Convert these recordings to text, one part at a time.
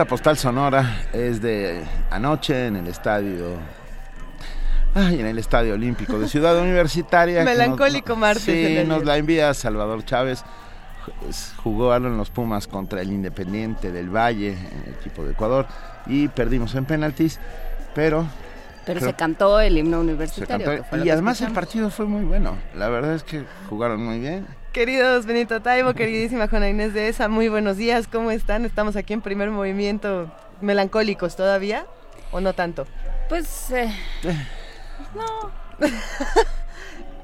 Esta postal sonora es de anoche en el estadio. Ay, en el Estadio Olímpico de Ciudad Universitaria. Melancólico martes en Sí, nos la envía Salvador Chávez. Es- Jugaron los Pumas contra el Independiente del Valle, en el equipo de Ecuador, y perdimos en penaltis, pero Pero Creo- se cantó el himno universitario. cantó. que fue lo Y además el partido fue muy bueno. La verdad es que jugaron muy bien. Queridos Benito Taibo, queridísima Juana Inés de ESA, muy buenos días, ¿cómo están? Estamos aquí en primer movimiento, melancólicos todavía, ¿o no tanto? Pues, eh, no,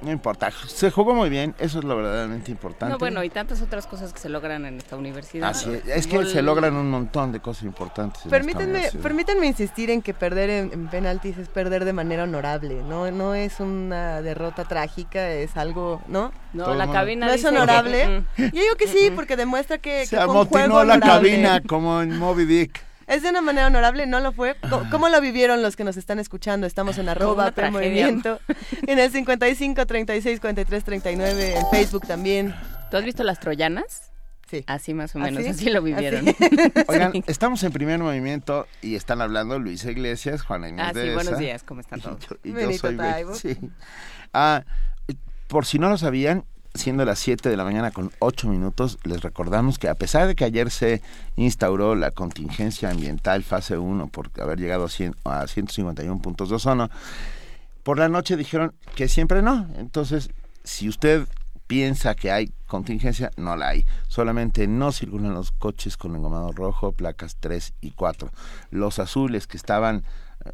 No importa, se jugó muy bien, eso es lo verdaderamente importante. no, bueno, y tantas otras cosas que se logran en esta universidad. Así es, es que Gol- se logran un montón de cosas importantes. Permítanme, permítanme insistir en que perder en, en penaltis es perder de manera honorable, no, no es una derrota trágica, es algo, ¿no? No, la mundo- cabina ¿No es dice que- honorable? Yo digo que sí, porque demuestra que, Se que amotinó la honorable. cabina como en Moby Dick. Es de una manera honorable, no lo fue. Co- ¿Cómo, lo vivieron los que nos están escuchando? Estamos en arroba movimiento, en el 55 36 43 39, en Facebook también. ¿Tú has visto las troyanas? Sí. Así más o ¿Ah, menos, sí? así lo vivieron. ¿Ah, Oigan, estamos en primer movimiento y están hablando Luisa Iglesias, Juana Inés Ah, sí, buenos días, ¿cómo están Y todos? yo, y yo soy sí. Ah, por si no lo sabían, siendo las 7 de la mañana con 8 minutos, les recordamos que a pesar de que ayer se instauró la contingencia ambiental fase 1 por haber llegado a, 100 a 151 puntos de ozono, por la noche dijeron que siempre no. Entonces, si usted piensa que hay contingencia, no la hay. Solamente no circulan los coches con engomado rojo, placas 3 y 4. Los azules que estaban eh,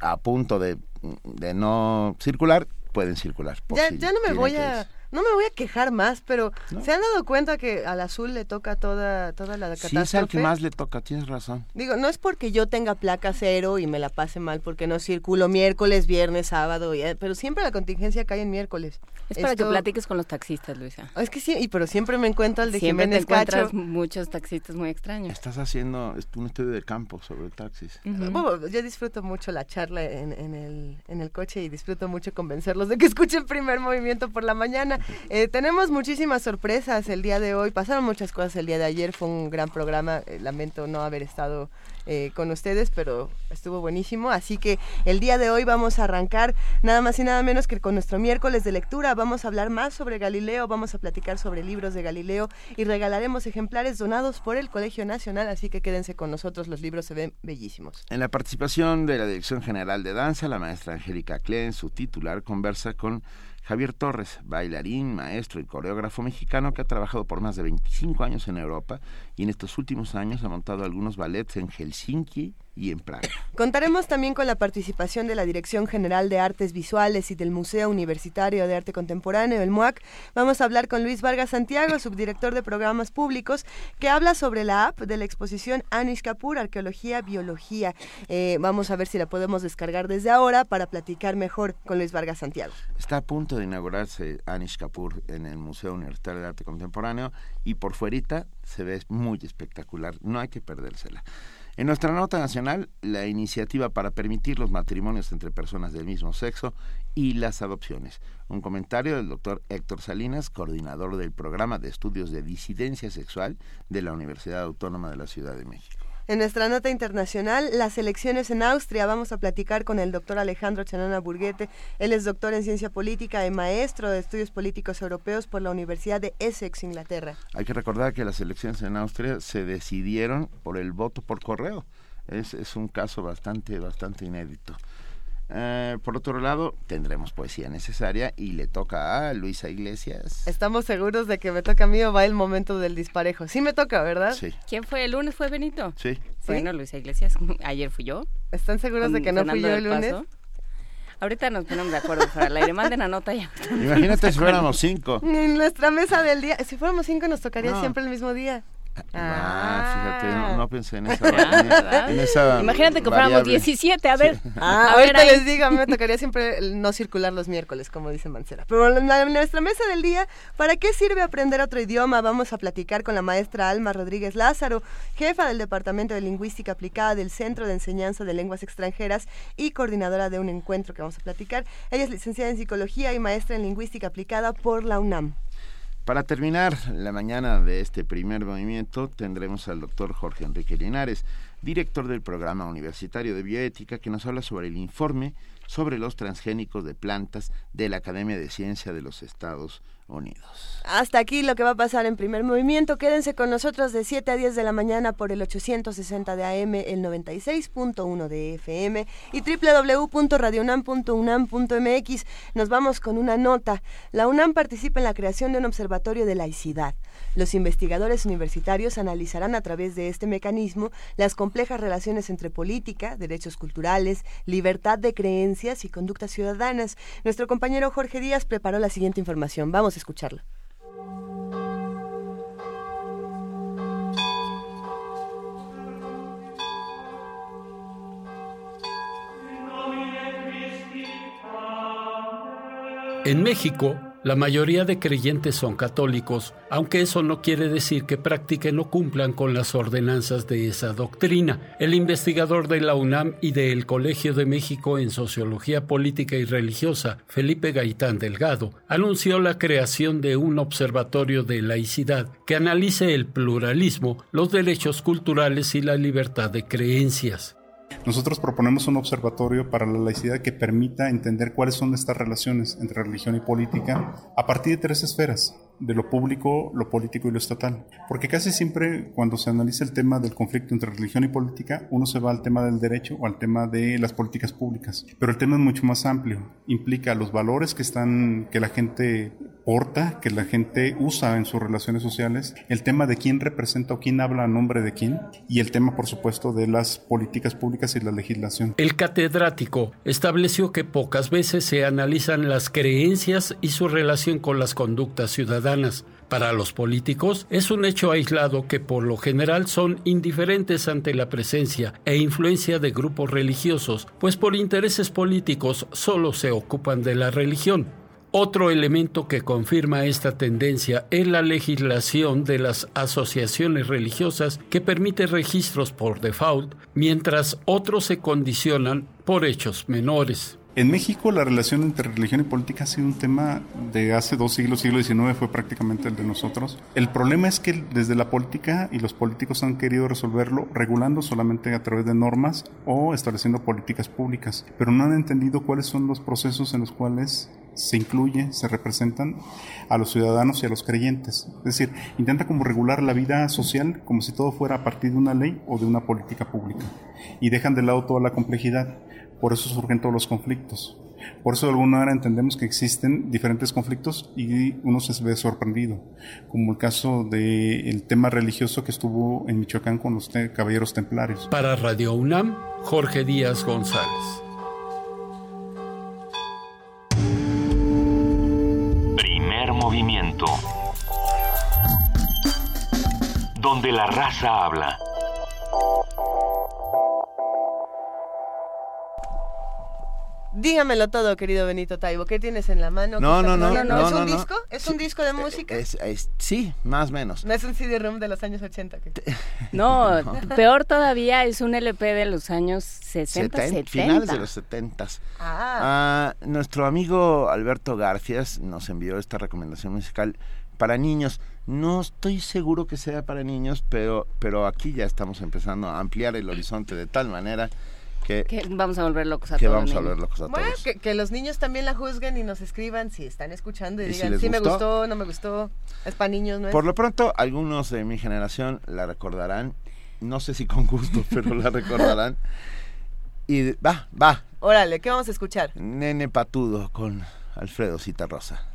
a punto de, de no circular, pueden circular. por Ya, si ya no me voy a. no me voy a quejar más, pero ¿No? ¿se han dado cuenta que al azul le toca toda toda la Sí, catástrofe? es al que más le toca, tienes razón. Digo, no es porque yo tenga placa cero y me la pase mal porque no circulo miércoles, viernes, sábado, y- pero siempre la contingencia cae en miércoles. Es para que platiques con los taxistas, Luisa. Es que sí, y pero siempre me encuentro al de Siempre te Jiménez Cacho. encuentras muchos taxistas muy extraños. Estás haciendo un estudio de campo sobre taxis. Bueno, yo disfruto mucho la charla en, en el, en el coche y disfruto mucho convencerlos de que escuchen primer movimiento por la mañana. Eh, tenemos muchísimas sorpresas el día de hoy. Pasaron muchas cosas el día de ayer. Fue un gran programa. Eh, lamento no haber estado eh, con ustedes, pero estuvo buenísimo. Así que el día de hoy vamos a arrancar nada más y nada menos que con nuestro miércoles de lectura. Vamos a hablar más sobre Galileo, vamos a platicar sobre libros de Galileo y regalaremos ejemplares donados por el Colegio Nacional. Así que quédense con nosotros. Los libros se ven bellísimos. En la participación de la Dirección General de Danza, la maestra Angélica Klen, su titular, conversa con Javier Torres, bailarín, maestro y coreógrafo mexicano que ha trabajado por más de 25 años en Europa y en estos últimos años ha montado algunos ballets en Helsinki y en Praga. Contaremos también con la participación de la Dirección General de Artes Visuales y del Museo Universitario de Arte Contemporáneo, el MUAC. Vamos a hablar con Luis Vargas Santiago, subdirector de programas públicos, que habla sobre la app de la exposición Anish Kapoor, Arqueología, Biología. Eh, vamos a ver si la podemos descargar desde ahora para platicar mejor con Luis Vargas Santiago. Está a punto de inaugurarse Anish Kapoor en el Museo Universitario de Arte Contemporáneo y por fuerita se ve muy espectacular, no hay que perdérsela. En nuestra nota nacional, la iniciativa para permitir los matrimonios entre personas del mismo sexo y las adopciones. Un comentario del doctor Héctor Salinas, coordinador del programa de estudios de disidencia sexual de la Universidad Autónoma de la Ciudad de México. En nuestra nota internacional, las elecciones en Austria, vamos a platicar con el doctor Alejandro Chanona Burguete. Él es doctor en ciencia política y maestro de estudios políticos europeos por la Universidad de Essex, Inglaterra. Hay que recordar que las elecciones en Austria se decidieron por el voto por correo. Es, es un caso bastante, bastante inédito. Eh, por otro lado, tendremos poesía necesaria y le toca a Luisa Iglesias. Estamos seguros de que me toca a mí o va el momento del disparejo. Sí me toca, ¿verdad? Sí, ¿Quién fue? ¿El lunes fue Benito? sí. Bueno, Luisa Iglesias. Ayer fui yo. ¿Están seguros de que no fui yo el lunes? Paso. Ahorita nos ponemos de acuerdo para el aire. Manden la nota ya. Imagínate si fuéramos cinco. En nuestra mesa del día. Si fuéramos cinco nos tocaría No. siempre el mismo día. Ah, fíjate, no, no pensé en esa. ¿verdad? en esa Imagínate que fuéramos variable. 17, a ver. Ah, A ver ahorita ahí. les digo, a mí me tocaría siempre el no circular los miércoles, como dice Mancera. Pero en la- en nuestra mesa del día, ¿para qué sirve aprender otro idioma? Vamos a platicar con la maestra Alma Rodríguez Lázaro, jefa del Departamento de Lingüística Aplicada del Centro de Enseñanza de Lenguas Extranjeras y coordinadora de un encuentro que vamos a platicar. Ella es licenciada en Psicología y maestra en Lingüística Aplicada por la UNAM. Para terminar la mañana de este primer movimiento, tendremos al doctor Jorge Enrique Linares, director del programa universitario de bioética, que nos habla sobre el informe sobre los transgénicos de plantas de la Academia de Ciencia de los Estados Unidos. Hasta aquí lo que va a pasar en primer movimiento. Quédense con nosotros de 7 a 10 de la mañana por el 860 de AM, el 96.1 de FM y www.radionam.unam.mx. Nos vamos con una nota. La UNAM participa en la creación de un observatorio de laicidad. Los investigadores universitarios analizarán a través de este mecanismo las complejas relaciones entre política, derechos culturales, libertad de creencias y conductas ciudadanas. Nuestro compañero Jorge Díaz preparó la siguiente información. Vamos a escucharla. En México, la mayoría de creyentes son católicos, aunque eso no quiere decir que practiquen o cumplan con las ordenanzas de esa doctrina. El investigador de la UNAM y del Colegio de México en Sociología Política y Religiosa, Felipe Gaitán Delgado, anunció la creación de un observatorio de laicidad que analice el pluralismo, los derechos culturales y la libertad de creencias. Nosotros proponemos un observatorio para la laicidad que permita entender cuáles son estas relaciones entre religión y política a partir de tres esferas, de lo público, lo político y lo estatal. Porque casi siempre cuando se analiza el tema del conflicto entre religión y política, uno se va al tema del derecho o al tema de las políticas públicas. Pero el tema es mucho más amplio. Implica los valores que están, que la gente porta, que la gente usa en sus relaciones sociales, el tema de quién representa o quién habla a nombre de quién, y el tema, por supuesto, de las políticas públicas y la legislación. El catedrático estableció que pocas veces se analizan las creencias y su relación con las conductas ciudadanas. Para los políticos es un hecho aislado que por lo general son indiferentes ante la presencia e influencia de grupos religiosos, pues por intereses políticos solo se ocupan de la religión. Otro elemento que confirma esta tendencia es la legislación de las asociaciones religiosas que permite registros por default, mientras otros se condicionan por hechos menores. En México la relación entre religión y política ha sido un tema de hace dos siglos, siglo XIX fue prácticamente el de nosotros. El problema es que desde la política y los políticos han querido resolverlo regulando solamente a través de normas o estableciendo políticas públicas, pero no han entendido cuáles son los procesos en los cuales se incluye, se representan a los ciudadanos y a los creyentes. Es decir, intenta como regular la vida social como si todo fuera a partir de una ley o de una política pública. Y dejan de lado toda la complejidad. Por eso surgen todos los conflictos. Por eso de alguna manera entendemos que existen diferentes conflictos y uno se ve sorprendido, como el caso del tema religioso que estuvo en Michoacán con los te- caballeros templarios. Para Radio UNAM, Jorge Díaz González. Primer movimiento. Donde la raza habla. Dígamelo todo, querido Benito Taibo. ¿Qué tienes en la mano? No, ¿Qué no, está- no, no, ¿Es un no, no. disco? ¿Es un disco de música? Es, es- sí, más o menos. No es un CD-ROM de los años 80. ¿qué? No, peor todavía es un LP de los años 60, Seten- 70. Finales de los setentas. Ah, Ah, nuestro amigo Alberto Garfias nos envió esta recomendación musical para niños. No estoy seguro que sea para niños, pero, pero aquí ya estamos empezando a ampliar el horizonte de tal manera que, Que vamos a volver locos a que todo vamos a niño. ver locos a bueno, todos. que, que los niños también la juzguen y nos escriban si están escuchando y, ¿Y si digan, sí me gustó? gustó, no me gustó, es para niños, ¿no es? Por lo pronto, algunos de mi generación la recordarán, no sé si con gusto, pero la recordarán. Y va, va. Órale, ¿qué vamos a escuchar? Nene Patudo con Alfredo Citarrosa.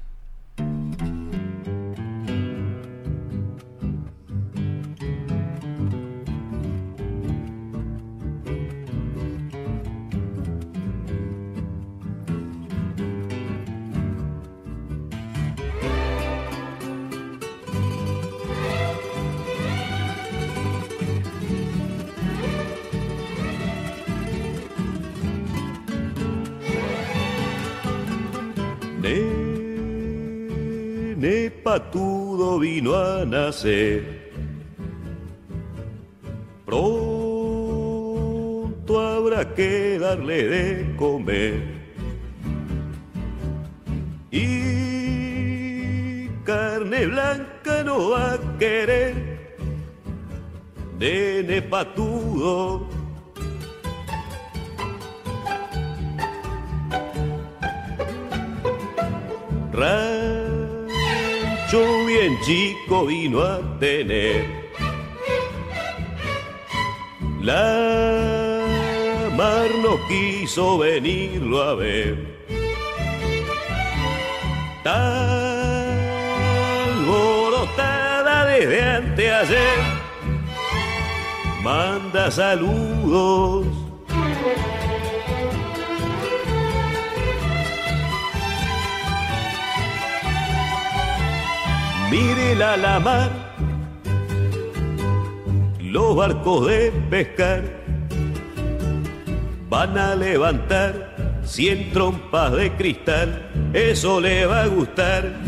Nene patudo vino a nacer. Pronto habrá que darle de comer. Y carne blanca no va a querer. Nene patudo. Bien chico vino a tener. La mar no quiso venirlo a ver. Tan alborotada desde anteayer. Manda saludos. Mire la la mar, los barcos de pescar van a levantar cien trompas de cristal, eso le va a gustar.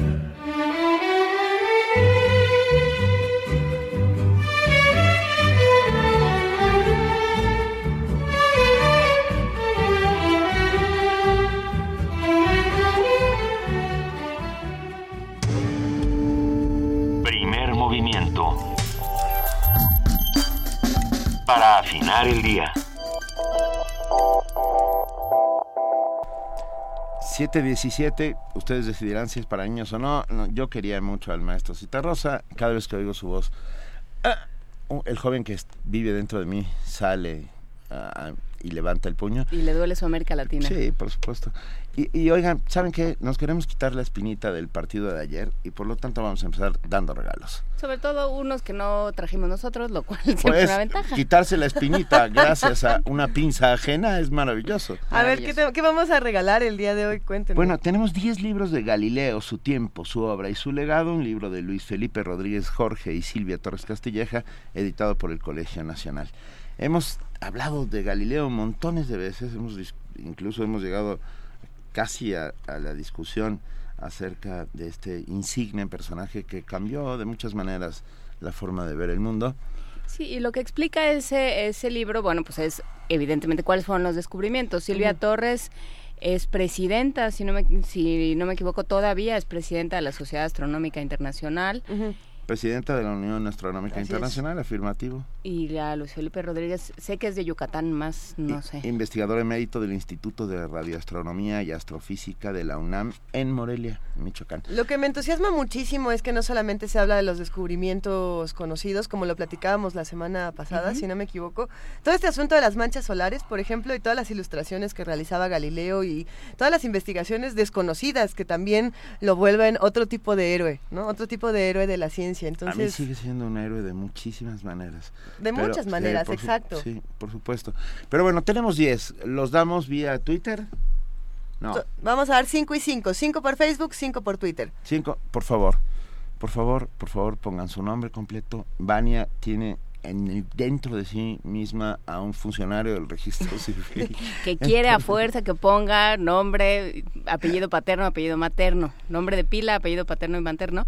717, ustedes decidirán si es para niños o no. No, Yo quería mucho al maestro Citarrosa. Cada vez que oigo su voz, ah, uh, el joven que vive dentro de mí sale ah, y levanta el puño. Y le duele su América Latina. Sí, por supuesto. Y, y oigan, ¿saben qué? Nos queremos quitar la espinita del partido de ayer y por lo tanto vamos a empezar dando regalos. Sobre todo unos que no trajimos nosotros, lo cual siempre es Pues una ventaja. quitarse la espinita gracias a una pinza ajena es maravilloso. A ver, ¿qué, te- qué vamos a regalar el día de hoy? Cuéntenos. Bueno, tenemos 10 libros de Galileo, su tiempo, su obra y su legado, un libro de Luis Felipe Rodríguez Jorge y Silvia Torres Castilleja, editado por el Colegio Nacional. Hemos hablado de Galileo montones de veces, hemos dis- incluso hemos llegado casi a, a la discusión acerca de este insigne personaje que cambió de muchas maneras la forma de ver el mundo. Sí, y lo que explica ese, ese libro, bueno, pues es evidentemente cuáles fueron los descubrimientos. Silvia. Torres es presidenta, si no, me, si no me equivoco todavía, es presidenta de la Sociedad Astronómica Internacional. Presidenta de la Unión Astronómica Así es. Internacional, afirmativo. Y la Luis Felipe Rodríguez, sé que es de Yucatán, más no sé. Investigador emérito del Instituto de Radioastronomía y Astrofísica de la UNAM en Morelia, Michoacán. Lo que me entusiasma muchísimo es que no solamente se habla de los descubrimientos conocidos, como lo platicábamos la semana pasada, si no me equivoco. Todo este asunto de las manchas solares, por ejemplo, y todas las ilustraciones que realizaba Galileo y todas las investigaciones desconocidas que también lo vuelven otro tipo de héroe, ¿no? Otro tipo de héroe de la ciencia. A mí Entonces, sigue siendo un héroe de muchísimas maneras. de Pero, muchas sí, maneras, su- exacto. sí, por supuesto. Pero bueno, tenemos 10. ¿Los damos vía Twitter? No, Vamos a dar 5 y 5. 5 por Facebook, 5 por Twitter. cinco, por favor. Por favor, por favor, pongan su nombre completo. Vania tiene en el- dentro de sí misma a un funcionario del registro civil. Que quiere a fuerza que ponga nombre, apellido paterno, apellido materno. Nombre de pila, apellido paterno y materno.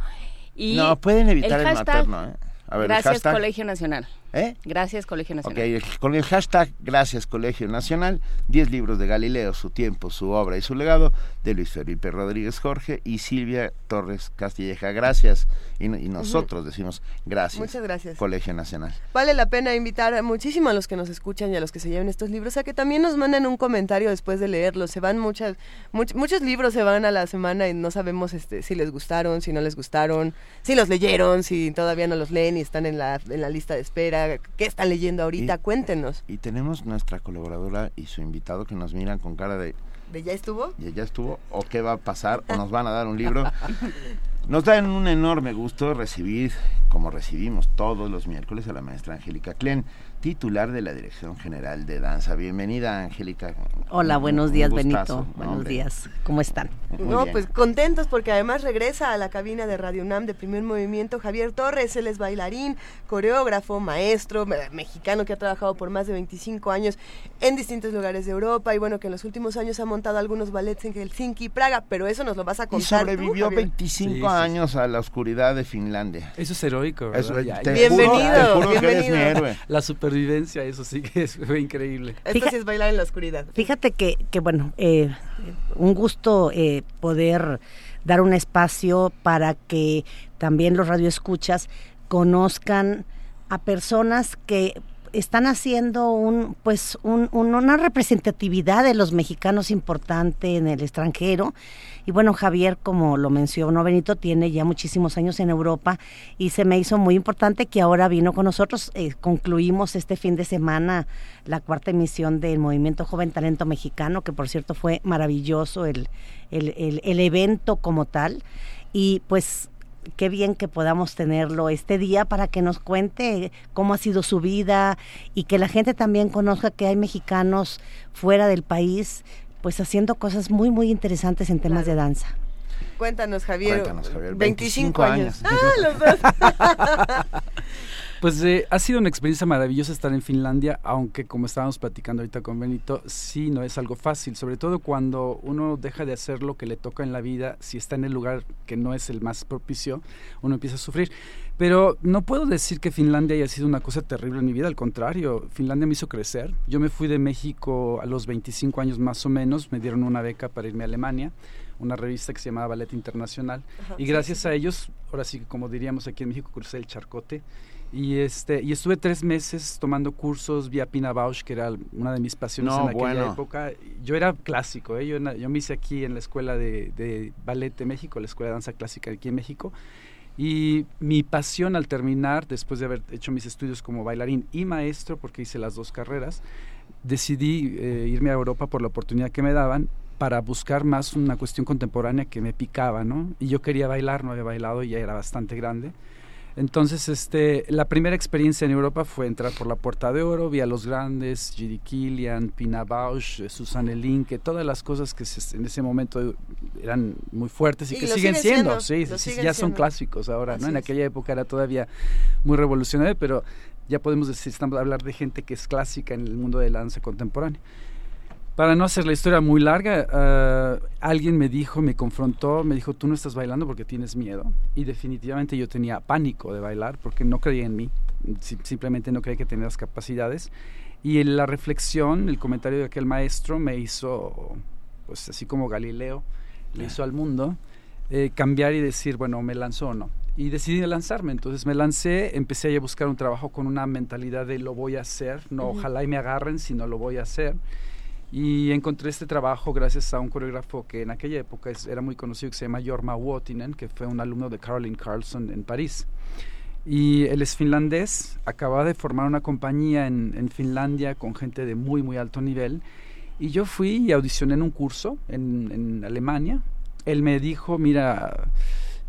Y no, pueden evitar el, hashtag, materno, ¿eh? A ver, el Gracias hashtag, Colegio Nacional. ¿Eh? Gracias Colegio Nacional. el- con el hashtag Gracias Colegio Nacional, 10 libros de Galileo, su tiempo, su obra y su legado, de Luis Felipe Rodríguez Jorge y Silvia Torres Castilleja. Gracias. Y, y nosotros decimos gracias. Muchas gracias. Colegio Nacional. Vale la pena invitar muchísimo a los que nos escuchan y a los que se lleven estos libros a que también nos manden un comentario después de leerlos. Se van muchas, much- muchos libros se van a la semana y no sabemos este, si les gustaron, si no les gustaron, si los leyeron, si todavía no los leen y están en la, en la lista de espera. Qué están leyendo ahorita, cuéntenos. Y tenemos nuestra colaboradora y su invitado que nos miran con cara de... ¿De ya estuvo? ¿Y ya estuvo? ¿O qué va a pasar? ¿O nos van a dar un libro? Nos da un enorme gusto recibir, como recibimos todos los miércoles, a la maestra Angélica Klen, titular de la Dirección General de Danza. Bienvenida, Angélica. Hola, buenos días, Benito. Buenos días. ¿Cómo están? no, pues contentos porque además regresa a la cabina de Radio UNAM de Primer Movimiento Javier Torres. Él es bailarín, coreógrafo, maestro, mexicano que ha trabajado por más de 25 años en distintos lugares de Europa y bueno, que en los últimos años ha montado algunos ballets en Helsinki y Praga, pero eso nos lo vas a contar. Y sobrevivió 25 años a la oscuridad de Finlandia. Eso es heroico, ¿verdad? bienvenido, bienvenido. La super vivencia, eso sí que fue increíble. Esto sí es bailar en la oscuridad. Fíjate que, que bueno, eh, un gusto eh, poder dar un espacio para que también los radioescuchas conozcan a personas que están haciendo un pues una representatividad de los mexicanos importante en el extranjero y bueno, Javier, como lo mencionó Benito, tiene ya muchísimos años en Europa y se me hizo muy importante que ahora vino con nosotros. Eh, concluimos este fin de semana la cuarta emisión del Movimiento Joven Talento Mexicano, que por cierto fue maravilloso el, el, el, el evento como tal. Y pues qué bien que podamos tenerlo este día para que nos cuente cómo ha sido su vida y que la gente también conozca que hay mexicanos fuera del país pues haciendo cosas muy, muy interesantes en temas de danza. Cuéntanos, Javier. Cuéntanos, Javier. 25, años. Ah, los dos. Pues eh, ha sido una experiencia maravillosa estar en Finlandia, aunque como estábamos platicando ahorita con Benito, sí no es algo fácil, sobre todo cuando uno deja de hacer lo que le toca en la vida, si está en el lugar que no es el más propicio, uno empieza a sufrir. Pero no puedo decir que Finlandia haya sido una cosa terrible en mi vida, al contrario, Finlandia me hizo crecer. Yo me fui de México a los 25 años más o menos, me dieron una beca para irme a Alemania una revista que se llamaba Ballet Internacional y gracias a ellos, ahora sí como diríamos aquí en México, crucé el charcote y, este, y estuve tres meses tomando cursos vía Pina Bausch, que era una de mis pasiones en aquella época. Yo era clásico, ¿eh? yo, yo, me hice aquí en la Escuela de, de, Ballet de México, la Escuela de Danza Clásica aquí en México. Y mi pasión al terminar, después de haber hecho mis estudios como bailarín y maestro, porque hice las dos carreras, decidí eh, irme a Europa por la oportunidad que me daban para buscar más una cuestión contemporánea que me picaba, ¿no? Y yo quería bailar, no había bailado, y ya era bastante grande. Entonces, este, la primera experiencia en Europa fue entrar por la Puerta de Oro, vi a los grandes, Giri Kilian, Pina Bausch, eh, Susanne Linke, todas las cosas que en ese momento eran muy fuertes y, que siguen, siendo, sí, ya son clásicos ahora, ¿no? En aquella época era todavía muy revolucionario, pero ya podemos decir, estamos a hablar de gente que es clásica en el mundo de la danza contemporánea. Para no hacer la historia muy larga, uh, alguien me dijo, me confrontó, me dijo, tú no estás bailando porque tienes miedo. Y definitivamente yo tenía pánico de bailar porque no creía en mí, simplemente no creía que tenía las capacidades. Y la reflexión, el comentario de aquel maestro me hizo, pues así como Galileo le hizo al mundo, eh, cambiar y decir, bueno, me lanzo o no. Y decidí lanzarme, entonces me lancé, empecé a buscar un trabajo con una mentalidad de lo voy a hacer, no ojalá y me agarren, sino lo voy a hacer. Y encontré este trabajo gracias a un coreógrafo que en aquella época era muy conocido, que se llama Jorma Wuotinen, que fue un alumno de Caroline Carlson en París. Y él es finlandés, acababa de formar una compañía en, Finlandia con gente de muy, muy alto nivel. Y yo fui y audicioné en un curso en Alemania. Él me dijo, mira,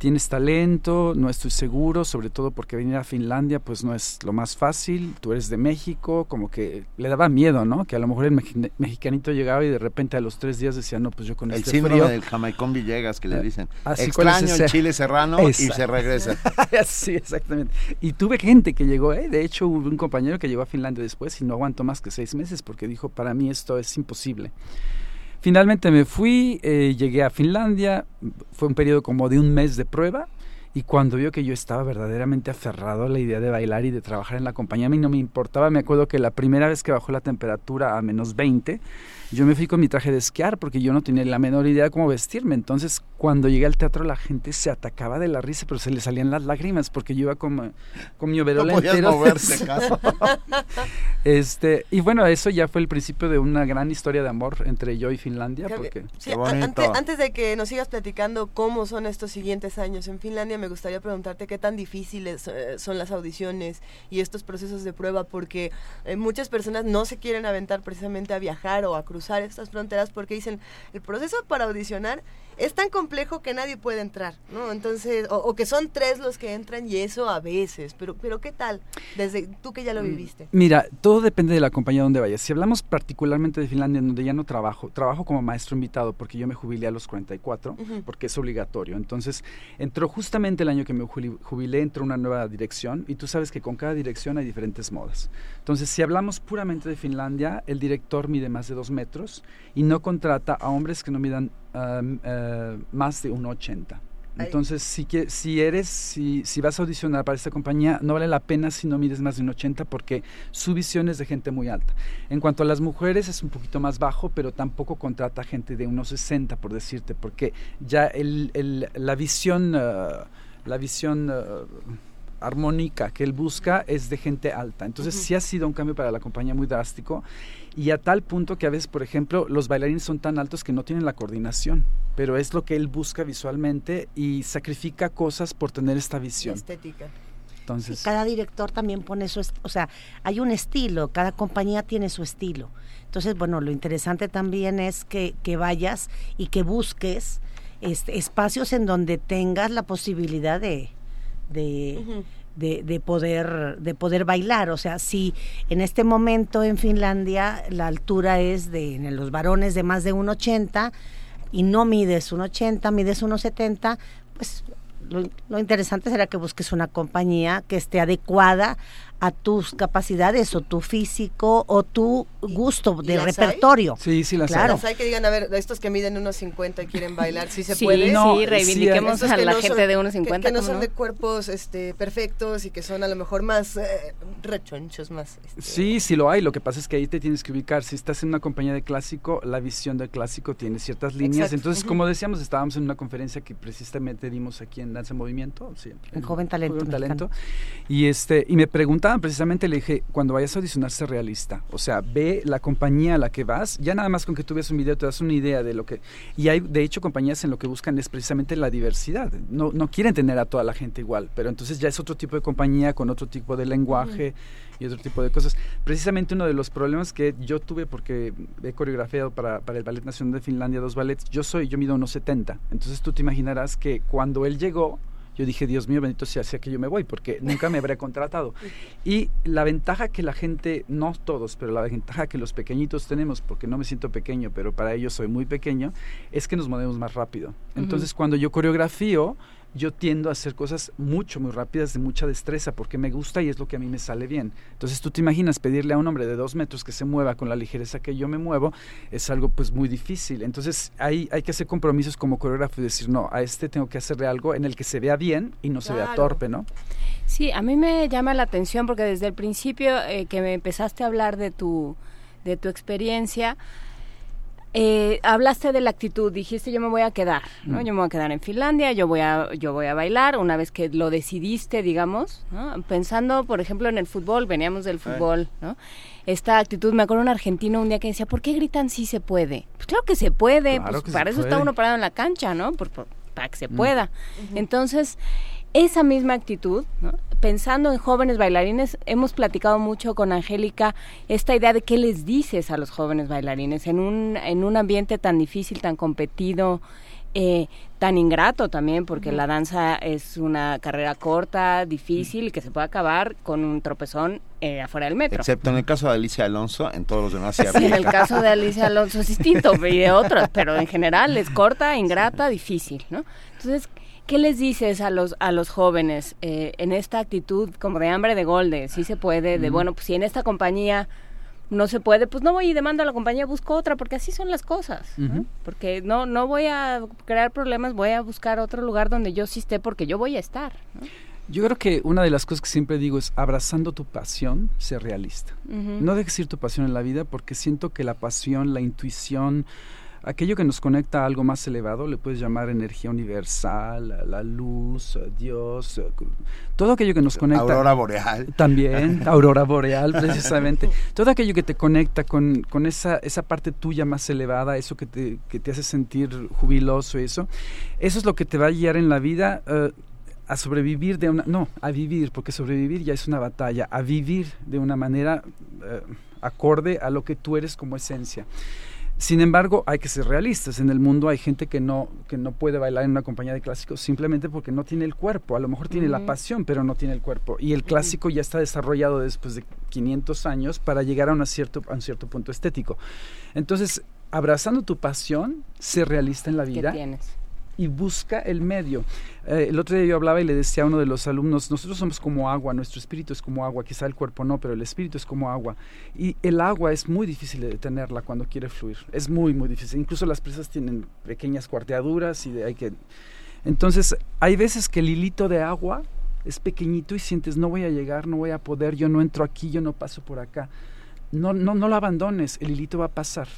tienes talento, no estoy seguro, sobre todo porque venir a Finlandia pues no es lo más fácil, tú eres de México, como que le daba miedo, ¿no? Que a lo mejor el mexicanito llegaba y de repente a los tres días decía, no, pues yo con el este síndrome frío... del Jamaicón Villegas que le Ah, dicen, así, extraño ¿cuál es el chile serrano y se regresa. sí, exactamente. Y tuve gente que llegó, ¿eh? de hecho hubo un compañero que llegó a Finlandia después y no aguantó más que seis meses porque dijo, para mí esto es imposible. Finalmente me fui, eh, llegué a Finlandia, fue un periodo como de un mes de prueba y cuando vio que yo estaba verdaderamente aferrado a la idea de bailar y de trabajar en la compañía, a mí no me importaba, me acuerdo que la primera vez que bajó la temperatura a menos 20, yo me fui con mi traje de esquiar porque yo no tenía la menor idea de cómo vestirme. Entonces, cuando llegué al teatro, la gente se atacaba de la risa, pero se le salían las lágrimas porque yo iba con, con mi overol No podías entero. moverse, caso. este, y bueno, eso ya fue el principio de una gran historia de amor entre yo y Finlandia. Porque, sí, Qué a- bonito. antes, antes de que nos sigas platicando cómo son estos siguientes años en Finlandia, me gustaría preguntarte qué tan difíciles eh, son las audiciones y estos procesos de prueba, porque eh, muchas personas no se quieren aventar precisamente a viajar o a cruzar estas fronteras porque dicen, el proceso para audicionar es tan complejo que nadie puede entrar, ¿no? Entonces, o, o que son tres los que entran y eso a veces, pero, pero ¿qué tal? Desde tú que ya lo viviste. Mira, todo depende de la compañía donde vayas. Si hablamos particularmente de Finlandia, en donde ya no trabajo, trabajo como maestro invitado porque yo me jubilé a los 44, Ujú. porque es obligatorio. Entonces, entró justamente el año que me jubilé, entró una nueva dirección y tú sabes que con cada dirección hay diferentes modas. Entonces, si hablamos puramente de Finlandia, el director mide más de dos metros y no contrata a hombres que no midan eh, más de 1,80. Ay. Entonces, si, que, si eres, si, si vas a audicionar para esta compañía, no vale la pena si no mides más de un 80 porque su visión es de gente muy alta. En cuanto a las mujeres, es un poquito más bajo, pero tampoco contrata gente de unos 60, por decirte, porque ya el, el- la visión, eh, la visión eh, armónica que él busca es de gente alta. Entonces, Ujú. sí ha sido un cambio para la compañía muy drástico y a tal punto que a veces, por ejemplo, los bailarines son tan altos que no tienen la coordinación, pero es lo que él busca visualmente y sacrifica cosas por tener esta visión. Estética. Entonces, cada director también pone su, o sea, hay un estilo, cada compañía tiene su estilo. Entonces, bueno, lo interesante también es que, que vayas y que busques este, espacios en donde tengas la posibilidad de, de, de, de poder de poder bailar. O sea si en este momento en Finlandia la altura es de en los varones de más de 1.80 y no mides 1.80 mides 1.70 pues lo, lo interesante será que busques una compañía que esté adecuada a tus capacidades o tu físico o tu gusto de hay? repertorio sí, sí, las hay. Claro. Las hay que digan, a ver, estos que miden unos 50 y quieren bailar, ¿sí se Sí, puede? no, sí, sí, reivindiquemos Esos a que la no gente son- de unos que- 50. Que, no ¿cómo son no? de cuerpos este, perfectos y que son a lo mejor más eh, rechonchos, más... este, Sí, sí lo hay. Lo que pasa es que ahí te tienes que ubicar. Si estás en una compañía de clásico, la visión del clásico tiene ciertas líneas. Exacto. Entonces, como decíamos, estábamos en una conferencia que precisamente dimos aquí en Danza en Movimiento. sí, En Joven Talento Joven. Talento. Y, este, y me preguntaban precisamente, le dije, cuando vayas a audicionar, sé realista. O sea, ve la compañía a la que vas. Ya nada más con que tú veas un video te das una idea de lo que... Y hay, de hecho, compañías en lo que buscan es precisamente la diversidad. No, no quieren tener a toda la gente igual, pero entonces ya es otro tipo de compañía con otro tipo de lenguaje y otro tipo de cosas. Precisamente uno de los problemas que yo tuve porque he coreografiado para, para el Ballet Nacional de Finlandia dos ballets, yo soy, yo mido unos 70. Entonces tú te imaginarás que cuando él llegó, yo dije, Dios mío, bendito sea, sea que yo me voy, porque nunca me habría contratado. Y la ventaja que la gente, no todos, pero la ventaja que los pequeñitos tenemos, porque no me siento pequeño, pero para ellos soy muy pequeño, es que nos movemos más rápido. Entonces, cuando yo coreografío, yo tiendo a hacer cosas mucho, muy rápidas, de mucha destreza, porque me gusta y es lo que a mí me sale bien. Entonces, tú te imaginas pedirle a un hombre de dos metros que se mueva con la ligereza que yo me muevo, es algo pues muy difícil. Entonces, hay, hay que hacer compromisos como coreógrafo y decir, no, a este tengo que hacerle algo en el que se vea bien y no se vea torpe, ¿no? Sí, a mí me llama la atención porque desde el principio eh, que me empezaste a hablar de tu, de tu experiencia, eh, hablaste de la actitud, dijiste yo me voy a quedar, ¿no? Mm. Yo me voy a quedar en Finlandia, yo voy a, yo voy a bailar, una vez que lo decidiste, digamos, ¿no? Pensando, por ejemplo, en el fútbol, veníamos del fútbol, ¿no? Esta actitud, me acuerdo un argentino un día que decía, ¿por qué gritan si se puede? Pues claro que se puede, Claro pues que se para eso está uno parado en la cancha, ¿no? Por- por- para que se Mm. pueda. Entonces, esa misma actitud, ¿no? pensando en jóvenes bailarines, hemos platicado mucho con Angélica esta idea de qué les dices a los jóvenes bailarines en un, en un ambiente tan difícil, tan competido, eh, tan ingrato también, porque la danza es una carrera corta, difícil y que se puede acabar con un tropezón eh, afuera del metro. Excepto en el caso de Alicia Alonso, en todos los demás se Sí, en el caso de Alicia Alonso es distinto y de otros, pero en general es corta, ingrata, difícil, ¿no? Entonces, ¿qué les dices a los a los jóvenes eh, en esta actitud como de hambre de gol, de sí se puede, de bueno, pues si en esta compañía no se puede, pues no voy y demando a la compañía, busco otra, porque así son las cosas. Porque no no voy a crear problemas, voy a buscar otro lugar donde yo sí esté, porque yo voy a estar, ¿no? Yo creo que una de las cosas que siempre digo es abrazando tu pasión, ser realista. No dejes ir tu pasión en la vida porque siento que la pasión, la intuición, aquello que nos conecta a algo más elevado, le puedes llamar energía universal, la luz, Dios, todo aquello que nos conecta. Aurora boreal. También, aurora boreal, precisamente. todo aquello que te conecta con, con esa, esa parte tuya más elevada, eso que te, que te hace sentir jubiloso, eso, eso es lo que te va a guiar en la vida. Eh, a sobrevivir de una, no, a vivir, porque sobrevivir ya es una batalla, a vivir de una manera eh, acorde a lo que tú eres como esencia. Sin embargo, hay que ser realistas. En el mundo hay gente que no, que no puede bailar en una compañía de clásicos simplemente porque no tiene el cuerpo. A lo mejor tiene la pasión, pero no tiene el cuerpo. Y el clásico ya está desarrollado después de 500 años para llegar a, cierto, a un cierto punto estético. Entonces, abrazando tu pasión, ser realista en la vida. ¿Qué tienes? Y busca el medio. Eh, el otro día yo hablaba y le decía a uno de los alumnos, nosotros somos como agua, nuestro espíritu es como agua, quizá el cuerpo no, pero el espíritu es como agua. Y el agua es muy difícil de detenerla cuando quiere fluir, es muy, muy difícil. Incluso las presas tienen pequeñas cuarteaduras y hay que... Entonces, hay veces que el hilito de agua es pequeñito y sientes, no voy a llegar, no voy a poder, yo no entro aquí, yo no paso por acá. No, no, no lo abandones, el hilito va a pasar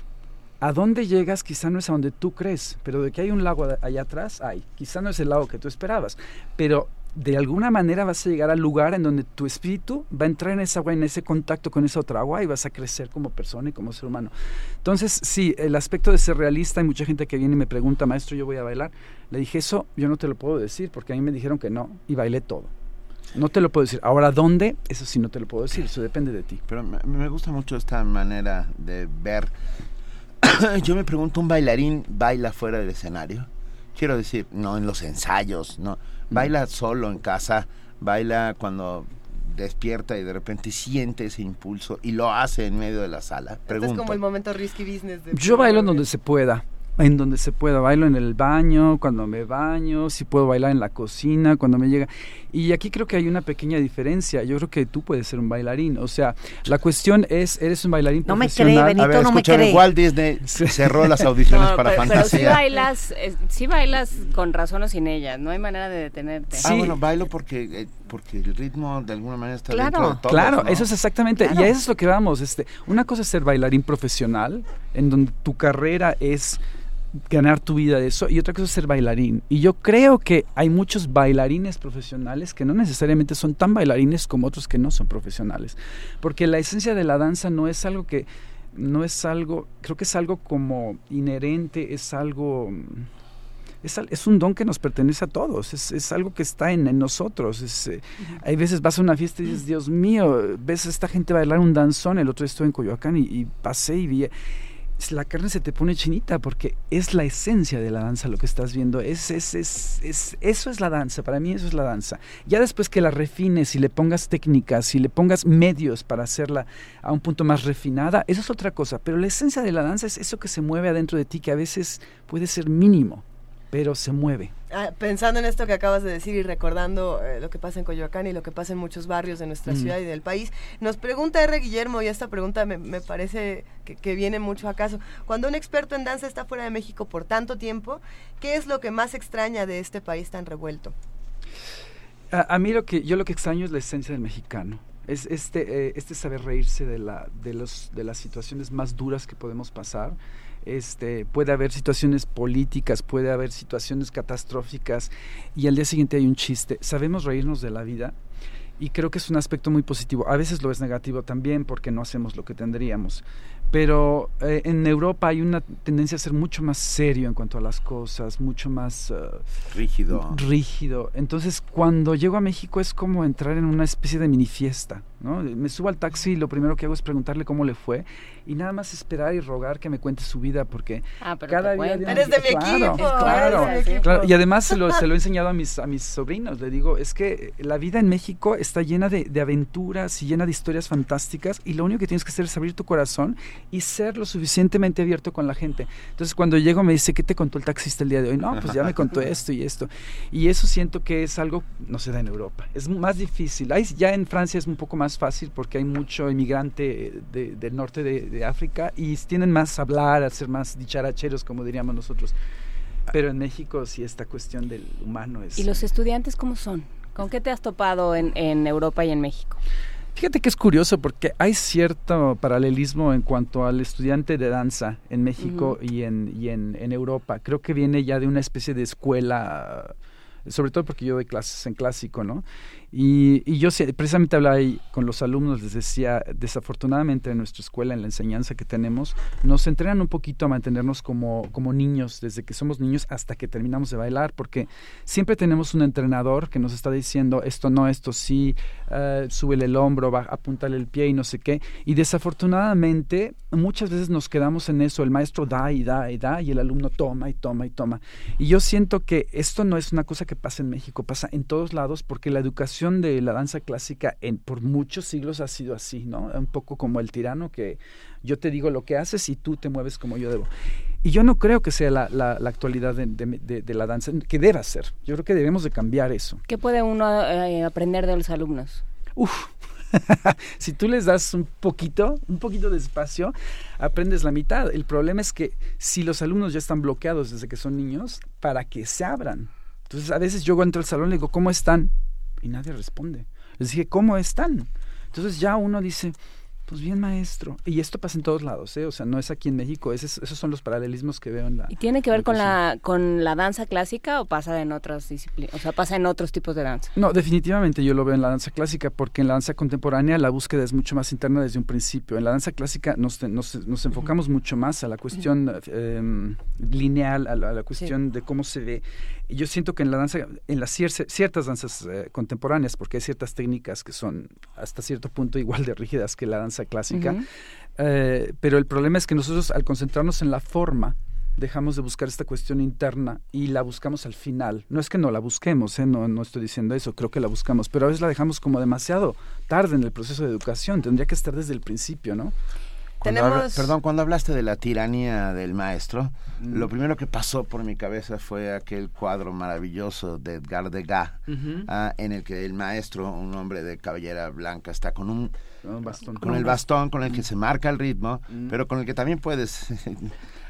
a dónde llegas quizá no es a donde tú crees, pero de que hay un lago allá atrás, hay. Quizá no es el lago que tú esperabas, pero de alguna manera vas a llegar al lugar en donde tu espíritu va a entrar en esa agua, en ese contacto con esa otra agua y vas a crecer como persona y como ser humano. Entonces, sí, el aspecto de ser realista, hay mucha gente que viene y me pregunta, maestro, yo voy a bailar. Le dije, eso yo no te lo puedo decir porque a mí me dijeron que no y bailé todo. No te lo puedo decir. Ahora, ¿dónde? Eso sí no te lo puedo decir, eso depende de ti. Pero me, gusta mucho esta manera de ver yo me pregunto, ¿un bailarín baila fuera del escenario? Quiero decir, no en los ensayos, no. Baila solo en casa, baila cuando despierta y de repente siente ese impulso y lo hace en medio de la sala. Pregunto. es como el momento risky business. Yo bailo en donde se pueda en donde se pueda. Bailo en el baño, cuando me baño, si puedo bailar en la cocina, cuando me llega. Y aquí creo que hay una pequeña diferencia. Yo creo que tú puedes ser un bailarín. O sea, la cuestión es, eres un bailarín no Me cree, Benito, A ver, no me cree. Walt Disney cerró las audiciones para Fantasía. Pero sí bailas, sí bailas con razón o sin ella. No hay manera de detenerte. Ah, bueno, bailo porque... Eh, porque el ritmo de alguna manera está claro, dentro de todos, Claro, eso es exactamente, y a eso es lo que vamos. Este, una cosa es ser bailarín profesional, en donde tu carrera es ganar tu vida de eso y otra cosa es ser bailarín. Y yo creo que hay muchos bailarines profesionales que no necesariamente son tan bailarines como otros que no son profesionales. Porque la esencia de la danza no es algo que, no es algo, creo que es algo como inherente, es algo... Es, es, un don que nos pertenece a todos, es, es algo que está en, en nosotros. Es, eh, Hay veces vas a una fiesta y dices, Dios mío, ves a esta gente bailar un danzón, el otro día estuve en Coyoacán y, y pasé y vi la carne se te pone chinita porque es la esencia de la danza lo que estás viendo. Es, es, es, eso es la danza, para mí eso es la danza. Ya después que la refines y le pongas técnicas y le pongas medios para hacerla a un punto más refinada, eso es otra cosa. Pero la esencia de la danza es eso que se mueve adentro de ti, que a veces puede ser mínimo pero se mueve. Ah, pensando en esto que acabas de decir y recordando eh, lo que pasa en Coyoacán y lo que pasa en muchos barrios de nuestra mm. ciudad y del país, nos pregunta R. Guillermo, y esta pregunta me, parece que, viene mucho a caso. Cuando un experto en danza está fuera de México por tanto tiempo, ¿qué es lo que más extraña de este país tan revuelto? A, mí lo que yo lo que extraño es la esencia del mexicano. Es este, eh, este saber reírse de, la, de, los, de las situaciones más duras que podemos pasar este, puede haber situaciones políticas, puede haber situaciones catastróficas y al día siguiente hay un chiste. Sabemos reírnos de la vida y creo que es un aspecto muy positivo. A veces lo es negativo también porque no hacemos lo que tendríamos. Pero eh, en Europa hay una tendencia a ser mucho más serio en cuanto a las cosas, mucho más... Eh, rígido. Rígido. Entonces, cuando llego a México es como entrar en una especie de mini fiesta. ¿No? Me subo al taxi y lo primero que hago es preguntarle cómo le fue y nada más esperar y rogar que me cuente su vida porque ah, cada día... Eres de mi equipo. Claro, claro. Y además se lo, se lo he enseñado a mis, a mis sobrinos. Le digo, es que la vida en México está llena de, de aventuras y llena de historias fantásticas y lo único que tienes que hacer es abrir tu corazón y ser lo suficientemente abierto con la gente. Entonces cuando llego me dice, ¿qué te contó el taxista el día de hoy? No, pues ya me contó esto y esto. Y eso siento que es algo, no se da en Europa. Es más difícil. ya en Francia es un poco más fácil porque hay mucho inmigrante del norte de, África y tienen más a hablar, a ser más dicharacheros, como diríamos nosotros. Pero en México sí esta cuestión del humano es... ¿Y los estudiantes cómo son? ¿Con qué te has topado en, en Europa y en México? Fíjate que es curioso porque hay cierto paralelismo en cuanto al estudiante de danza en México y, en, y en, en, Europa. Creo que viene ya de una especie de escuela, sobre todo porque yo doy clases en clásico, ¿no? Y, y, yo precisamente hablaba ahí con los alumnos, les decía, desafortunadamente en nuestra escuela, en la enseñanza que tenemos, nos entrenan un poquito a mantenernos como, como niños, desde que somos niños hasta que terminamos de bailar, porque siempre tenemos un entrenador que nos está diciendo esto no, esto sí, uh, súbele el hombro, va, apúntale el pie y no sé qué. Y desafortunadamente muchas veces nos quedamos en eso, el maestro da y da y da y el alumno toma y toma y toma. Y yo siento que esto no es una cosa que pasa en México, pasa en todos lados porque la educación de la danza clásica en, por muchos siglos ha sido así, ¿no? Un poco como el tirano que yo te digo lo que haces y tú te mueves como yo debo. Y yo no creo que sea la, la, la actualidad de, de, de, la danza, que deba ser. Yo creo que debemos de cambiar eso. ¿Qué puede uno eh, aprender de los alumnos? Uf, si tú les das un poquito, un poquito de espacio, aprendes la mitad. El problema es que si los alumnos ya están bloqueados desde que son niños, para que se abran. Entonces, a veces yo entro al salón y digo, ¿cómo están? Y nadie responde. Les dije, ¿cómo están? Entonces ya uno dice, pues bien, maestro. Y esto pasa en todos lados, ¿eh? O sea, no es aquí en México. Esos, esos son los paralelismos que veo en la. ¿Y tiene que ver con la, con la danza clásica o pasa en otras disciplinas? O sea, pasa en otros tipos de danza. No, definitivamente yo lo veo en la danza clásica porque en la danza contemporánea la búsqueda es mucho más interna desde un principio. En la danza clásica nos, nos, nos enfocamos mucho más a la cuestión eh, lineal, a la, a la cuestión sí. de cómo se ve. Y yo siento que en la danza, en las ciertas danzas eh, contemporáneas, porque hay ciertas técnicas que son hasta cierto punto igual de rígidas que la danza clásica, uh -huh. eh, pero el problema es que nosotros al concentrarnos en la forma, dejamos de buscar esta cuestión interna y la buscamos al final. No es que no la busquemos, ¿eh? no, no estoy diciendo eso, creo que la buscamos, pero a veces la dejamos como demasiado tarde en el proceso de educación, tendría que estar desde el principio, ¿no? Cuando perdón, cuando hablaste de la tiranía del maestro, mm. lo primero que pasó por mi cabeza fue aquel cuadro maravilloso de Edgar Degas, uh -huh. ah, en el que el maestro, un hombre de cabellera blanca, está con un, un bastón, con, con el bastón con el que mm. se marca el ritmo, mm. pero con el que también puedes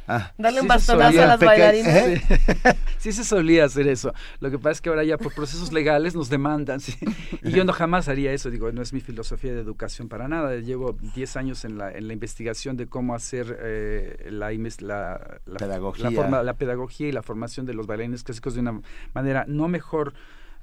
Ah, Darle un sí bastonazo a las bailarinas. ¿eh? sí se solía hacer eso. Lo que pasa es que ahora ya por procesos legales nos demandan. ¿sí? Y yo no jamás haría eso. Digo, no es mi filosofía de educación para nada. Llevo 10 años en la, en la investigación de cómo hacer eh, la, la, la, pedagogía. La, forma, la pedagogía y la formación de los bailarines clásicos de una manera no mejor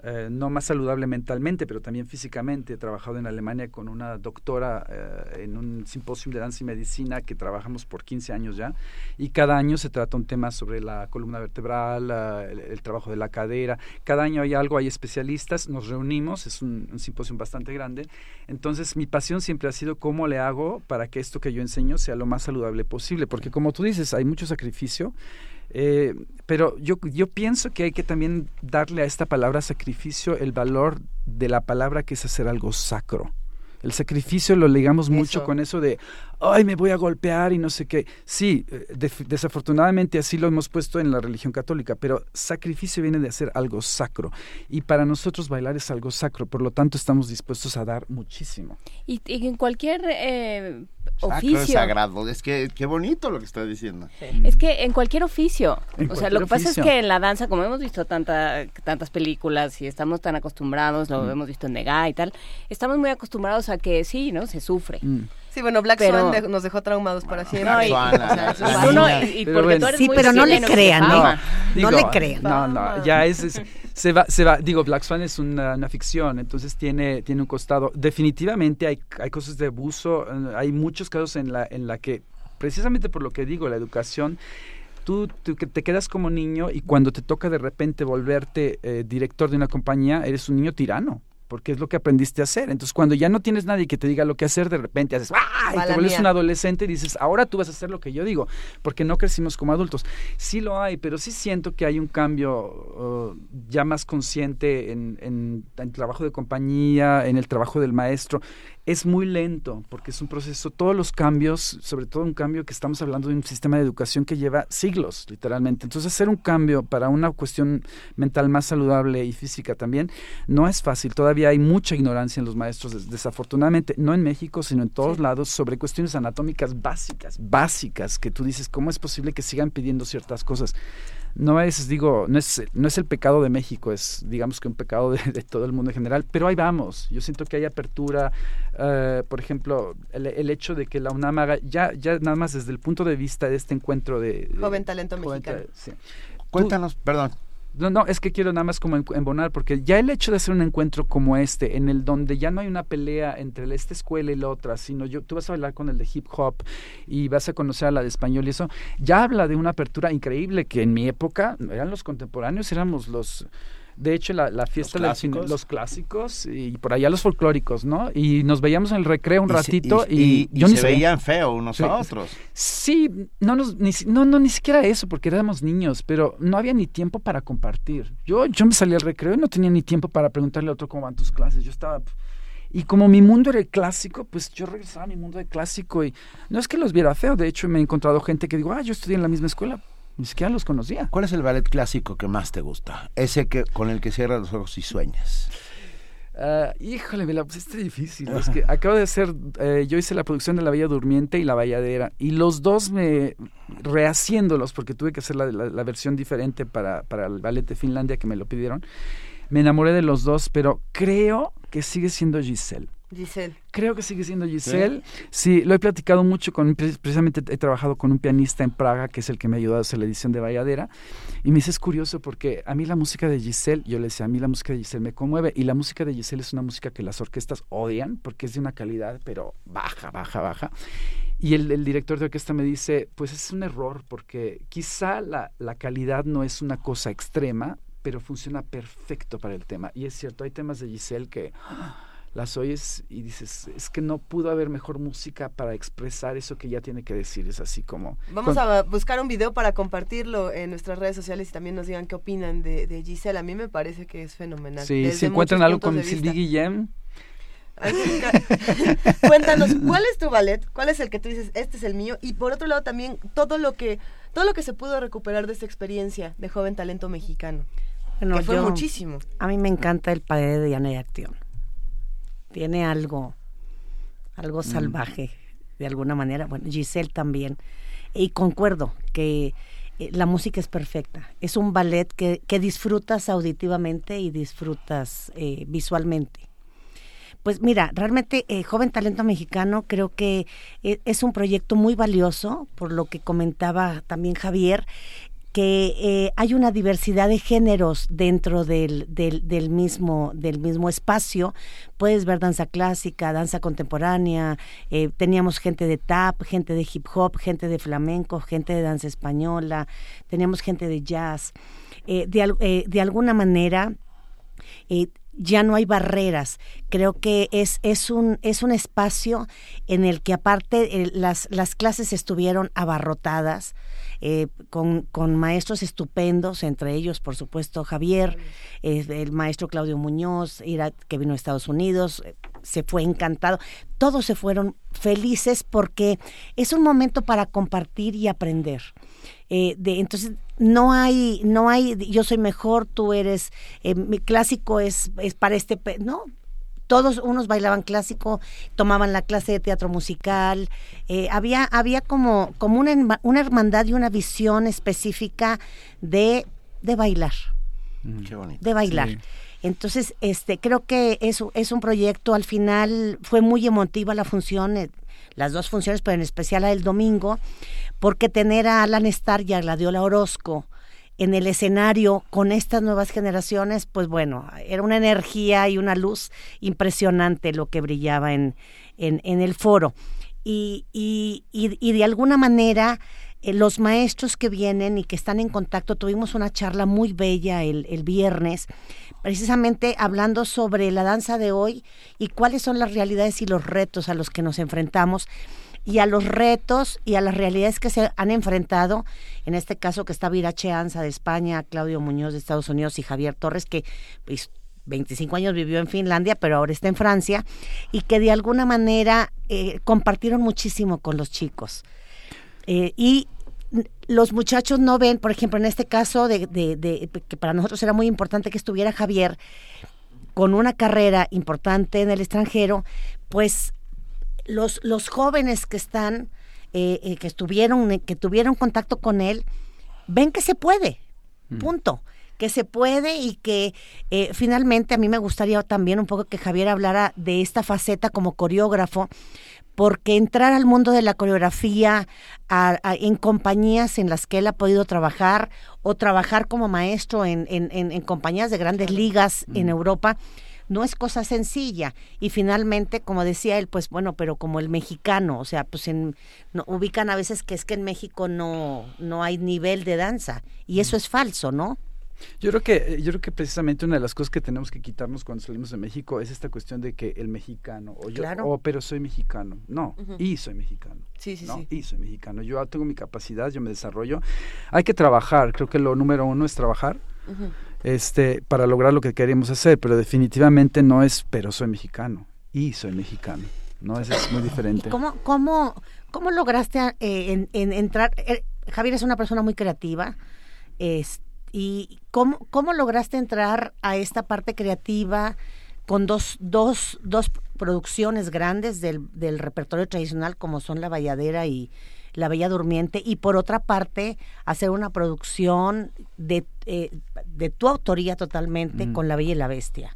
eh, no más saludable mentalmente, pero también físicamente. He trabajado en Alemania con una doctora eh, en un simposio de danza y medicina que trabajamos por 15 años ya, y cada año se trata un tema sobre la columna vertebral, el, el, trabajo de la cadera. Cada año hay algo, hay especialistas, nos reunimos, es un, un simposio bastante grande. Entonces, mi pasión siempre ha sido cómo le hago para que esto que yo enseño sea lo más saludable posible, porque como tú dices, hay mucho sacrificio. Eh, pero yo, yo pienso que hay que también darle a esta palabra sacrificio el valor de la palabra que es hacer algo sacro. El sacrificio lo ligamos eso. mucho con eso de, ay, me voy a golpear y no sé qué. Sí, de, desafortunadamente así lo hemos puesto en la religión católica, pero sacrificio viene de hacer algo sacro. Y para nosotros bailar es algo sacro, por lo tanto estamos dispuestos a dar muchísimo. Y, y en cualquier eh, oficio. Es sagrado, es que qué bonito lo que estás diciendo. Sí. Es que en cualquier oficio, en o sea, lo que pasa es que en la danza, como hemos visto tanta, tantas películas y estamos tan acostumbrados, lo mm. hemos visto en Nega y tal, estamos muy acostumbrados a que sí, ¿no? Se sufre. Mm. Sí, bueno, Black pero, Swan de, nos dejó traumados para siempre. No, y, y, porque tú eres sí, muy pero no le crean, no, no, digo, no le crean. No, no, ya es, es se va, se va, digo, Black Swan es una, una, ficción, entonces tiene, tiene un costado. Definitivamente hay, hay cosas de abuso, hay muchos casos en la, en la que, precisamente por lo que digo, la educación Tú, tú, te quedas como niño y cuando te toca de repente volverte eh, director de una compañía, eres un niño tirano porque es lo que aprendiste a hacer. Entonces, cuando ya no tienes nadie que te diga lo que hacer, de repente haces ¡ah! y te vuelves un adolescente y dices, ahora tú vas a hacer lo que yo digo, porque no crecimos como adultos. Sí lo hay, pero sí siento que hay un cambio uh, ya más consciente en, en, en, el trabajo de compañía, en el trabajo del maestro. Es muy lento, porque es un proceso, todos los cambios, sobre todo un cambio que estamos hablando de un sistema de educación que lleva siglos, literalmente. Entonces, hacer un cambio para una cuestión mental más saludable y física también, no es fácil. Todavía hay mucha ignorancia en los maestros, desafortunadamente, no en México, sino en todos sí. lados, sobre cuestiones anatómicas básicas, básicas, que tú dices, ¿cómo es posible que sigan pidiendo ciertas cosas? No es, digo, no es, no es el pecado de México, es digamos que un pecado de, todo el mundo en general, pero ahí vamos. Yo siento que hay apertura, eh, por ejemplo, el, hecho de que la UNAM haga, ya, ya nada más desde el punto de vista de este encuentro de... Joven talento mexicano. Cuéntanos, perdón, no, no, es que quiero nada más como embonar, porque ya el hecho de hacer un encuentro como este, en el donde ya no hay una pelea entre esta escuela y la otra, sino yo, tú vas a hablar con el de hip hop y vas a conocer a la de español y eso, ya habla de una apertura increíble que en mi época eran los contemporáneos, éramos los de hecho, la, la fiesta los clásicos. Los clásicos y por allá los folclóricos, ¿no? Y nos veíamos en el recreo un ratito y, yo se veían feo unos a otros. Sí, no, nos, ni, no, no, ni siquiera eso, porque éramos niños, pero no había ni tiempo para compartir. Yo, yo me salí al recreo y no tenía ni tiempo para preguntarle a otro cómo van tus clases. Yo estaba... Y como mi mundo era el clásico, pues yo regresaba a mi mundo de clásico y no es que los viera feo, de hecho me he encontrado gente que digo, ah, yo estudié en la misma escuela, ni siquiera los conocía. ¿Cuál es el ballet clásico que más te gusta? Ese que con el que cierras los ojos y sueñas. Uh, híjole, me la pusiste difícil. Es que acabo de hacer, eh, yo hice la producción de La Bella Durmiente y La Valladera, y los dos me, rehaciéndolos, porque tuve que hacer la, la, versión diferente para, para el ballet de Finlandia que me lo pidieron, me enamoré de los dos, pero creo que sigue siendo Giselle. Giselle. Creo que sigue siendo Giselle. Sí, lo he platicado mucho con, precisamente he trabajado con un pianista en Praga, que es el que me ha ayudado a hacer la edición de Valladera. Y me dice, es curioso porque a mí la música de Giselle, yo le decía, a mí la música de Giselle me conmueve. Y la música de Giselle es una música que las orquestas odian porque es de una calidad, pero baja, baja, baja. Y el, el director de orquesta me dice, pues es un error porque quizá la, la calidad no es una cosa extrema, pero funciona perfecto para el tema. Y es cierto, hay temas de Giselle que las oyes y dices, es que no pudo haber mejor música para expresar eso que ya tiene que decir, es así como... Vamos a buscar un video para compartirlo en nuestras redes sociales y también nos digan qué opinan de, de Giselle, a mí me parece que es fenomenal. Sí, si encuentran algo con Sylvie Guillem... Cuéntanos, ¿cuál es tu ballet? ¿Cuál es el que tú dices, este es el mío? Y por otro lado también todo lo que todo lo que se pudo recuperar de esta experiencia de joven talento mexicano. que fue muchísimo. A mí me encanta el padre de Diana de Acción tiene algo, algo mm. salvaje, de alguna manera. Bueno, Giselle también. Y concuerdo que eh, la música es perfecta. Es un ballet que, que disfrutas auditivamente y disfrutas eh, visualmente. Pues mira, realmente eh, Joven Talento Mexicano creo que es un proyecto muy valioso, por lo que comentaba también Javier, que eh, hay una diversidad de géneros dentro del, del, mismo, del mismo espacio. Puedes ver danza clásica, danza contemporánea, eh, teníamos gente de tap, gente de hip hop, gente de flamenco, gente de danza española, teníamos gente de jazz. Eh, de, de alguna manera, ya no hay barreras. Creo que es, es, un, es un espacio en el que aparte las, las clases estuvieron abarrotadas. Eh, con, con, maestros estupendos, entre ellos, por supuesto, Javier, eh, el maestro Claudio Muñoz, que vino a Estados Unidos, eh, se fue encantado. Todos se fueron felices porque es un momento para compartir y aprender. De, entonces no hay no hay yo soy mejor tú eres mi clásico es es para este no todos unos bailaban clásico, tomaban la clase de teatro musical, eh, había, había como, como una, una hermandad y una visión específica de, de bailar. Mm. Qué bonito. De bailar. Entonces, este, creo que es, es un proyecto, al final fue muy emotiva la función, eh, las dos funciones, pero en especial la del domingo, porque tener a Alan Starr y a Gladiola Orozco, en el escenario con estas nuevas generaciones, pues bueno, era una energía y una luz impresionante lo que brillaba en, el foro. Y, de alguna manera eh, los maestros que vienen y que están en contacto, tuvimos una charla muy bella el, el viernes, precisamente hablando sobre la danza de hoy y cuáles son las realidades y los retos a los que nos enfrentamos y a los retos y a las realidades que se han enfrentado, en este caso que está Virache Anza de España, Claudio Muñoz de Estados Unidos y Javier Torres, que pues, 25 años vivió en Finlandia, pero ahora está en Francia, y que de alguna manera eh, compartieron muchísimo con los chicos. Eh, y los muchachos no ven, por ejemplo, en este caso, de, de, que para nosotros era muy importante que estuviera Javier con una carrera importante en el extranjero, pues los, los jóvenes que están, eh, eh, que estuvieron, que tuvieron contacto con él, ven que se puede, punto. Que se puede y que eh, finalmente a mí me gustaría también un poco que Javier hablara de esta faceta como coreógrafo, porque entrar al mundo de la coreografía en compañías en las que él ha podido trabajar o trabajar como maestro en, en, compañías de grandes ligas en Europa, no es cosa sencilla. Y finalmente, como decía él, pues bueno, pero como el mexicano, o sea, pues en, no, ubican a veces que es que en México no, no hay nivel de danza. Y eso es falso, ¿no? Yo creo que yo creo que precisamente una de las cosas que tenemos que quitarnos cuando salimos de México es esta cuestión de que el mexicano o yo oh, pero soy mexicano. No, y soy mexicano. Sí, sí, sí. Y soy mexicano. Yo tengo mi capacidad, yo me desarrollo. Hay que trabajar, creo que lo número uno es trabajar. Este, para lograr lo que queremos hacer, pero definitivamente no es, pero soy mexicano y soy mexicano, ¿no? Eso es muy diferente. ¿Cómo, cómo, cómo lograste eh, en, entrar? Eh, Javier es una persona muy creativa, ¿Y cómo, cómo lograste entrar a esta parte creativa con dos, dos, dos producciones grandes del, del repertorio tradicional como son La Valladera y, la Bella Durmiente y por otra parte hacer una producción de, eh, de tu autoría totalmente mm. con La Bella y la Bestia.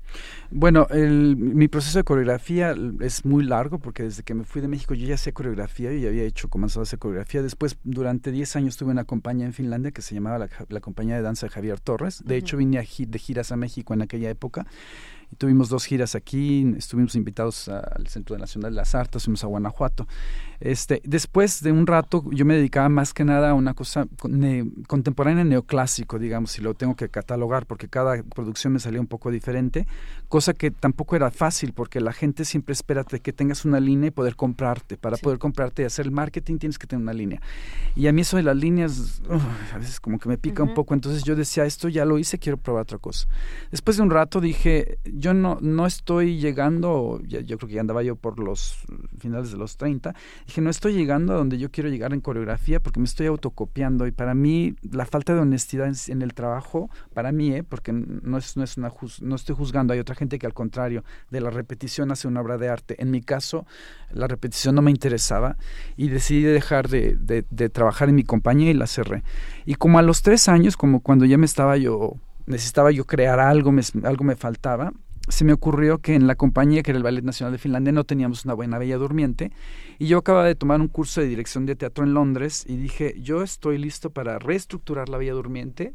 Bueno, el, mi proceso de coreografía es muy largo porque desde que me fui de México yo ya hacía coreografía, y ya había hecho, comenzado a hacer coreografía. Después, durante 10 años tuve una compañía en Finlandia que se llamaba la, Compañía de Danza de Javier Torres. De hecho, vine de giras a México en aquella época tuvimos dos giras aquí, estuvimos invitados al Centro Nacional de las Artes, fuimos a Guanajuato. Este, después de un rato yo me dedicaba más que nada a una cosa contemporánea neoclásico, digamos, si lo tengo que catalogar, porque cada producción me salía un poco diferente, cosa que tampoco era fácil, porque la gente siempre espera que tengas una línea y poder comprarte. Para poder comprarte y hacer el marketing tienes que tener una línea. Y a mí eso de las líneas, a veces como que me pica un poco, entonces yo decía, esto ya lo hice, quiero probar otra cosa. Después de un rato dije, yo no, no estoy llegando, yo creo que ya andaba yo por los finales de los 30, dije, no estoy llegando a donde yo quiero llegar en coreografía porque me estoy autocopiando y para mí la falta de honestidad en, el trabajo, para mí, ¿eh? porque no, es, no, es una no estoy juzgando, hay otra gente que al contrario, de la repetición hace una obra de arte. En mi caso, la repetición no me interesaba y decidí dejar de, trabajar en mi compañía y la cerré. Y como a los tres años, como cuando ya me estaba yo necesitaba yo crear algo, me, algo me faltaba, se me ocurrió que en la compañía, que era el Ballet Nacional de Finlandia, no teníamos una buena bella durmiente. Y yo acababa de tomar un curso de dirección de teatro en Londres y dije, yo estoy listo para reestructurar la Bella Durmiente,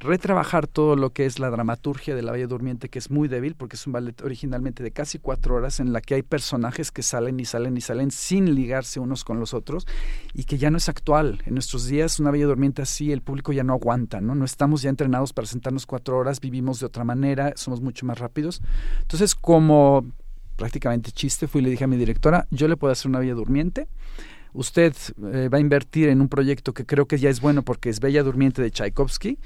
retrabajar todo lo que es la dramaturgia de la Bella Durmiente, que es muy débil, porque es un ballet originalmente de casi cuatro horas, en la que hay personajes que salen y salen y salen sin ligarse unos con los otros, y que ya no es actual. En nuestros días, una Bella Durmiente así, el público ya no aguanta, ¿no? No estamos ya entrenados para sentarnos cuatro horas, vivimos de otra manera, somos mucho más rápidos. Entonces, como prácticamente chiste, fui y le dije a mi directora, yo le puedo hacer una Bella Durmiente, usted eh, va a invertir en un proyecto que creo que ya es bueno porque es Bella Durmiente de Tchaikovsky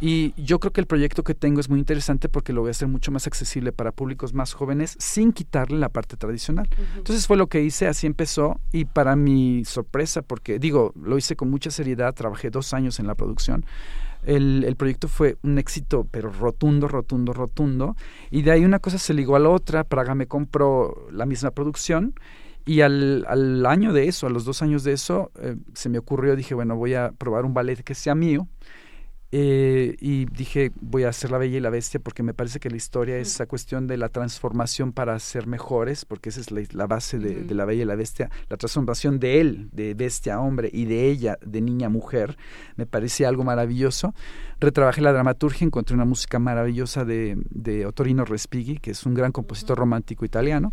y yo creo que el proyecto que tengo es muy interesante porque lo voy a hacer mucho más accesible para públicos más jóvenes sin quitarle la parte tradicional. Entonces fue lo que hice, así empezó y para mi sorpresa, porque digo, lo hice con mucha seriedad, trabajé dos años en la producción. El, el, proyecto fue un éxito, pero rotundo, rotundo, rotundo. Y de ahí una cosa se ligó a la otra. Praga me compró la misma producción. Y al, al año de eso, a los dos años de eso, eh, se me ocurrió, dije, bueno, voy a probar un ballet que sea mío. Eh, y dije, voy a hacer La Bella y la Bestia porque me parece que la historia es esa cuestión de la transformación para ser mejores, porque esa es la, base de, La Bella y la Bestia, la transformación de él, de bestia a hombre, y de ella, de niña a mujer, me parece algo maravilloso. Retrabajé la dramaturgia, encontré una música maravillosa de, de Otorino Respighi, que es un gran compositor romántico italiano,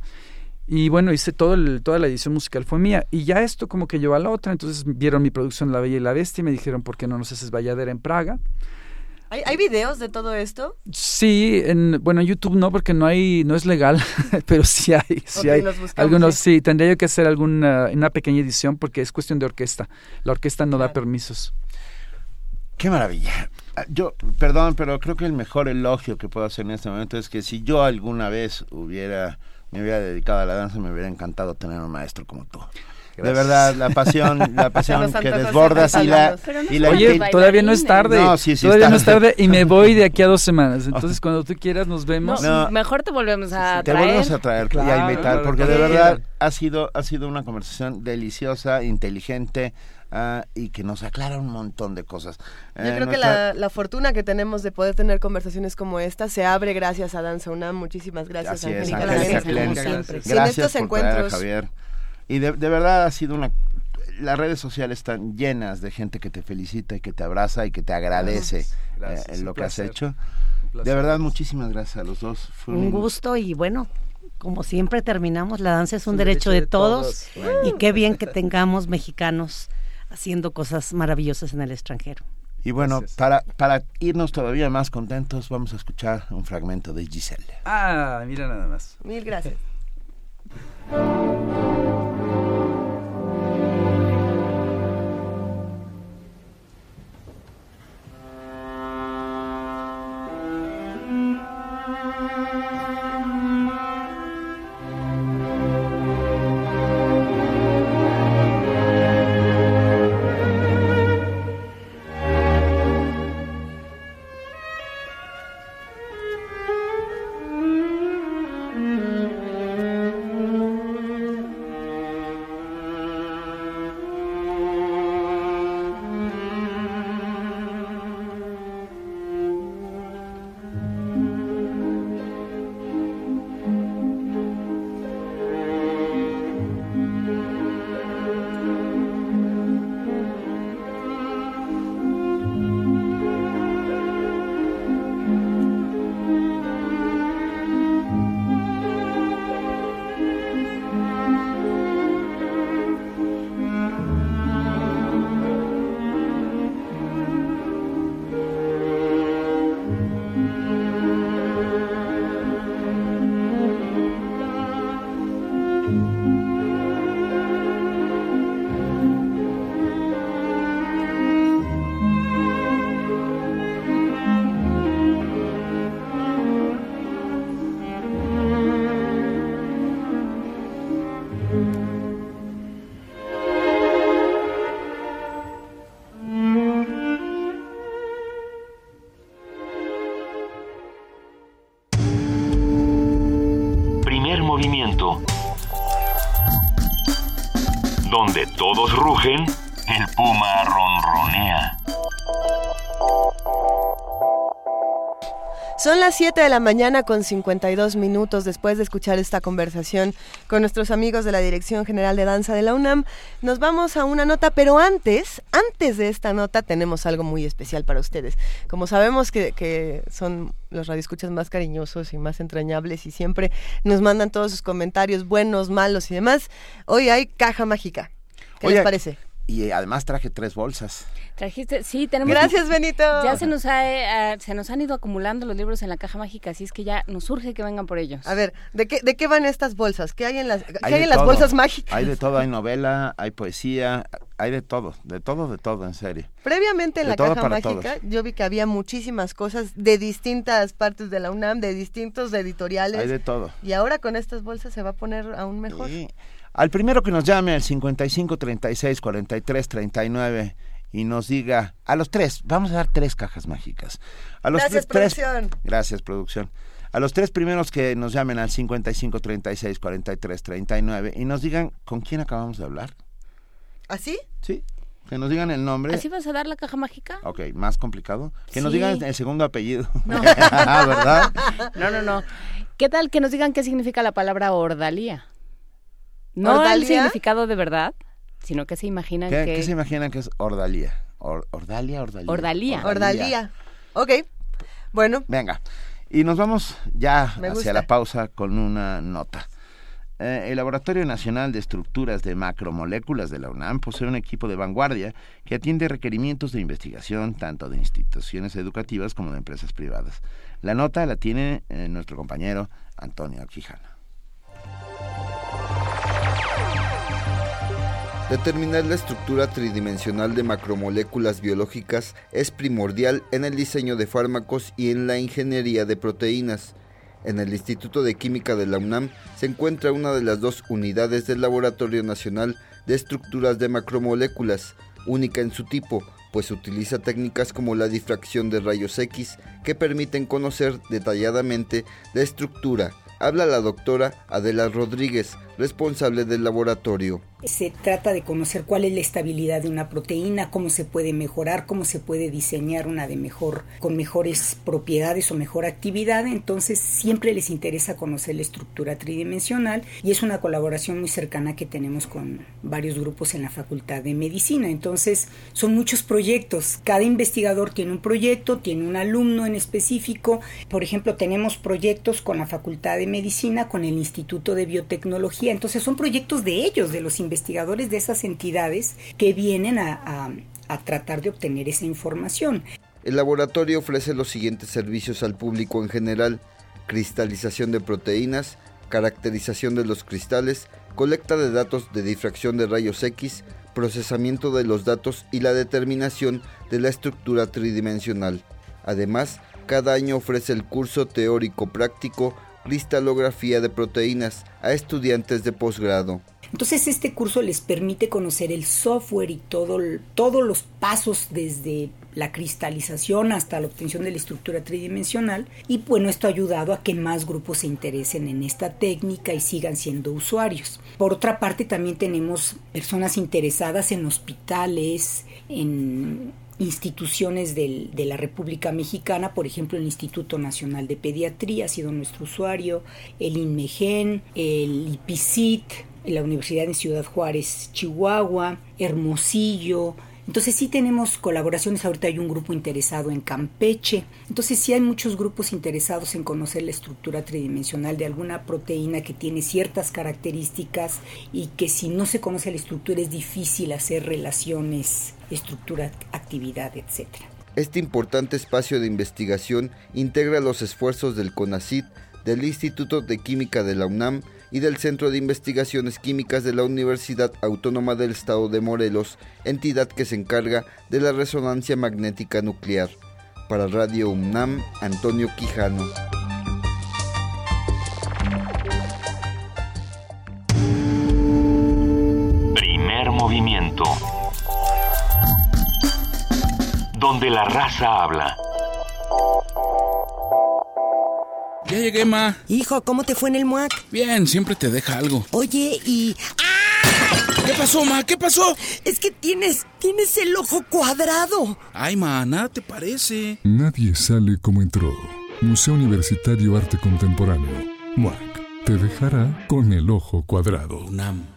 y bueno, hice todo el, toda la edición musical fue mía. Y ya esto como que llevó a la otra. Entonces vieron mi producción La Bella y la Bestia y me dijeron, ¿por qué no nos haces Valladera en Praga? ¿Hay, ¿Hay videos de todo esto? Sí, en, bueno, en YouTube no, porque no hay, no es legal, pero sí hay, sí hay algunos, sí. tendría yo que hacer alguna una pequeña edición porque es cuestión de orquesta. La orquesta no da permisos. Qué maravilla. Ah, yo, perdón, pero creo que el mejor elogio que puedo hacer en este momento es que si yo alguna vez hubiera me hubiera dedicado a la danza, me hubiera encantado tener un maestro como tú. De verdad, la pasión, la pasión que desbordas y la, y la Oye, todavía no es tarde. No, sí, sí todavía no es tarde y me voy de aquí a dos semanas. Entonces, cuando tú quieras, nos vemos. mejor te volvemos a traer. Te volvemos a traer y a invitar, porque de verdad ha sido, ha sido una conversación deliciosa, inteligente, ah, y que nos aclara un montón de cosas. Yo Eh, creo que la, la fortuna que tenemos de poder tener conversaciones como esta se abre gracias a Danza UNAM. Muchísimas gracias, Así es, Angélica. Angélica Laverde, como Klenk. siempre. Sin Gracias estos por encuentros, Javier. Y de, de verdad ha sido una... Las redes sociales están llenas de gente que te felicita y que te abraza y que te agradece Gracias, eh, lo que has hecho. De verdad, muchísimas gracias a los dos. Fue Un gusto y bueno, como siempre terminamos, la danza es un derecho, de, todos, y qué bien que tengamos mexicanos haciendo cosas maravillosas en el extranjero. Y bueno, para, para irnos todavía más contentos, vamos a escuchar un fragmento de Giselle. Ah, mira nada más. Mil gracias. 7 de la mañana con 52 minutos después de escuchar esta conversación con nuestros amigos de la Dirección General de Danza de la UNAM. Nos vamos a una nota, pero antes, antes de esta nota tenemos algo muy especial para ustedes. Como sabemos que, que son los radioescuchas más cariñosos y más entrañables y siempre nos mandan todos sus comentarios buenos, malos y demás, hoy hay caja mágica. ¿Qué Oye, les parece? Y eh, además traje tres bolsas. Trajiste, sí, tenemos. Gracias, Benito. Ya se nos, ha, eh, se nos han ido acumulando los libros en la caja mágica, así es que ya nos urge que vengan por ellos. A ver, ¿de qué, ¿de qué van estas bolsas? ¿Qué hay en las, ¿qué Hay hay en las bolsas mágicas? Hay de todo, hay novela, hay poesía, hay de todo, de todo, de todo, en serio. Previamente en De la caja mágica todos. yo vi que había muchísimas cosas de distintas partes de la UNAM, de distintos editoriales. Hay de todo. Y ahora con estas bolsas se va a poner aún mejor. Sí. Al primero que nos llame al 55 36 43 39 y nos diga, a los tres, vamos a dar tres cajas mágicas. A los Gracias, tres- producción. Gracias, producción. A los tres primeros que nos llamen al 55 36 43 39 y nos digan con quién acabamos de hablar. ¿Así? Sí. Que nos digan el nombre. ¿Así vas a dar la caja mágica? Ok, más complicado. Que nos digan el segundo apellido. No. ¿Verdad? No, no, no. ¿Qué tal que nos digan qué significa la palabra ordalía? No el ¿Ordalía? significado de verdad, sino que se imaginan ¿Qué, que... qué se imaginan que es ordalía? Or- ¿Ordalia, ordalía? Ordalía. Ordalía. Ok. Bueno, Venga, y nos vamos ya Me hacia gusta. la pausa con una nota. Eh, el Laboratorio Nacional de Estructuras de Macromoléculas de la UNAM posee un equipo de vanguardia que atiende requerimientos de investigación tanto de instituciones educativas como de empresas privadas. La nota la tiene eh, nuestro compañero Antonio Quijano. Determinar la estructura tridimensional de macromoléculas biológicas es primordial en el diseño de fármacos y en la ingeniería de proteínas. En el Instituto de Química de la UNAM se encuentra una de las dos unidades del Laboratorio Nacional de Estructuras de Macromoléculas, única en su tipo, pues utiliza técnicas como la difracción de rayos X que permiten conocer detalladamente la estructura. Habla la doctora Adela Rodríguez, responsable del laboratorio. Se trata de conocer cuál es la estabilidad de una proteína, cómo se puede mejorar, cómo se puede diseñar una de mejor, con mejores propiedades o mejor actividad. Entonces siempre les interesa conocer la estructura tridimensional y es una colaboración muy cercana que tenemos con varios grupos en la Facultad de Medicina. Entonces son muchos proyectos. Cada investigador tiene un proyecto, tiene un alumno en específico. Por ejemplo, tenemos proyectos con la Facultad de Medicina, con el Instituto de Biotecnología. Entonces son proyectos de ellos, de los investigadores de esas entidades que vienen a, tratar de obtener esa información. El laboratorio ofrece los siguientes servicios al público en general, cristalización de proteínas, caracterización de los cristales, colecta de datos de difracción de rayos X, procesamiento de los datos y la determinación de la estructura tridimensional. Además, cada año ofrece el curso teórico práctico Cristalografía de Proteínas a estudiantes de posgrado. Entonces este curso les permite conocer el software y todo, todos los pasos desde la cristalización hasta la obtención de la estructura tridimensional y bueno, esto ha ayudado a que más grupos se interesen en esta técnica y sigan siendo usuarios. Por otra parte, también tenemos personas interesadas en hospitales, en instituciones de la República Mexicana, por ejemplo el Instituto Nacional de Pediatría ha sido nuestro usuario, el INMEGEN, el IPICIT, la Universidad de Ciudad Juárez, Chihuahua, Hermosillo. Entonces sí tenemos colaboraciones, ahorita hay un grupo interesado en Campeche, entonces sí hay muchos grupos interesados en conocer la estructura tridimensional de alguna proteína que tiene ciertas características y que si no se conoce la estructura es difícil hacer relaciones, estructura, actividad, etc. Este importante espacio de investigación integra los esfuerzos del CONACIT, del Instituto de Química de la UNAM, y del Centro de Investigaciones Químicas de la Universidad Autónoma del Estado de Morelos, entidad que se encarga de la resonancia magnética nuclear. Para Radio UNAM, Antonio Quijano. Primer movimiento. Donde la raza habla. Ya llegué, ma. Hijo, ¿cómo te fue en el MUAC? Bien, siempre te deja algo. Oye, y... ¡Ah! ¿Qué pasó, ma? ¿Qué pasó? Es que tienes, tienes el ojo cuadrado. Ay, ma, nada te parece. Nadie sale como entró. Museo Universitario Arte Contemporáneo. MUAC. Te dejará con el ojo cuadrado. UNAM.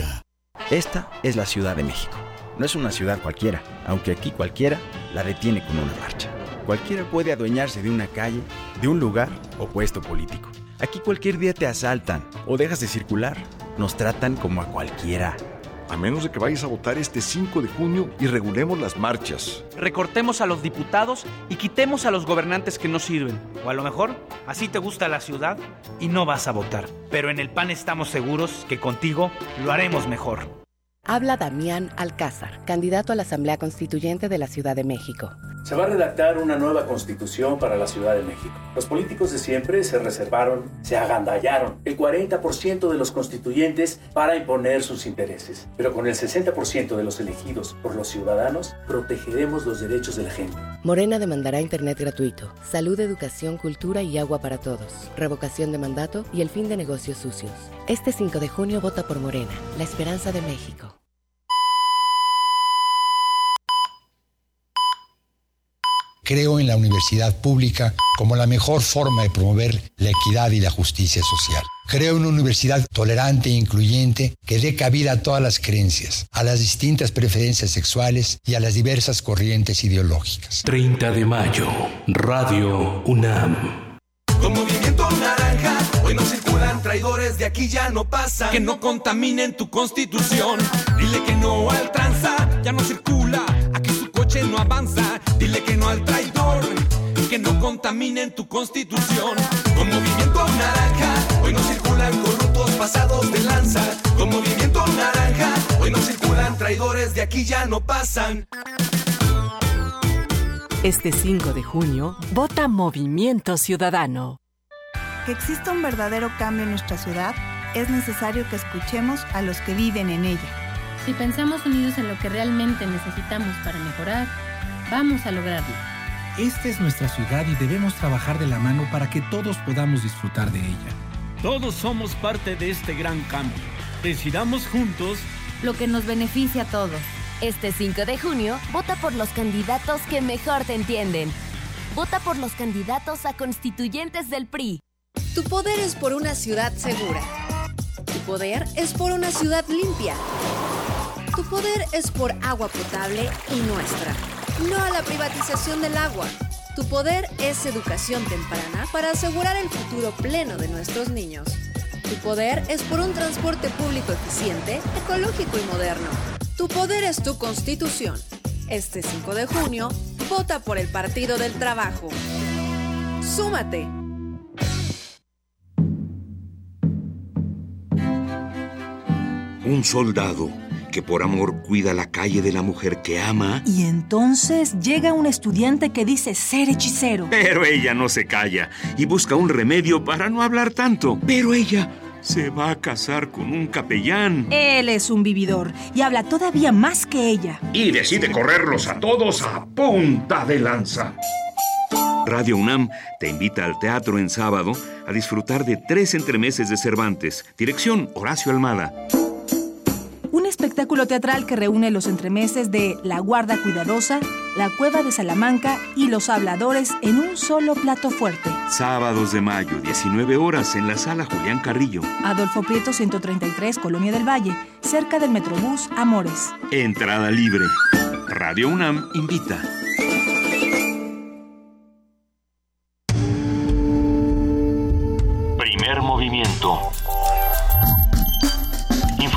Esta es la Ciudad de México. No es una ciudad cualquiera, aunque aquí cualquiera la detiene con una marcha. Cualquiera puede adueñarse de una calle, de un lugar o puesto político. Aquí cualquier día te asaltan o dejas de circular. Nos tratan como a cualquiera. A menos de que vayas a votar este 5 de junio y regulemos las marchas. Recortemos a los diputados y quitemos a los gobernantes que no sirven. O a lo mejor, así te gusta la ciudad y no vas a votar. Pero en el PAN estamos seguros que contigo lo haremos mejor. Habla Damián Alcázar, candidato a la Asamblea Constituyente de la Ciudad de México. Se va a redactar una nueva constitución para la Ciudad de México. Los políticos de siempre se reservaron, se agandallaron el 40% de los constituyentes para imponer sus intereses. Pero con el 60% de los elegidos por los ciudadanos, protegeremos los derechos de la gente. Morena demandará Internet gratuito, salud, educación, cultura y agua para todos, revocación de mandato y el fin de negocios sucios. Este 5 de junio vota por Morena, la esperanza de México. Creo en la universidad pública como la mejor forma de promover la equidad y la justicia social. Creo en una universidad tolerante e incluyente que dé cabida a todas las creencias, a las distintas preferencias sexuales y a las diversas corrientes ideológicas. 30 de mayo, Radio UNAM. Con movimiento naranja, hoy no circulan traidores, de aquí ya no pasa. Que no contaminen tu constitución. Dile que no al tranza, ya no circula, aquí su coche no avanza. Al traidor, que no contaminen tu constitución. Con movimiento naranja, hoy no circulan corruptos pasados de lanza. Con movimiento naranja, hoy no circulan traidores, de aquí ya no pasan. Este 5 de junio, vota Movimiento Ciudadano. Que exista un verdadero cambio en nuestra ciudad, es necesario que escuchemos a los que viven en ella. Si pensamos unidos en lo que realmente necesitamos para mejorar, vamos a lograrlo. Esta es nuestra ciudad y debemos trabajar de la mano para que todos podamos disfrutar de ella. Todos somos parte de este gran cambio. Decidamos juntos lo que nos beneficia a todos. Este 5 de junio, vota por los candidatos que mejor te entienden. Vota por los candidatos a constituyentes del PRI. Tu poder es por una ciudad segura. Tu poder es por una ciudad limpia. Tu poder es por agua potable y nuestra. No a la privatización del agua. Tu poder es educación temprana para asegurar el futuro pleno de nuestros niños. Tu poder es por un transporte público eficiente, ecológico y moderno. Tu poder es tu constitución. Este 5 de junio, vota por el Partido del Trabajo. ¡Súmate! Un soldado que por amor cuida la calle de la mujer que ama. Y entonces llega un estudiante que dice ser hechicero. Pero ella no se calla y busca un remedio para no hablar tanto. Pero ella se va a casar con un capellán. Él es un vividor y habla todavía más que ella. Y decide correrlos a todos a punta de lanza. Radio UNAM te invita al teatro en sábado a disfrutar de tres entremeses de Cervantes. Dirección Horacio Almada un espectáculo teatral que reúne los entremeses de La Guarda Cuidadosa, La Cueva de Salamanca y Los Habladores en un solo plato fuerte. Sábados de mayo, 19 horas en la sala Julián Carrillo. Adolfo Prieto 133, Colonia del Valle, cerca del Metrobús Amores. Entrada libre. Radio UNAM invita. Primer movimiento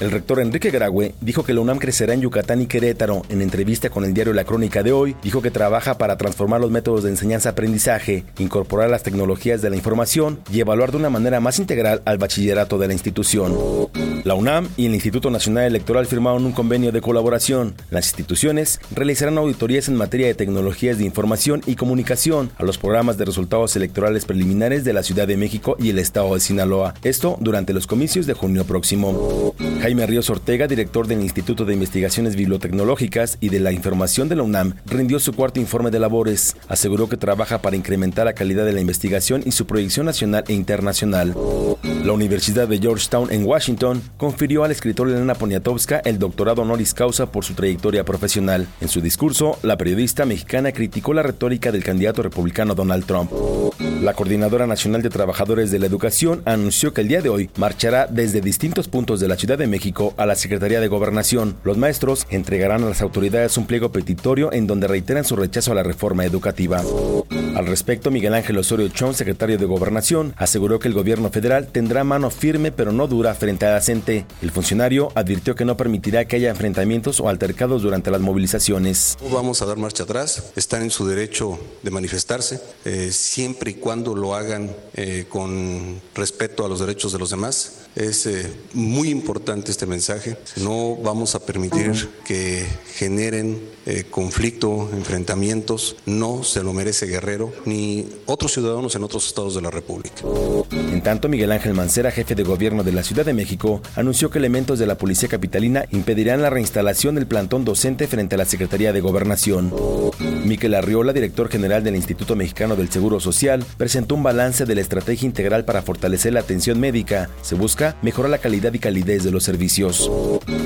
el rector Enrique Graue dijo que la UNAM crecerá en Yucatán y Querétaro. En entrevista con el diario La Crónica de hoy, dijo que trabaja para transformar los métodos de enseñanza-aprendizaje, incorporar las tecnologías de la información y evaluar de una manera más integral al bachillerato de la institución. La UNAM y el Instituto Nacional Electoral firmaron un convenio de colaboración. Las instituciones realizarán auditorías en materia de tecnologías de información y comunicación a los programas de resultados electorales preliminares de la Ciudad de México y el Estado de Sinaloa. Esto durante los comicios de junio próximo. Jaime Ríos Ortega, director del Instituto de Investigaciones Bibliotecnológicas y de la Información de la UNAM, rindió su cuarto informe de labores. Aseguró que trabaja para incrementar la calidad de la investigación y su proyección nacional e internacional. La Universidad de Georgetown en Washington confirió al escritor Elena Poniatowska el doctorado honoris causa por su trayectoria profesional. En su discurso, la periodista mexicana criticó la retórica del candidato republicano Donald Trump. La Coordinadora Nacional de Trabajadores de la Educación anunció que el día de hoy marchará desde distintos puntos de la Ciudad de México a la Secretaría de Gobernación. Los maestros entregarán a las autoridades un pliego petitorio en donde reiteran su rechazo a la reforma educativa. Al respecto, Miguel Ángel Osorio Chong, secretario de Gobernación, aseguró que el gobierno federal tendrá mano firme pero no dura frente a la CENTE. El funcionario advirtió que no permitirá que haya enfrentamientos o altercados durante las movilizaciones. No vamos a dar marcha atrás, están en su derecho de manifestarse, eh, siempre y cuando lo hagan eh, con respeto a los derechos de los demás. Es eh, muy importante este mensaje. No vamos a permitir que generen eh, conflicto, enfrentamientos. No se lo merece Guerrero ni otros ciudadanos en otros estados de la República. En tanto, Miguel Ángel Mancera, jefe de gobierno de la Ciudad de México, anunció que elementos de la Policía Capitalina impedirán la reinstalación del plantón docente frente a la Secretaría de Gobernación. Miquel Arriola, director general del Instituto Mexicano del Seguro Social, presentó un balance de la estrategia integral para fortalecer la atención médica. Se busca mejorar la calidad y calidez de los servicios.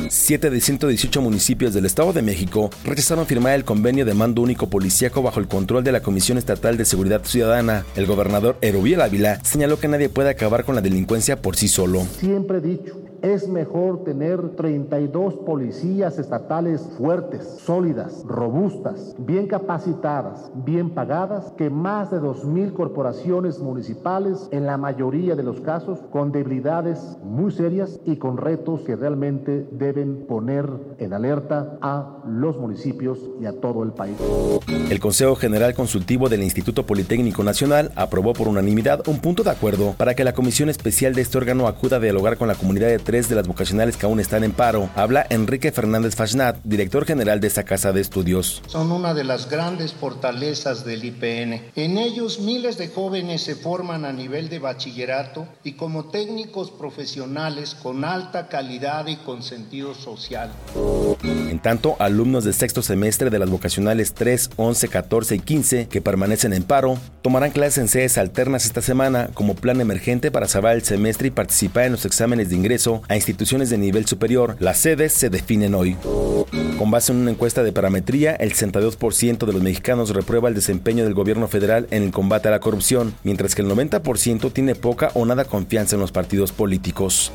Siete de 118 municipios del Estado de México rechazaron firmar el convenio de mando único policíaco bajo el control de la Comisión Estatal de Seguridad Ciudadana. El gobernador Erubiel Ávila señaló que nadie puede acabar con la delincuencia por sí solo. Siempre he dicho, Es mejor tener 32 policías estatales fuertes, sólidas, robustas, bien capacitadas, bien pagadas, que más de 2.000 corporaciones municipales, en la mayoría de los casos, con debilidades muy serias y con retos que realmente deben poner en alerta a los municipios y a todo el país. El Consejo General Consultivo del Instituto Politécnico Nacional aprobó por unanimidad un punto de acuerdo para que la comisión especial de este órgano acuda a dialogar con la comunidad de tres de las vocacionales que aún están en paro. Habla Enrique Fernández Fashnat, director general de esta casa de estudios. Son una de las grandes fortalezas del IPN. En ellos miles de jóvenes se forman a nivel de bachillerato y como técnicos profesionales con alta calidad y con sentido social. En tanto, alumnos de sexto semestre de las vocacionales 3, 11, 14 y 15 que permanecen en paro tomarán clases en sedes alternas esta semana como plan emergente para salvar el semestre y participar en los exámenes de ingreso a instituciones de nivel superior. Las sedes se definen hoy. Con base en una encuesta de parametría, el 62% de los mexicanos reprueba el desempeño del gobierno federal en el combate a la corrupción, mientras que el 90% tiene poca o nada confianza en los partidos políticos.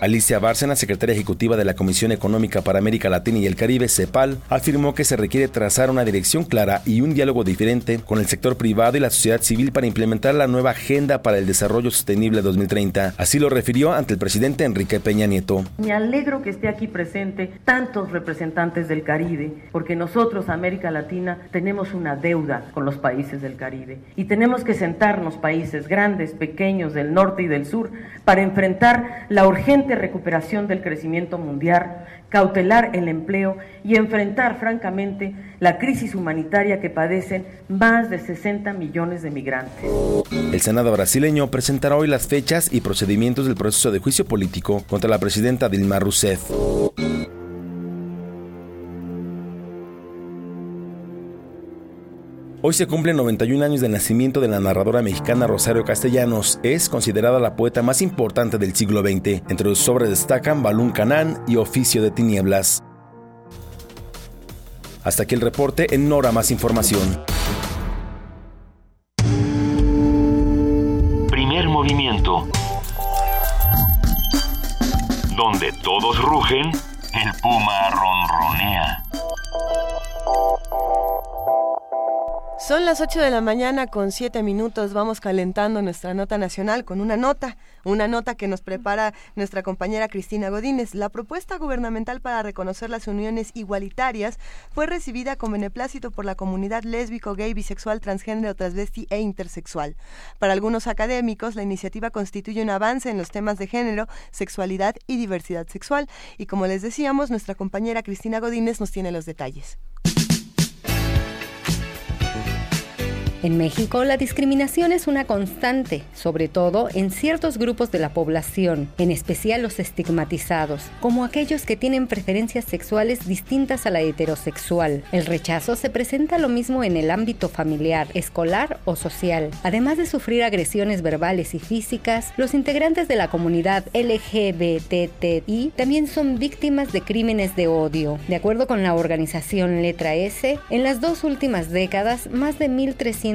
Alicia Bárcena, secretaria ejecutiva de la Comisión Económica para América Latina y el Caribe, CEPAL, afirmó que se requiere trazar una dirección clara y un diálogo diferente con el sector privado y la sociedad civil para implementar la nueva Agenda para el Desarrollo Sostenible 2030. Así lo refirió ante el presidente Enrique Peña Nieto. Me alegro que esté aquí presente tantos representantes del Caribe, porque nosotros, América Latina, tenemos una deuda con los países del Caribe y tenemos que sentarnos países grandes, pequeños, del norte y del sur, para enfrentar la urgente recuperación del crecimiento mundial, cautelar el empleo y enfrentar francamente la crisis humanitaria que padecen más de 60 millones de migrantes. El Senado brasileño presentará hoy las fechas y procedimientos del proceso de juicio político contra la presidenta Dilma Rousseff. Hoy se cumplen 91 años del nacimiento de la narradora mexicana Rosario Castellanos. Es considerada la poeta más importante del siglo XX. Entre sus obras destacan Balún Canán y Oficio de Tinieblas. Hasta aquí el reporte. En Nora más información. Primer movimiento. Donde todos rugen, el puma ronronea. Son las 8 de la mañana con 7 minutos. Vamos calentando nuestra nota nacional con una nota, una nota que nos prepara nuestra compañera Cristina Godínez. La propuesta gubernamental para reconocer las uniones igualitarias fue recibida con beneplácito por la comunidad lésbico, gay, bisexual, transgénero, transvesti e intersexual. Para algunos académicos, la iniciativa constituye un avance en los temas de género, sexualidad y diversidad sexual. Y como les decíamos, nuestra compañera Cristina Godínez nos tiene los detalles. En México, la discriminación es una constante, sobre todo en ciertos grupos de la población, en especial los estigmatizados, como aquellos que tienen preferencias sexuales distintas a la heterosexual. El rechazo se presenta lo mismo en el ámbito familiar, escolar o social. Además de sufrir agresiones verbales y físicas, los integrantes de la comunidad LGBTI también son víctimas de crímenes de odio. De acuerdo con la organización Letra S, en las dos últimas décadas, más de 1.300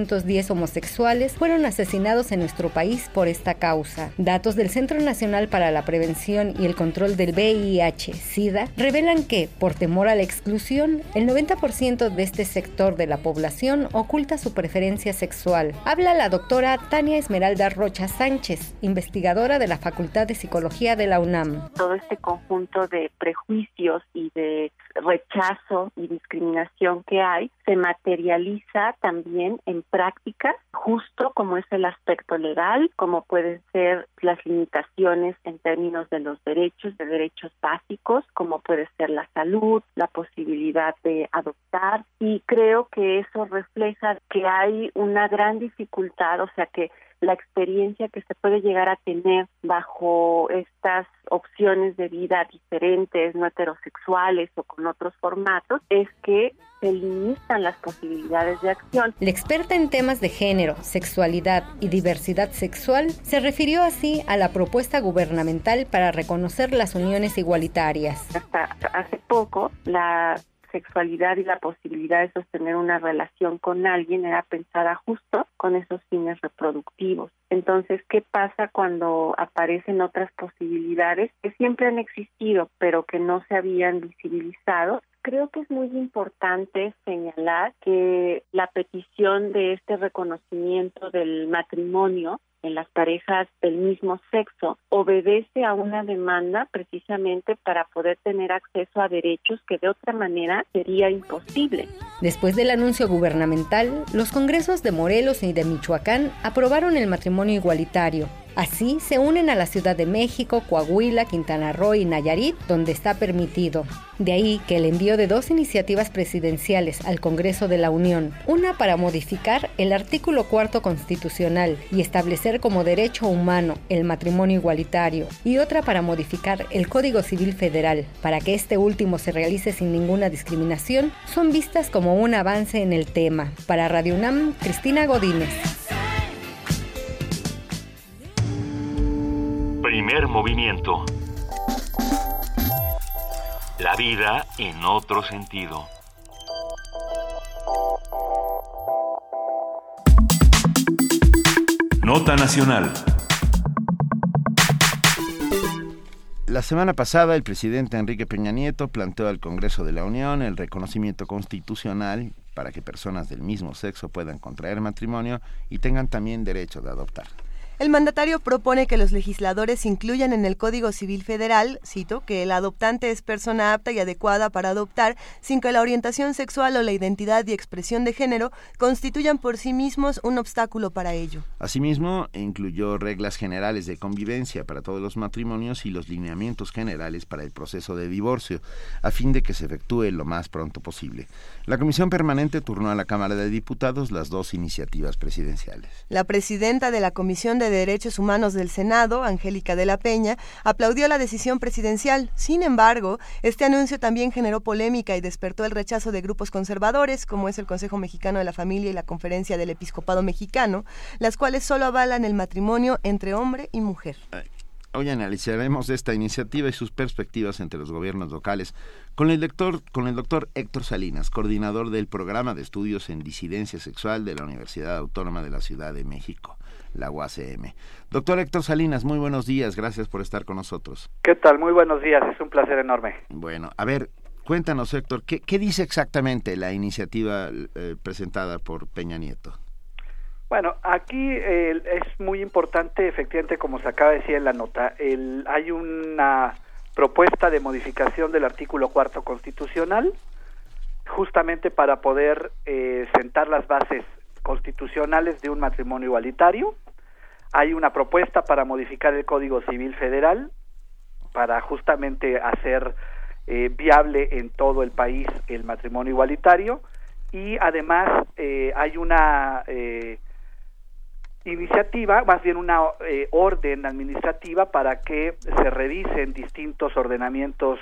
homosexuales fueron asesinados en nuestro país por esta causa. Datos del Centro Nacional para la Prevención y el Control del VIH-Sida revelan que, por temor a la exclusión, el 90% de este sector de la población oculta su preferencia sexual. Habla la doctora Tania Esmeralda Rocha Sánchez, investigadora de la Facultad de Psicología de la UNAM. Todo este conjunto de prejuicios y de rechazo y discriminación que hay se materializa también en prácticas, justo como es el aspecto legal, como pueden ser las limitaciones en términos de los derechos, de derechos básicos, como puede ser la salud, la posibilidad de adoptar. Y creo que eso refleja que hay una gran dificultad, o sea que la experiencia que se puede llegar a tener bajo estas opciones de vida diferentes, no heterosexuales o con otros formatos, es que se limitan las posibilidades de acción. La experta en temas de género, sexualidad y diversidad sexual se refirió así a la propuesta gubernamental para reconocer las uniones igualitarias. Hasta hace poco, la sexualidad y la posibilidad de sostener una relación con alguien era pensada justo con esos fines reproductivos. Entonces, ¿qué pasa cuando aparecen otras posibilidades que siempre han existido, pero que no se habían visibilizado? Creo que es muy importante señalar que la petición de este reconocimiento del matrimonio en las parejas del mismo sexo obedece a una demanda precisamente para poder tener acceso a derechos que de otra manera sería imposible. Después del anuncio gubernamental, los congresos de Morelos y de Michoacán aprobaron el matrimonio igualitario, Así se unen a la Ciudad de México, Coahuila, Quintana Roo y Nayarit, donde está permitido. De ahí que el envío de dos iniciativas presidenciales al Congreso de la Unión, una para modificar el artículo cuarto constitucional y establecer como derecho humano el matrimonio igualitario, y otra para modificar el Código Civil Federal para que este último se realice sin ninguna discriminación, son vistas como un avance en el tema. Para Radio UNAM, Cristina Godínez. Primer movimiento. La vida en otro sentido. Nota Nacional. La semana pasada el presidente Enrique Peña Nieto planteó al Congreso de la Unión el reconocimiento constitucional para que personas del mismo sexo puedan contraer matrimonio y tengan también derecho de adoptar. El mandatario propone que los legisladores incluyan en el Código Civil Federal, cito, que el adoptante es persona apta y adecuada para adoptar sin que la orientación sexual o la identidad y expresión de género constituyan por sí mismos un obstáculo para ello. Asimismo, incluyó reglas generales de convivencia para todos los matrimonios y los lineamientos generales para el proceso de divorcio, a fin de que se efectúe lo más pronto posible. La Comisión Permanente turnó a la Cámara de Diputados las dos iniciativas presidenciales. La presidenta de la Comisión de Derechos Humanos del Senado, Angélica de la Peña, aplaudió la decisión presidencial. Sin embargo, este anuncio también generó polémica y despertó el rechazo de grupos conservadores, como es el Consejo Mexicano de la Familia y la Conferencia del Episcopado Mexicano, las cuales solo avalan el matrimonio entre hombre y mujer. Hoy analizaremos esta iniciativa y sus perspectivas entre los gobiernos locales con el, doctor, con el doctor Héctor Salinas, coordinador del programa de estudios en disidencia sexual de la Universidad Autónoma de la Ciudad de México la UACM. Doctor Héctor Salinas, muy buenos días, gracias por estar con nosotros. ¿Qué tal? Muy buenos días, es un placer enorme. Bueno, a ver, cuéntanos Héctor, ¿qué, dice exactamente la iniciativa eh, presentada por Peña Nieto? Bueno, aquí es muy importante, efectivamente, como se acaba de decir en la nota, el, hay una propuesta de modificación del artículo cuarto constitucional, justamente para poder eh, sentar las bases constitucionales de un matrimonio igualitario. Hay una propuesta para modificar el Código Civil Federal para justamente hacer eh, viable en todo el país el matrimonio igualitario y además eh, hay una eh, iniciativa, más bien una orden administrativa para que se revisen distintos ordenamientos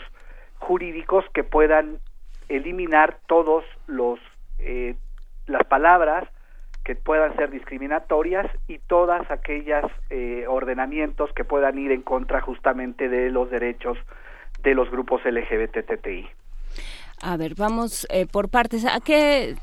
jurídicos que puedan eliminar todos los las palabras que puedan ser discriminatorias y todas aquellas eh, ordenamientos que puedan ir en contra justamente de los derechos de los grupos LGBTTI. A ver, vamos eh, por partes. ¿A qué,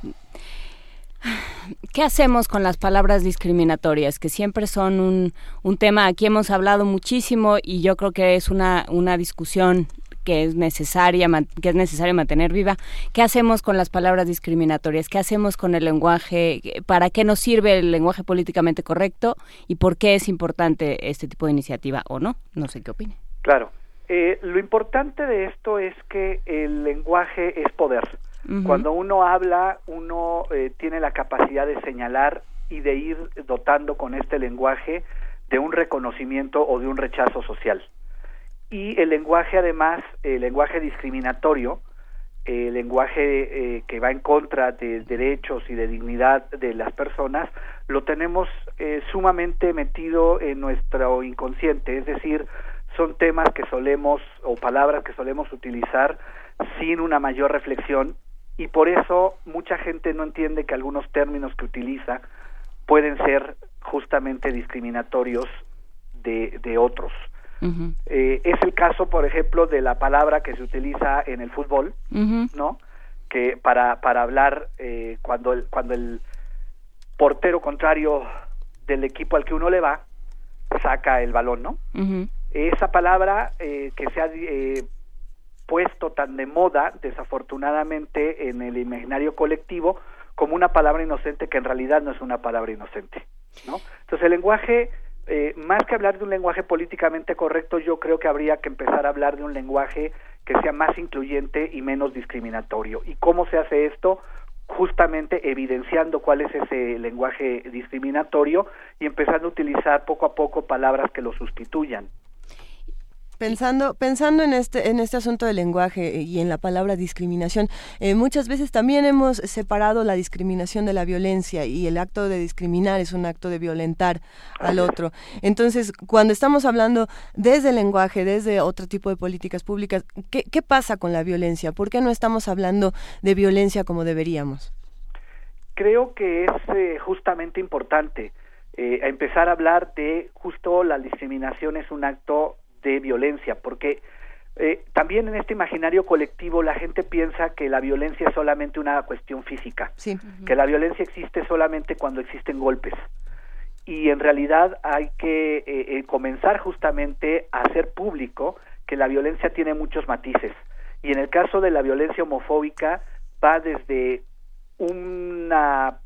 qué hacemos con las palabras discriminatorias? Que siempre son un, un tema, aquí hemos hablado muchísimo y yo creo que es una, una discusión que es necesaria que es necesario mantener viva qué hacemos con las palabras discriminatorias qué hacemos con el lenguaje para qué nos sirve el lenguaje políticamente correcto y por qué es importante este tipo de iniciativa o no no sé qué opine. Claro. Eh, lo importante de esto es que el lenguaje es poder. Cuando uno habla uno eh, tiene la capacidad de señalar y de ir dotando con este lenguaje de un reconocimiento o de un rechazo social y el lenguaje además, el lenguaje discriminatorio, el lenguaje eh, que va en contra de derechos y de dignidad de las personas, lo tenemos eh, sumamente metido en nuestro inconsciente, es decir, son temas que solemos o palabras que solemos utilizar sin una mayor reflexión y por eso mucha gente no entiende que algunos términos que utiliza pueden ser justamente discriminatorios de, de otros. Eh, es el caso, por ejemplo, de la palabra que se utiliza en el fútbol, ¿no? que para, para hablar eh, cuando, el, cuando el portero contrario del equipo al que uno le va saca el balón, ¿no? Esa palabra eh, que se ha eh, puesto tan de moda, desafortunadamente, en el imaginario colectivo, como una palabra inocente que en realidad no es una palabra inocente, ¿no? Entonces el lenguaje, eh, más que hablar de un lenguaje políticamente correcto, yo creo que habría que empezar a hablar de un lenguaje que sea más incluyente y menos discriminatorio. ¿Y cómo se hace esto? justamente evidenciando cuál es ese lenguaje discriminatorio y empezando a utilizar poco a poco palabras que lo sustituyan. Pensando, pensando en este, en este asunto del lenguaje y en la palabra discriminación, eh, muchas veces también hemos separado la discriminación de la violencia y el acto de discriminar es un acto de violentar al otro. Entonces, cuando estamos hablando desde el lenguaje, desde otro tipo de políticas públicas, ¿qué, qué pasa con la violencia? ¿Por qué no estamos hablando de violencia como deberíamos? Creo que es eh, justamente importante eh, empezar a hablar de justo la discriminación es un acto de violencia, porque eh, también en este imaginario colectivo la gente piensa que la violencia es solamente una cuestión física, que la violencia existe solamente cuando existen golpes. Y en realidad hay que eh, eh, comenzar justamente a hacer público que la violencia tiene muchos matices. Y en el caso de la violencia homofóbica va desde una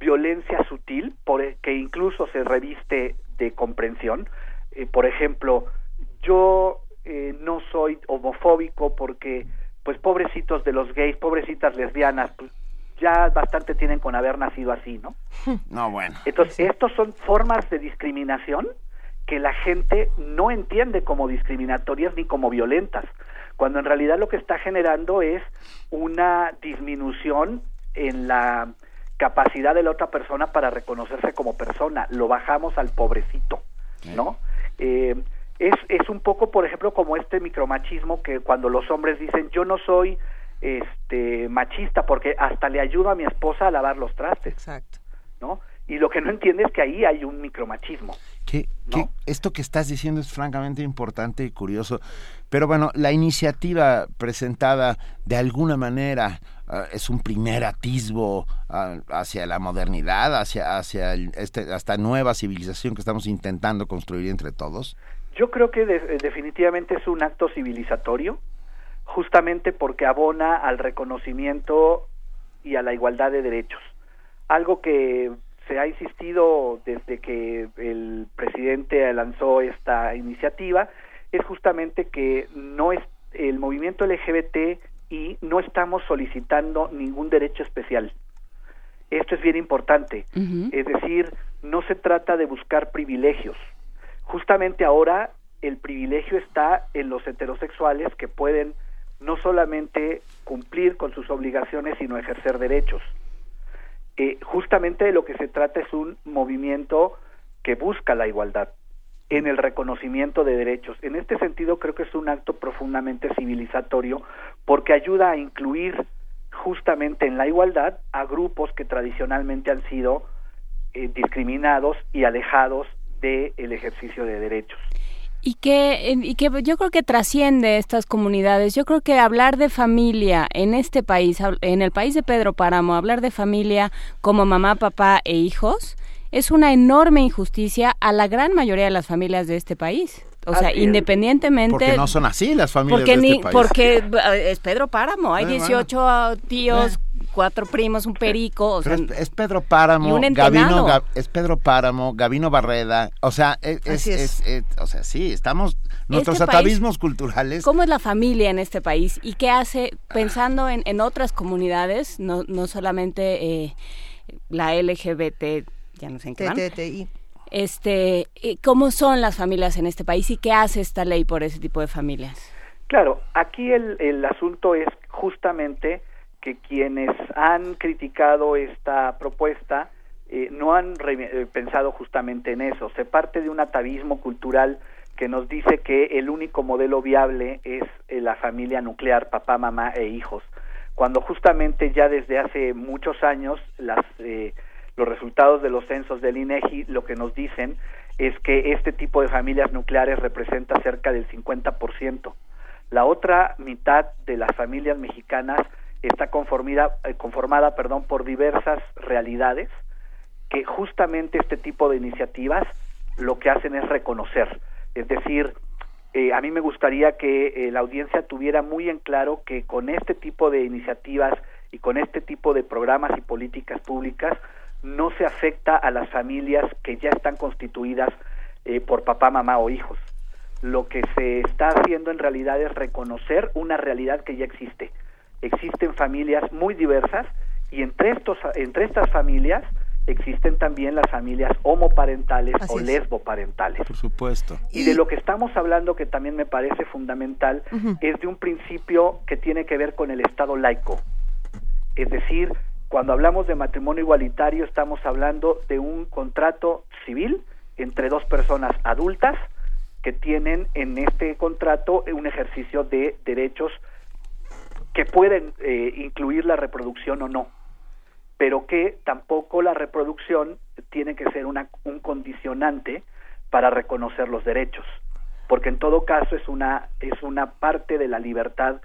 violencia sutil, por, que incluso se reviste de comprensión, eh, por ejemplo, yo eh, no soy homofóbico porque, pues, pobrecitos de los gays, pobrecitas lesbianas, pues, ya bastante tienen con haber nacido así, ¿no? No, bueno. Entonces, estos son formas de discriminación que la gente no entiende como discriminatorias ni como violentas, cuando en realidad lo que está generando es una disminución en la capacidad de la otra persona para reconocerse como persona, lo bajamos al pobrecito, ¿no? Eh, es, es un poco, por ejemplo, como este micromachismo que cuando los hombres dicen yo no soy este machista porque hasta le ayudo a mi esposa a lavar los trastes. Exacto. ¿No? Y lo que no entiende es que ahí hay un micromachismo. Que, esto que estás diciendo es francamente importante y curioso. Pero bueno, la iniciativa presentada de alguna manera es un primer atisbo ah, hacia la modernidad, hacia, hacia este, esta nueva civilización que estamos intentando construir entre todos. Yo creo que definitivamente es un acto civilizatorio, justamente porque abona al reconocimiento y a la igualdad de derechos. Algo que se ha insistido desde que el presidente lanzó esta iniciativa es justamente que no es el movimiento LGBT y no estamos solicitando ningún derecho especial. Esto es bien importante. Es decir, no se trata de buscar privilegios. Justamente ahora el privilegio está en los heterosexuales que pueden no solamente cumplir con sus obligaciones, sino ejercer derechos. Eh, justamente de lo que se trata es un movimiento que busca la igualdad en el reconocimiento de derechos. En este sentido creo que es un acto profundamente civilizatorio porque ayuda a incluir justamente en la igualdad a grupos que tradicionalmente han sido eh, discriminados y alejados del ejercicio de derechos y que, y que yo creo que trasciende estas comunidades. Yo creo que hablar de familia en este país, en el país de Pedro Páramo, hablar de familia como mamá, papá e hijos, es una enorme injusticia a la gran mayoría de las familias de este país. O sea, independientemente... Porque no son así las familias porque de este país. Porque eh, es Pedro Páramo, hay 18 tíos, cuatro primos, un perico. O sea, es, Pedro Páramo, Gavino, es Pedro Páramo, Gavino Barreda, o sea, es, es. o sea, sí, estamos, nuestros este atavismos culturales. ¿Cómo es la familia en este país y qué hace pensando en, en otras comunidades, no, no solamente eh, la LGBT, ya no sé en qué Este, eh, ¿Cómo son las familias en este país y qué hace esta ley por ese tipo de familias? Claro, aquí el, el asunto es justamente que quienes han criticado esta propuesta eh, no han eh, pensado justamente en eso. Se parte de un atavismo cultural que nos dice que el único modelo viable es eh, la familia nuclear, papá, mamá e hijos, cuando justamente ya desde hace muchos años las, los resultados de los censos del INEGI lo que nos dicen es que este tipo de familias nucleares representa cerca del 50%. La otra mitad de las familias mexicanas está conformida, eh, conformada perdón, por diversas realidades que justamente este tipo de iniciativas lo que hacen es reconocer. Es decir, eh, a mí me gustaría que eh, la audiencia tuviera muy en claro que con este tipo de iniciativas y con este tipo de programas y políticas públicas no se afecta a las familias que ya están constituidas eh, por papá, mamá o hijos. Lo que se está haciendo en realidad es reconocer una realidad que ya existe. Existen familias muy diversas y entre, estos, entre estas familias existen también las familias homoparentales o lesboparentales. Por supuesto. Y, de lo que estamos hablando, que también me parece fundamental, es de un principio que tiene que ver con el Estado laico. Es decir, cuando hablamos de matrimonio igualitario, estamos hablando de un contrato civil entre dos personas adultas que tienen en este contrato un ejercicio de derechos que pueden eh, incluir la reproducción o no pero que tampoco la reproducción tiene que ser una, un condicionante para reconocer los derechos, porque en todo caso es una, es una parte de la libertad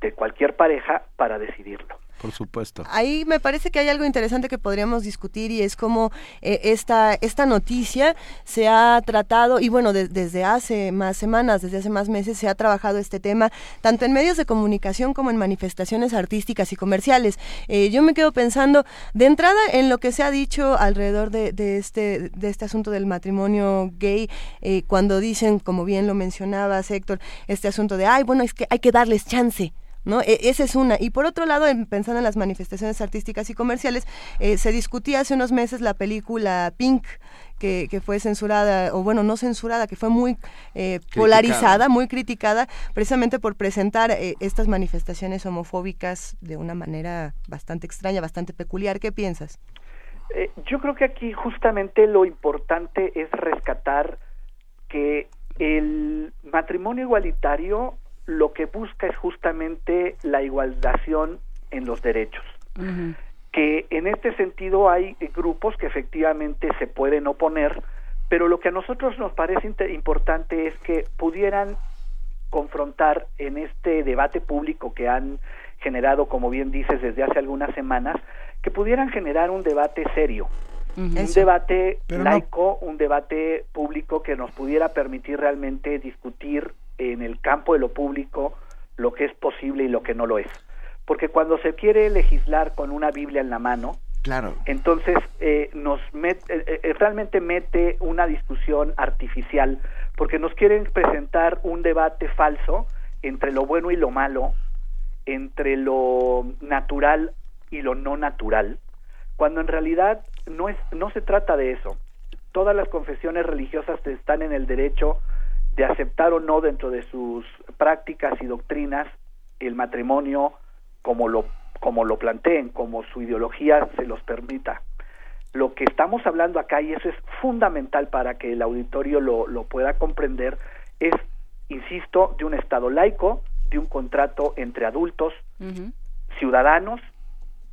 de cualquier pareja para decidirlo. Por supuesto. Ahí me parece que hay algo interesante que podríamos discutir y es cómo eh, esta, esta noticia se ha tratado, y bueno, desde hace más semanas, desde hace más meses se ha trabajado este tema, tanto en medios de comunicación como en manifestaciones artísticas y comerciales. Eh, yo me quedo pensando, de entrada, en lo que se ha dicho alrededor de, este, de este asunto del matrimonio gay, eh, cuando dicen, como bien lo mencionaba Héctor, este asunto de, ay, bueno, es que hay que darles chance. ¿No? E, esa es una. Y por otro lado, pensando en las manifestaciones artísticas y comerciales, eh, se discutía hace unos meses la película Pink, que, que, fue censurada, o bueno, no censurada, que fue muy eh, polarizada, muy criticada, precisamente por presentar eh, estas manifestaciones homofóbicas de una manera bastante extraña, bastante peculiar. ¿Qué piensas? yo creo que aquí justamente lo importante es rescatar que el matrimonio igualitario lo que busca es justamente la igualdación en los derechos. Que en este sentido hay grupos que efectivamente se pueden oponer, pero lo que a nosotros nos parece importante es que pudieran confrontar en este debate público que han generado, como bien dices, desde hace algunas semanas, que pudieran generar un debate serio, un debate laico, un debate público que nos pudiera permitir realmente discutir en el campo de lo público lo que es posible y lo que no lo es. Porque cuando se quiere legislar con una Biblia en la mano, claro. entonces eh, nos met, eh, eh, realmente mete una discusión artificial, porque nos quieren presentar un debate falso entre lo bueno y lo malo, entre lo natural y lo no natural, cuando en realidad no es no se trata de eso. Todas las confesiones religiosas están en el derecho de aceptar o no dentro de sus prácticas y doctrinas el matrimonio como lo como lo planteen, como su ideología se los permita. Lo que estamos hablando acá, y eso es fundamental para que el auditorio lo, lo pueda comprender, es, insisto, de un Estado laico, de un contrato entre adultos, ciudadanos,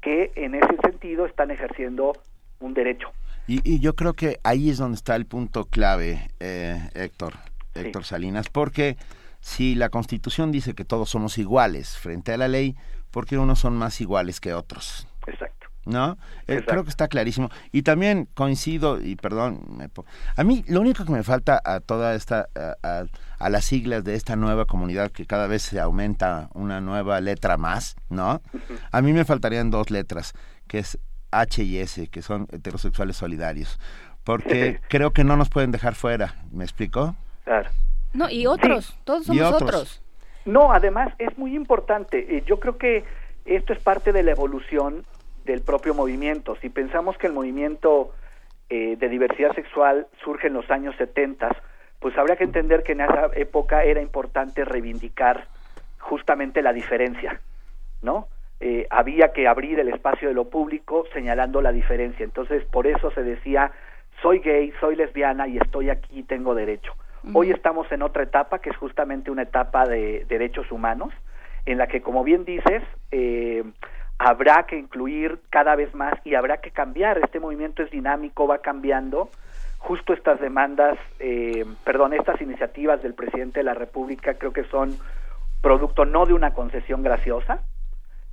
que en ese sentido están ejerciendo un derecho. Y, yo creo que ahí es donde está el punto clave, eh, Héctor. Héctor Salinas, porque si la Constitución dice que todos somos iguales frente a la ley, ¿por qué unos son más iguales que otros? Exacto. ¿No? Eh, creo que está clarísimo. Y también coincido, y perdón, a mí lo único que me falta a toda esta, a, las siglas de esta nueva comunidad que cada vez se aumenta una nueva letra más, ¿no? A mí me faltarían dos letras, que es H y S, que son heterosexuales solidarios, porque creo que no nos pueden dejar fuera, ¿me explico? No, y otros, todos somos otros. No, además es muy importante. Eh, yo creo que esto es parte de la evolución del propio movimiento. Si pensamos que el movimiento eh, de diversidad sexual surge en los años 70, pues habría que entender que en esa época era importante reivindicar justamente la diferencia, ¿no? Eh, había que abrir el espacio de lo público señalando la diferencia. Entonces, por eso se decía, soy gay, soy lesbiana y estoy aquí y tengo derecho. Hoy estamos en otra etapa, que es justamente una etapa de derechos humanos, en la que, como bien dices, eh, habrá que incluir cada vez más y habrá que cambiar. Este movimiento es dinámico, va cambiando. Justo estas demandas, eh, perdón, estas iniciativas del presidente de la República creo que son producto no de una concesión graciosa,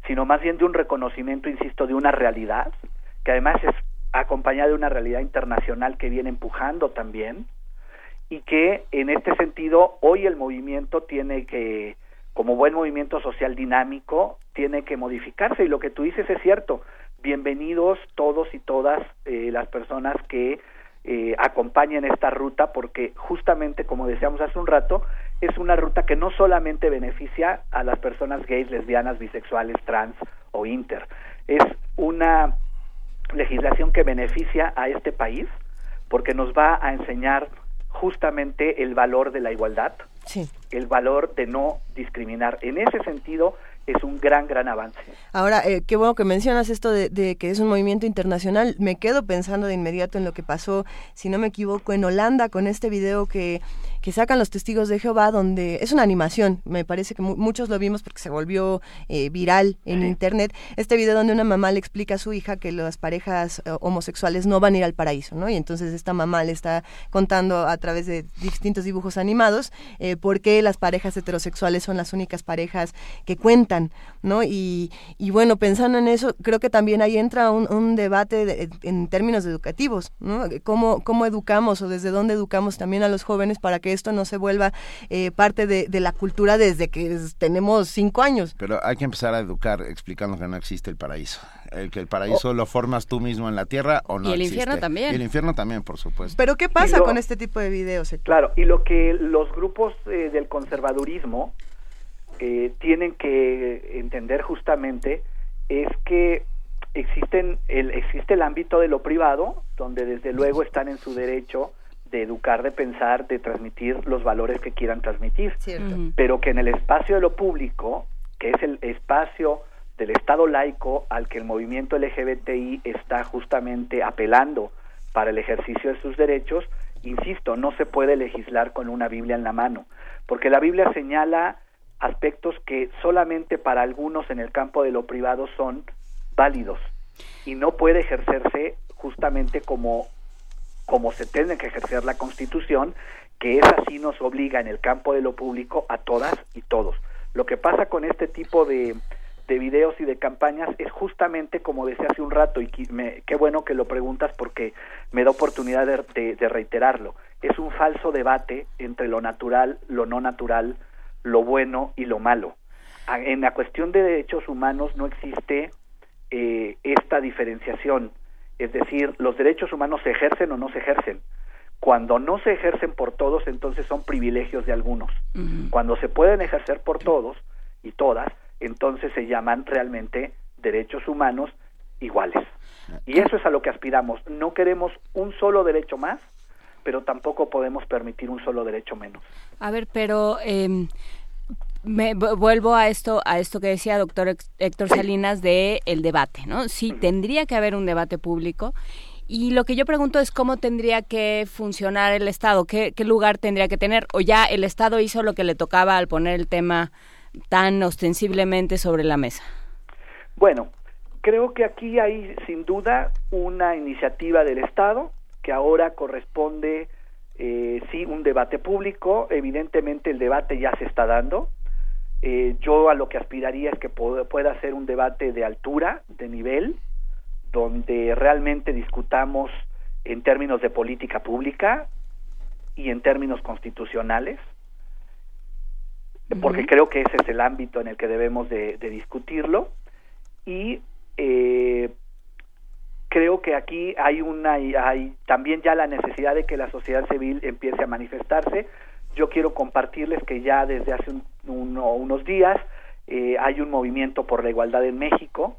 sino más bien de un reconocimiento, insisto, de una realidad, que además es acompañada de una realidad internacional que viene empujando también, y que en este sentido hoy el movimiento tiene que, como buen movimiento social dinámico, tiene que modificarse, y lo que tú dices es cierto, bienvenidos todos y todas eh, las personas que eh, acompañen esta ruta porque justamente como decíamos hace un rato es una ruta que no solamente beneficia a las personas gays, lesbianas, bisexuales, trans o inter, es una legislación que beneficia a este país porque nos va a enseñar justamente el valor de la igualdad, el valor de no discriminar. En ese sentido, es un gran, gran avance. Ahora, eh, qué bueno que mencionas esto de, que es un movimiento internacional. Me quedo pensando de inmediato en lo que pasó, si no me equivoco, en Holanda con este video que que sacan los testigos de Jehová, donde es una animación, me parece que muchos lo vimos porque se volvió eh, viral en internet, este video donde una mamá le explica a su hija que las parejas eh, homosexuales no van a ir al paraíso, ¿no? Y entonces esta mamá le está contando a través de distintos dibujos animados eh, por qué las parejas heterosexuales son las únicas parejas que cuentan, ¿no? Y, y bueno, pensando en eso, creo que también ahí entra un, un debate en términos educativos, ¿no? ¿Cómo, ¿Cómo educamos o desde dónde educamos también a los jóvenes para que esto no se vuelva eh, parte de, la cultura desde que tenemos cinco años. Pero hay que empezar a educar explicando que no existe el paraíso. El que el paraíso lo formas tú mismo en la tierra o no. Y el infierno también. Y el infierno también, por supuesto. Pero ¿qué pasa con este tipo de videos? Claro, y lo que los grupos eh, del conservadurismo eh, tienen que entender justamente es que existen el, existe el ámbito de lo privado, donde desde luego están en su derecho de educar, de pensar, de transmitir los valores que quieran transmitir. Pero que en el espacio de lo público, que es el espacio del Estado laico al que el movimiento LGBTI está justamente apelando para el ejercicio de sus derechos, insisto, no se puede legislar con una Biblia en la mano, porque la Biblia señala aspectos que solamente para algunos en el campo de lo privado son válidos y no puede ejercerse justamente como como se tiene que ejercer la Constitución, que es así nos obliga en el campo de lo público a todas y todos. Lo que pasa con este tipo de, de videos y de campañas es justamente como decía hace un rato y qué bueno que lo preguntas porque me da oportunidad de, de, reiterarlo. Es un falso debate entre lo natural, lo no natural, lo bueno y lo malo. En la cuestión de derechos humanos no existe eh, esta diferenciación. Es decir, los derechos humanos se ejercen o no se ejercen. Cuando no se ejercen por todos, entonces son privilegios de algunos. Cuando se pueden ejercer por todos y todas, entonces se llaman realmente derechos humanos iguales. Y eso es a lo que aspiramos. No queremos un solo derecho más, pero tampoco podemos permitir un solo derecho menos. A ver, pero eh, me vuelvo a esto a esto que decía doctor Héctor Salinas de el debate, ¿no? Sí, tendría que haber un debate público y lo que yo pregunto es cómo tendría que funcionar el Estado, qué, qué lugar tendría que tener o ya el Estado hizo lo que le tocaba al poner el tema tan ostensiblemente sobre la mesa. Bueno, creo que aquí hay sin duda una iniciativa del Estado que ahora corresponde eh, sí un debate público. Evidentemente el debate ya se está dando. Eh, yo a lo que aspiraría es que pueda ser un debate de altura, de nivel, donde realmente discutamos en términos de política pública y en términos constitucionales, porque creo que ese es el ámbito en el que debemos de, discutirlo. Y eh, creo que aquí hay una hay también ya la necesidad de que la sociedad civil empiece a manifestarse yo quiero compartirles que ya desde hace unos días eh, hay un movimiento por la igualdad en México,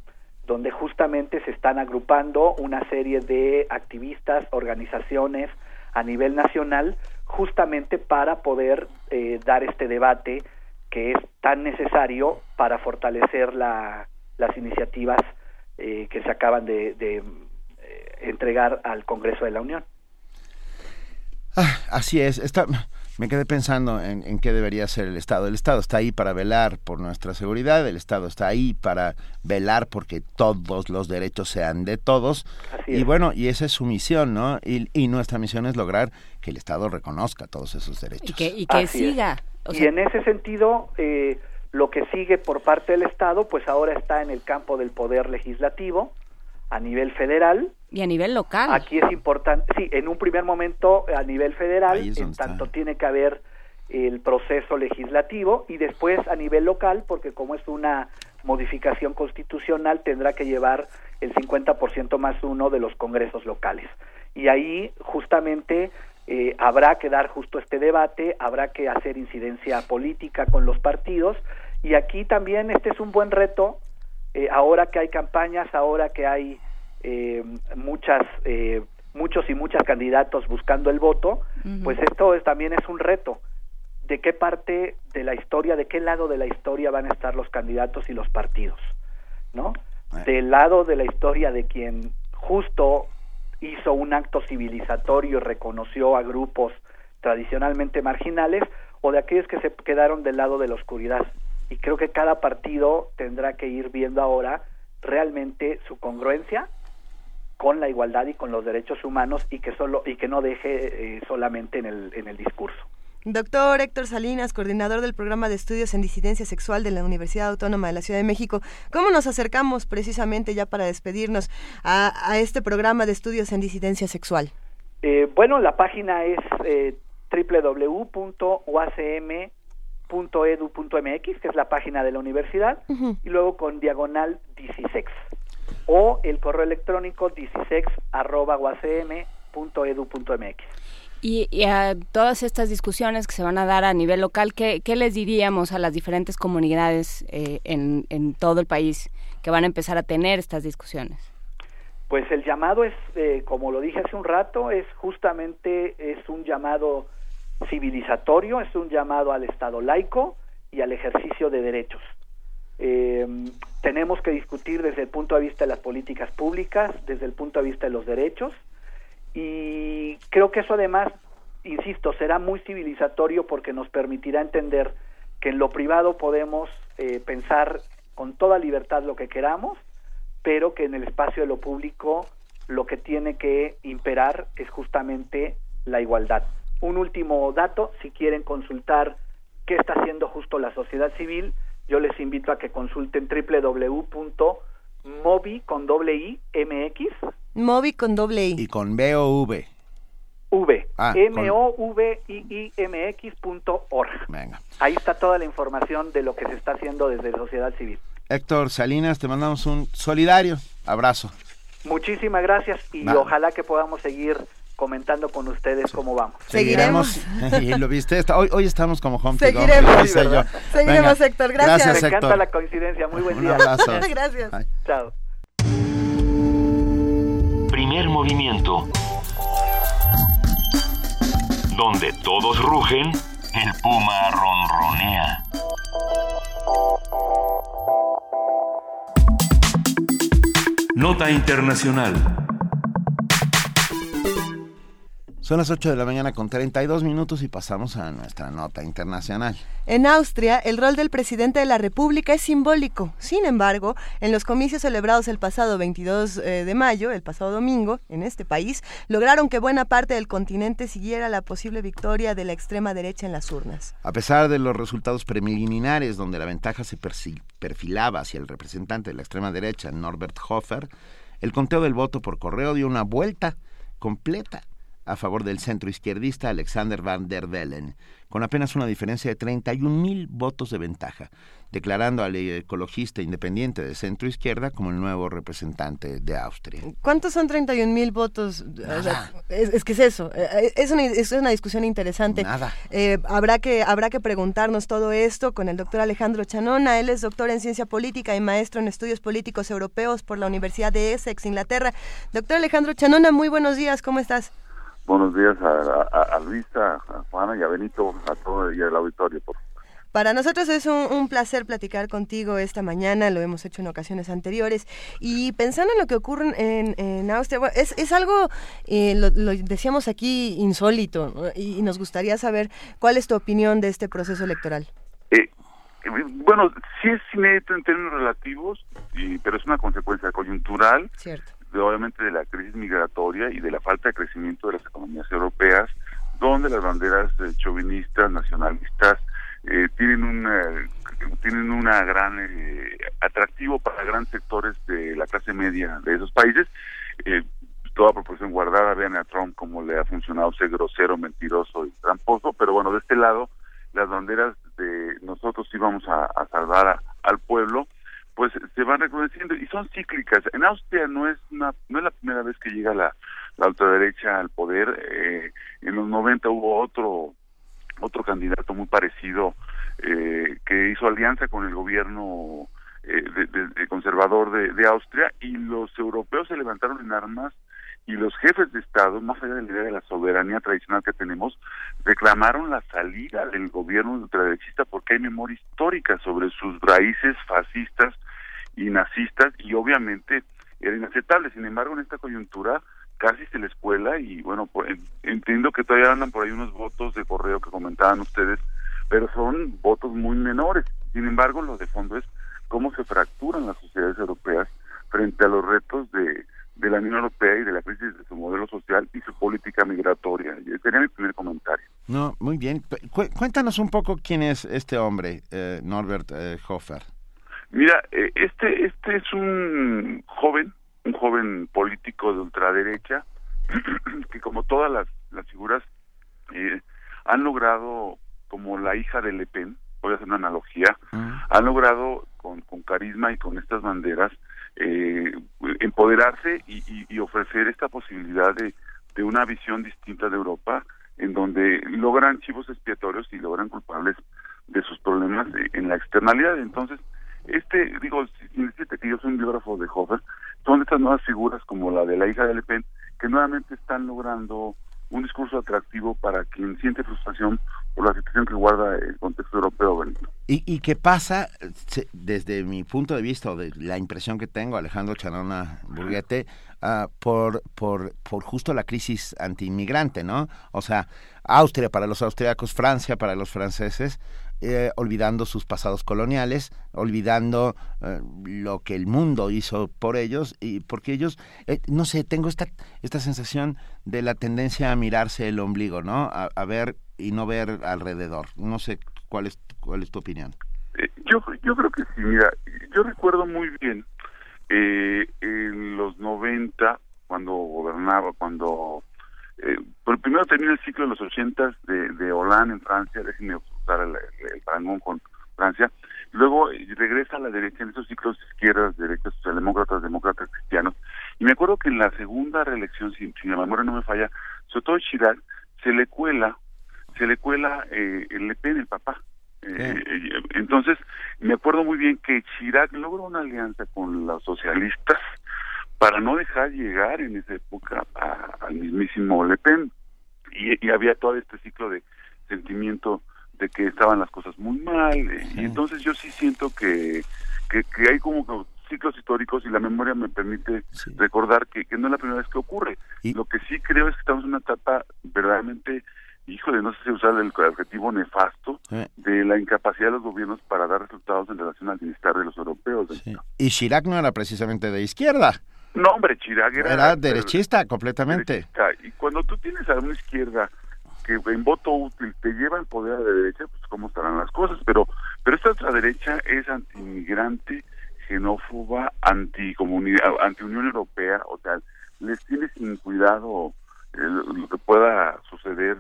donde justamente se están agrupando una serie de activistas, organizaciones a nivel nacional, justamente para poder eh, dar este debate que es tan necesario para fortalecer la, las iniciativas eh, que se acaban de, entregar al Congreso de la Unión. Ah, así es. Está, me quedé pensando en, qué debería ser el Estado. El Estado está ahí para velar por nuestra seguridad, el Estado está ahí para velar porque todos los derechos sean de todos. y bueno, y esa es su misión, ¿no? Y, nuestra misión es lograr que el Estado reconozca todos esos derechos. Y que, y que siga. y en ese sentido, eh, Lo que sigue por parte del Estado, pues ahora está en el campo del poder legislativo a nivel federal. Y a nivel local. Aquí es importante, sí, en un primer momento a nivel federal, en tanto tiene que haber el proceso legislativo y después a nivel local, porque como es una modificación constitucional, tendrá que llevar el 50% más uno de los congresos locales. Y ahí justamente eh, habrá que dar justo este debate, habrá que hacer incidencia política con los partidos y aquí también este es un buen reto, eh, ahora que hay campañas, ahora que hay eh, muchas, muchos y muchas candidatos buscando el voto, pues esto es, también es un reto de qué parte de la historia, de qué lado de la historia van a estar los candidatos y los partidos, ¿no? Del lado de la historia de quien justo hizo un acto civilizatorio y reconoció a grupos tradicionalmente marginales o de aquellos que se quedaron del lado de la oscuridad. Y creo que cada partido tendrá que ir viendo ahora realmente su congruencia con la igualdad y con los derechos humanos y que solo y que no deje eh, solamente en el en el discurso. Doctor Héctor Salinas, coordinador del programa de estudios en disidencia sexual de la Universidad Autónoma de la Ciudad de México, ¿cómo nos acercamos precisamente ya para despedirnos a, este programa de estudios en disidencia sexual? Eh, bueno, la página es eh, www.uacm.edu.mx, que es la página de la universidad, y luego con diagonal disisex, o el correo electrónico disisex.uacm.edu.mx. Y, a todas estas discusiones que se van a dar a nivel local, ¿qué, les diríamos a las diferentes comunidades eh, en, en, todo el país que van a empezar a tener estas discusiones? Pues el llamado es, eh, como lo dije hace un rato, es justamente es un llamado civilizatorio, es un llamado al Estado laico y al ejercicio de derechos. Eh, tenemos que discutir desde el punto de vista de las políticas públicas, desde el punto de vista de los derechos, y creo que eso además, insisto, será muy civilizatorio porque nos permitirá entender que en lo privado podemos eh, pensar con toda libertad lo que queramos, pero que en el espacio de lo público lo que tiene que imperar es justamente la igualdad. Un último dato, si quieren consultar qué está haciendo justo la sociedad civil, yo les invito a que consulten www.mobi con doble i mx Movi con doble I. Y con B o V. V. Ah, m o v i i m x Venga. Ahí está toda la información de lo que se está haciendo desde sociedad civil. Héctor Salinas, te mandamos un solidario abrazo. Muchísimas gracias y ojalá que podamos seguir comentando con ustedes cómo vamos. Seguiremos. y lo viste, hoy, hoy estamos como home Seguiremos. Seguiremos, Héctor. Gracias. Me encanta la coincidencia. Muy buen día. Abrazo. gracias. Chao. Primer movimiento. Donde todos rugen, el puma ronronea. Nota Internacional. Son las 8 de la mañana con 32 minutos y pasamos a nuestra nota internacional. En Austria, el rol del presidente de la República es simbólico. Sin embargo, en los comicios celebrados el pasado 22 eh, de mayo, el pasado domingo, en este país, lograron que buena parte del continente siguiera la posible victoria de la extrema derecha en las urnas. A pesar de los resultados preliminares donde la ventaja se perfilaba hacia el representante de la extrema derecha, Norbert Hofer, el conteo del voto por correo dio una vuelta completa a favor del centro izquierdista Alexander Van der Bellen, con apenas una diferencia de 31 mil votos de ventaja, declarando al ecologista independiente de centro izquierda como el nuevo representante de Austria. ¿Cuántos son 31 mil votos? es, que es eso, eh, es una, es una discusión interesante. Nada. Eh, habrá, que, habrá que preguntarnos todo esto con el doctor Alejandro Chanona. Él es doctor en ciencia política y maestro en estudios políticos europeos por la Universidad de Essex, Inglaterra. Doctor Alejandro Chanona, muy buenos días, ¿cómo estás? Buenos días a, Luisa, a Juana y a Benito, a todo y al auditorio. Para nosotros es un, placer platicar contigo esta mañana, lo hemos hecho en ocasiones anteriores. Y pensando en lo que ocurre en, Austria, es, es algo, eh, lo, decíamos aquí, insólito, y, nos gustaría saber cuál es tu opinión de este proceso electoral. Eh, bueno, sí es inédito en términos relativos, y, pero es una consecuencia coyuntural. Cierto obviamente de la crisis migratoria y de la falta de crecimiento de las economías europeas, donde las banderas chauvinistas, nacionalistas, eh, tienen un, tienen una gran eh, atractivo para grandes sectores de la clase media de esos países. Eh, toda proporción guardada, vean a Trump cómo le ha funcionado ser grosero, mentiroso y tramposo, pero bueno, de este lado, las banderas de nosotros íbamos a, a salvar al pueblo, pues se van reconociendo y son cíclicas. En Austria no es una, no es la primera vez que llega la, la ultraderecha al poder. Eh, en los 90 hubo otro otro candidato muy parecido eh, que hizo alianza con el gobierno eh, de, conservador de, Austria y los europeos se levantaron en armas y los jefes de Estado, más allá de la idea de la soberanía tradicional que tenemos, reclamaron la salida del gobierno ultraderechista porque hay memoria histórica sobre sus raíces fascistas y nazistas y obviamente era inaceptable. Sin embargo, en esta coyuntura casi se les cuela y bueno, pues, entiendo que todavía andan por ahí unos votos de correo que comentaban ustedes, pero son votos muy menores. Sin embargo, lo de fondo es cómo se fracturan las sociedades europeas frente a los retos de de la Unión Europea y de la crisis de su modelo social y su política migratoria. Ese sería mi primer comentario. No, muy bien. cuéntanos un poco quién es este hombre, eh, Norbert eh, Hofer. Mira, eh, este, este es un joven, un joven político de ultraderecha, que como todas las, las figuras han logrado, como la hija de Le Pen, voy a hacer una analogía, ah. han logrado con, con carisma y con estas banderas eh, empoderarse y, y, ofrecer esta posibilidad de, de una visión distinta de Europa, en donde logran chivos expiatorios y logran culpables de sus problemas en la externalidad. Entonces, este, digo, sin que yo soy un biógrafo de Hofer, son estas nuevas figuras como la de la hija de Le Pen, que nuevamente están logrando un discurso atractivo para quien siente frustración por la situación que guarda el contexto europeo, Benito. ¿Y, y qué pasa, desde mi punto de vista, o de la impresión que tengo, Alejandro Chanona Burguete, uh, por, por, por justo la crisis antiinmigrante, ¿no? O sea, Austria para los austriacos, Francia para los franceses, eh, olvidando sus pasados coloniales, olvidando eh, lo que el mundo hizo por ellos y porque ellos, eh, no sé, tengo esta esta sensación de la tendencia a mirarse el ombligo, ¿no? A, ver y no ver alrededor. No sé cuál es cuál es tu opinión. yo yo creo que sí. Mira, yo recuerdo muy bien en los 90 cuando gobernaba, cuando eh, primero termina el ciclo de los 80 de, de Hollande en Francia, el, el parangón con Francia, luego regresa a la derecha en esos ciclos de izquierdas, derechas, socialdemócratas, demócratas, cristianos, y me acuerdo que en la segunda reelección, si, si la memoria no me falla, sobre todo Chirac, se le cuela, se le cuela eh, el Le Pen, el papá, eh, entonces, me acuerdo muy bien que Chirac logra una alianza con los socialistas para no dejar llegar en esa época al mismísimo Le Pen. Y, había todo este ciclo de sentimiento de que estaban las cosas muy mal. Eh, y entonces yo sí siento que, que, hay como ciclos históricos y la memoria me permite recordar que, no es la primera vez que ocurre. ¿Y? Lo que sí creo es que estamos en una etapa verdaderamente híjole, no sé si usar el adjetivo nefasto eh. de la incapacidad de los gobiernos para dar resultados en relación al bienestar de los europeos. Y Chirac no era precisamente de izquierda. No, hombre, Chirac era... derechista completamente. Y cuando tú tienes a una izquierda que en voto útil te lleva al poder a la derecha, pues cómo estarán las cosas. Pero pero esta otra derecha es anti-inmigrante, xenófoba, anti-comunidad, anti-Unión Europea, o sea, les tiene sin cuidado eh, lo que pueda suceder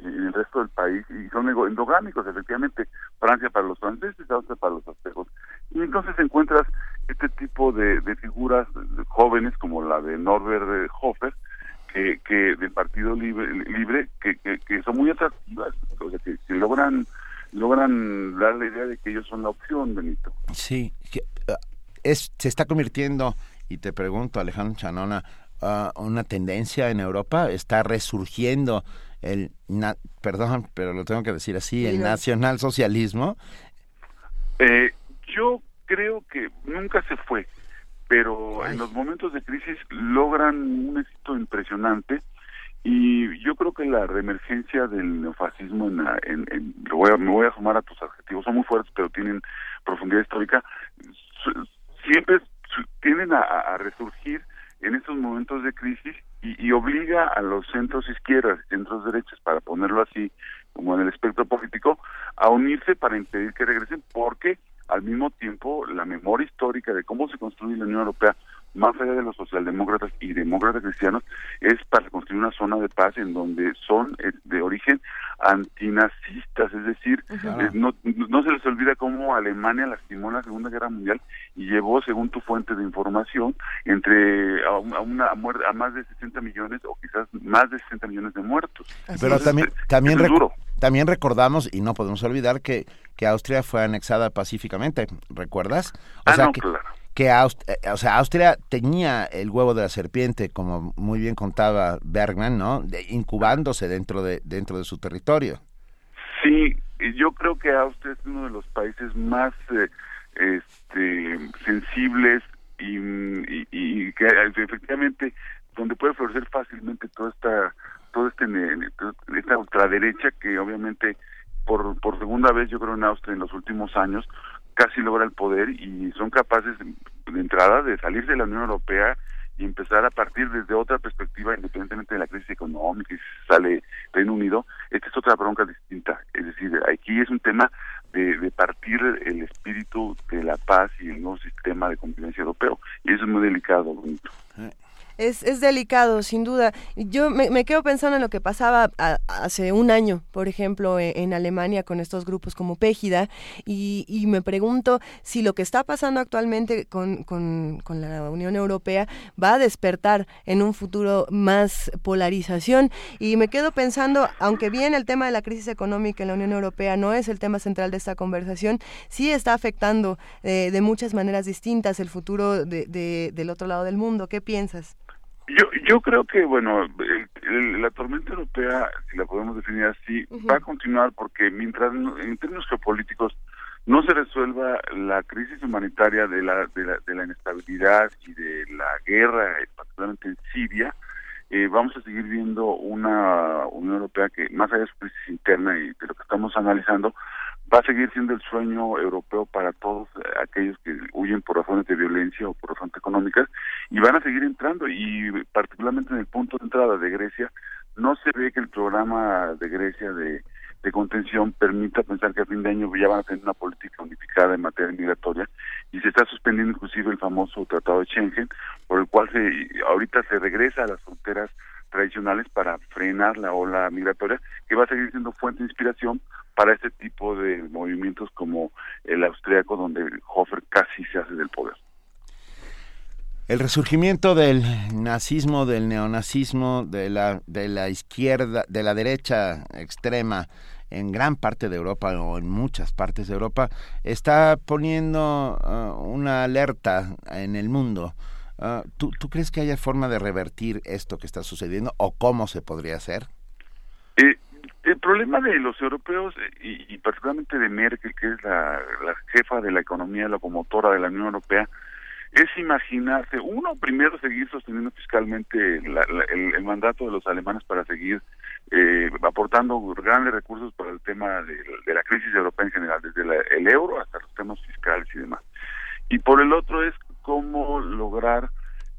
en el resto del país y son endogámicos, efectivamente, Francia para los franceses, Austria para los aztecos. Y entonces encuentras este tipo de, figuras jóvenes como la de Norbert Hofer, que, que del Partido Libre, libre que, que, son muy atractivas, o sea, que, logran logran dar la idea de que ellos son la opción, Benito. Sí, uh, es, se está convirtiendo, y te pregunto, Alejandro Chanona, uh, una tendencia en Europa, está resurgiendo el, perdón, pero lo tengo que decir así, el nacionalsocialismo? Eh, yo creo que nunca se fue, pero en los momentos de crisis logran un éxito impresionante y yo creo que la reemergencia del neofascismo, en, en, me voy a sumar a tus adjetivos, son muy fuertes, pero tienen profundidad histórica, siempre tienden a resurgir en estos momentos de crisis y, obliga a los centros izquierdas y centros derechos, para ponerlo así como en el espectro político, a unirse para impedir que regresen, porque al mismo tiempo la memoria histórica de cómo se construye la Unión Europea más allá de los socialdemócratas y demócratas cristianos, es para construir una zona de paz en donde son eh, de origen antinazistas, es decir, eh, no, no se les olvida cómo Alemania lastimó en la Segunda Guerra Mundial y llevó, según tu fuente de información, entre a, una, a, más de 60 millones o quizás más de 60 millones de muertos. Pero también, también, también recordamos, y no podemos olvidar, que, que Austria fue anexada pacíficamente, ¿recuerdas? O ah, no, claro que Austria, eh, o sea, Austria tenía el huevo de la serpiente, como muy bien contaba Bergman, ¿no? incubándose dentro de dentro de su territorio. Sí, yo creo que Austria es uno de los países más eh, este, sensibles y, y, que efectivamente donde puede florecer fácilmente toda esta todo este esta ultraderecha que obviamente por por segunda vez yo creo en Austria en los últimos años casi logra el poder y son capaces de entrada de salir de la Unión Europea y empezar a partir desde otra perspectiva, independientemente de la crisis económica y si sale Reino Unido, esta es otra bronca distinta. Es decir, aquí es un tema de, de partir el espíritu de la paz y el nuevo sistema de convivencia europeo. Y eso es muy delicado, bonito. Es, es delicado, sin duda. Yo me, quedo pensando en lo que pasaba hace un año, por ejemplo, e, en, Alemania con estos grupos como Pégida, y, y, me pregunto si lo que está pasando actualmente con, con, con, la Unión Europea va a despertar en un futuro más polarización. Y me quedo pensando, aunque bien el tema de la crisis económica en la Unión Europea no es el tema central de esta conversación, sí está afectando eh, de muchas maneras distintas el futuro de, de, del otro lado del mundo. ¿Qué piensas? Yo, yo creo que, bueno, la tormenta europea, si la podemos definir así, va a continuar porque mientras, en términos geopolíticos, no se resuelva la crisis humanitaria de la, de la, de la inestabilidad y de la guerra, particularmente en Siria, eh, vamos a seguir viendo una Unión Europea que, más allá de su crisis interna y de lo que estamos analizando, va a seguir siendo el sueño europeo para todos eh, aquellos que huyen por razones de violencia o por razones económicas y van a seguir entrando y particularmente en el punto de entrada de Grecia no se ve que el programa de Grecia de, contención permita pensar que a fin de año ya van a tener una política unificada en materia migratoria y se está suspendiendo inclusive el famoso tratado de Schengen por el cual se ahorita se regresa a las fronteras tradicionales para frenar la ola migratoria que va a seguir siendo fuente de inspiración para este tipo de movimientos como el austriaco donde Hofer casi se hace del poder. El resurgimiento del nazismo, del neonazismo, de la, de la izquierda, de la derecha extrema en gran parte de Europa o en muchas partes de Europa está poniendo uh, una alerta en el mundo. Uh, ¿tú, ¿Tú crees que haya forma de revertir esto que está sucediendo o cómo se podría hacer? Eh, el problema de los europeos y, particularmente de Merkel, que es la, jefa de la economía locomotora de la Unión Europea, es imaginarse, uno, primero seguir sosteniendo fiscalmente el, mandato de los alemanes para seguir eh, aportando grandes recursos para el tema de, la crisis europea en general, desde el euro hasta los temas fiscales y demás. Y por el otro es cómo lograr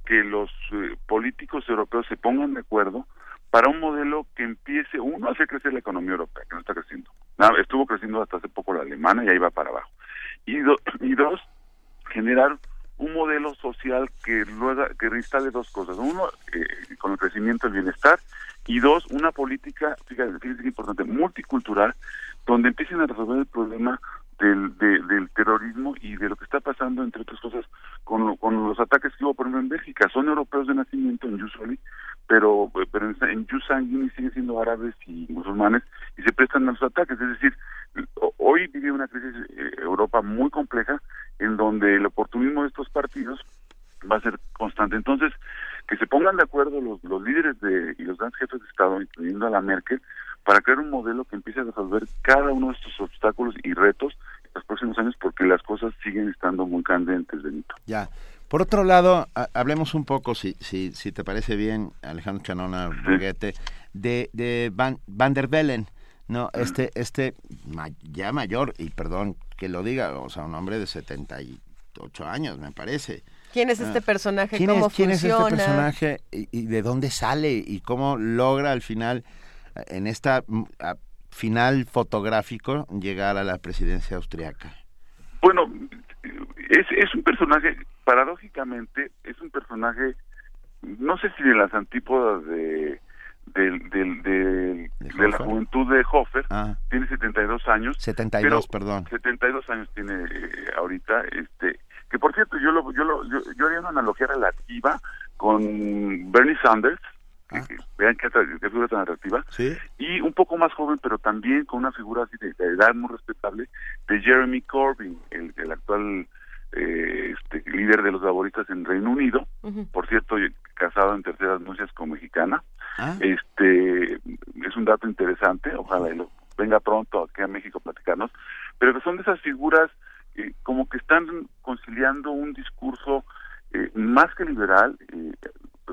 que los eh, políticos europeos se pongan de acuerdo para un modelo que empiece, uno, a hacer crecer la economía europea, que no está creciendo. estuvo creciendo hasta hace poco la alemana y ahí va para abajo. Y, y dos, generar un modelo social que luego que instale dos cosas. Uno, eh, con el crecimiento del bienestar, y dos, una política, fíjate, fíjate importante, multicultural, donde empiecen a resolver el problema del, del terrorismo y de lo que está pasando, entre otras cosas, con, con los ataques que hubo, por ejemplo, en Bélgica. Son europeos de nacimiento, en usually, pero, pero en, en Yusanguini siguen siendo árabes y musulmanes y se prestan a los ataques. Es decir, hoy vive una crisis eh, Europa muy compleja en donde el oportunismo de estos partidos va a ser constante. Entonces, que se pongan de acuerdo los, los líderes de, y los grandes jefes de Estado, incluyendo a la Merkel, para crear un modelo que empiece a resolver cada uno de estos obstáculos y retos en los próximos años, porque las cosas siguen estando muy candentes, Benito. Ya. Por otro lado, hablemos un poco, si, si, si te parece bien, Alejandro Chanona Borguete, de, de Van, Van der Bellen, ¿no? Este, este ya mayor, y perdón que lo diga, o sea, un hombre de 78 años, me parece. ¿Quién es este ah, personaje? ¿Quién, es, ¿quién es este personaje y, y, de dónde sale y cómo logra al final, en esta final fotográfico, llegar a la presidencia austriaca? Bueno, es, es un personaje, paradójicamente, es un personaje, no sé si de las antípodas de del- de, la juventud de Hofer, Ah. tiene 72 años. 72, pero perdón. 72 años tiene eh, ahorita, este, que por cierto, yo lo, yo lo, yo, yo haría una analogía relativa con Bernie Sanders, que- que vean qué, figura tan atractiva, Sí. y un poco más joven, pero también con una figura así de, de edad muy respetable, de Jeremy Corbyn, el, el actual eh, este, líder de los laboristas en Reino Unido, por cierto, casado en terceras nupcias con mexicana. Ah. Este es un dato interesante, ojalá y lo venga pronto aquí a México a platicarnos, pero que son de esas figuras eh, como que están conciliando un discurso eh, más que liberal, eh,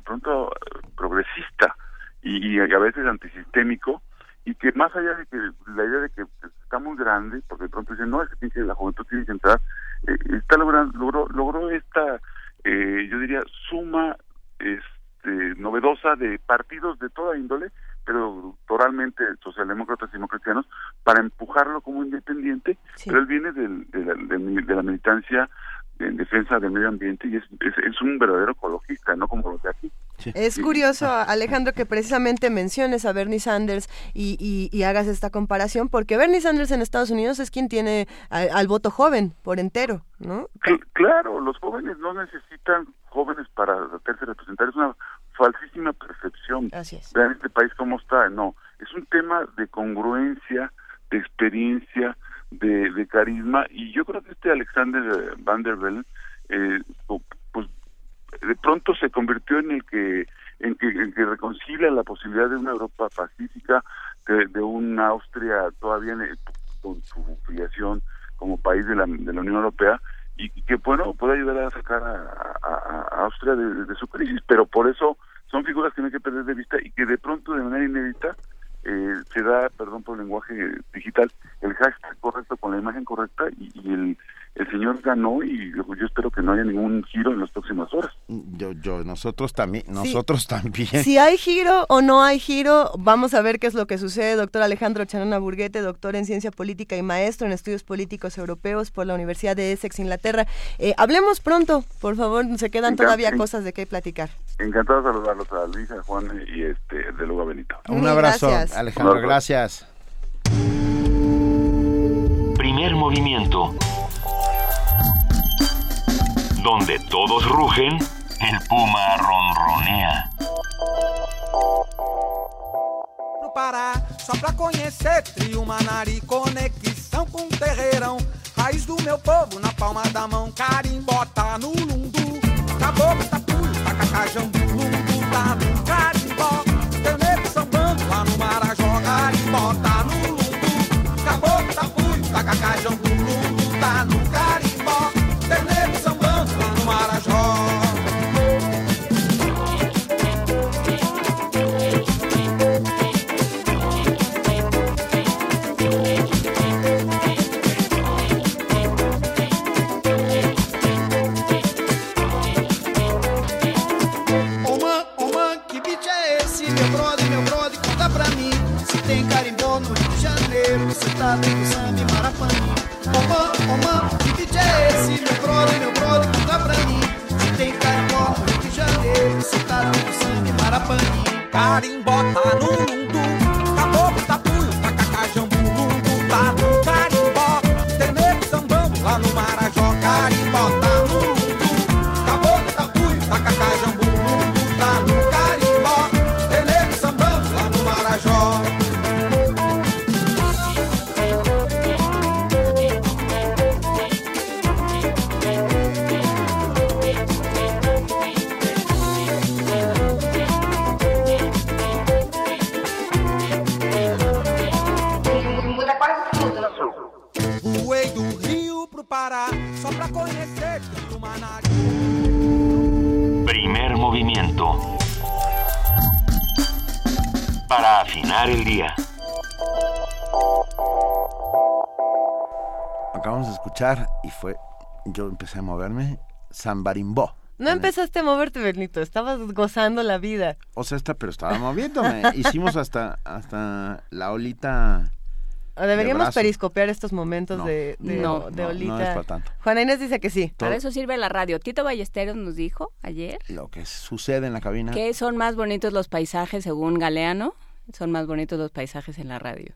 de pronto eh, progresista y, y a veces antisistémico, y que más allá de que la idea de que está muy grande, porque de pronto dicen, no, es que tiene que- la juventud tiene que entrar, eh, está logrando, logró, logró esta, eh, yo diría, suma este, novedosa de partidos de toda índole, pero totalmente socialdemócratas y democracianos, para empujarlo como independiente, pero él viene del- de, la, de la militancia en defensa del medio ambiente y es, es, es un verdadero ecologista, no como los de aquí. Es curioso, Alejandro, que precisamente menciones a Bernie Sanders y, y- y hagas esta comparación, porque Bernie Sanders en Estados Unidos es quien tiene al, al voto joven por entero, ¿no? Cl- Claro, los jóvenes no necesitan jóvenes para hacerse representar, es una falsísima percepción. Así es. Vean este país cómo está, no, es un tema de congruencia, de experiencia, de, carisma, y yo creo que este Alexander eh, Van der Bellen, eh, pu- pues de pronto se convirtió en el que en que, que reconcilia la posibilidad de una Europa pacífica, de, una Austria todavía en con su filiación como país de la, de la Unión Europea y que bueno puede ayudar a sacar a Austria de, de su crisis, pero por eso son figuras que no hay que perder de vista y que de pronto de manera inédita eh, se da, perdón por el lenguaje digital, el hashtag correcto con la imagen correcta y, y el, el señor ganó y yo, yo espero que no haya ningún giro en las próximas horas. Yo, yo, nosotros también, nosotros también. Si hay giro o no hay giro, vamos a ver qué es lo que sucede. Doctor Alejandro Chanona Burguete, doctor en ciencia política y maestro en estudios políticos europeos por la Universidad de Essex, Inglaterra. Eh, hablemos pronto, por favor, se quedan todavía en- cosas de qué platicar. Encantado de saludarlos a Luisa, Juan y este de luego a Benito. Un abrazo, gracias. Alejandro, gracias. Primer movimiento. Donde todos rugen, el puma ronronea. pro Pará, só pra conhecer Trio Manari, conexão com terreirão. Raiz do meu povo na palma da mão, carimbó tá no lundu. Caboclo tá pulho, tá cacajão, lundu tá no carimbó. Teu nego sambando lá no Marajó, carimbó tá no lundu. Caboclo Se tem carimbó no Rio de Janeiro, você tá dentro do samba Marapani. Ô man, ô man, que beat é esse? Meu brother, meu brother, conta pra mim. Se tem carimbó no Rio de Janeiro, você tá dentro do samba e Marapani. Carimbó tá no Para afinar el día. Acabamos de escuchar y fue, yo empecé a moverme, Zambarimbó. No empezaste a moverte, Bernito, estabas gozando la vida. O sea, está, pero estaba moviéndome. Hicimos hasta, hasta la olita Deberíamos brazo. periscopear estos momentos No. de, de, No, de no, Olita. no es para tanto. Juana Inés dice que sí. Para eso sirve la radio. Tito Ballesteros nos dijo ayer Lo que sucede en la cabina. que son más bonitos los paisajes, según Galeano, son más bonitos los paisajes en la radio.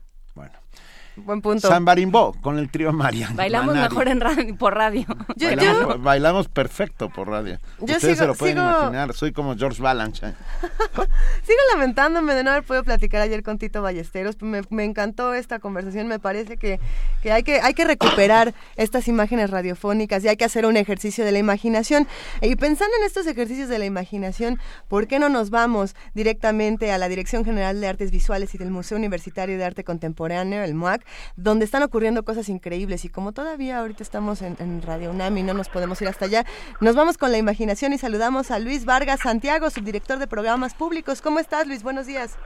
Buen punto. San Barimbó con el trío Marian. Bailamos Manari. mejor en radio, por radio. bailamos, bailamos perfecto por radio. Yo Ustedes se lo pueden sigo- imaginar. Soy como George Balanchine. Sigo lamentándome de no haber podido platicar ayer con Tito Ballesteros. Me, me encantó esta conversación. Me parece que, que, hay que hay que recuperar estas imágenes radiofónicas y hay que hacer un ejercicio de la imaginación. Y pensando en estos ejercicios de la imaginación, ¿por qué no nos vamos directamente a la Dirección General de Artes Visuales y del Museo Universitario de Arte Contemporáneo, el MUAC, donde están ocurriendo cosas increíbles? Y como todavía ahorita estamos en, en Radio UNAM y no nos podemos ir hasta allá, nos vamos con la imaginación y saludamos a Luis Vargas Santiago, subdirector de programas públicos. ¿Cómo estás, Luis? Buenos días.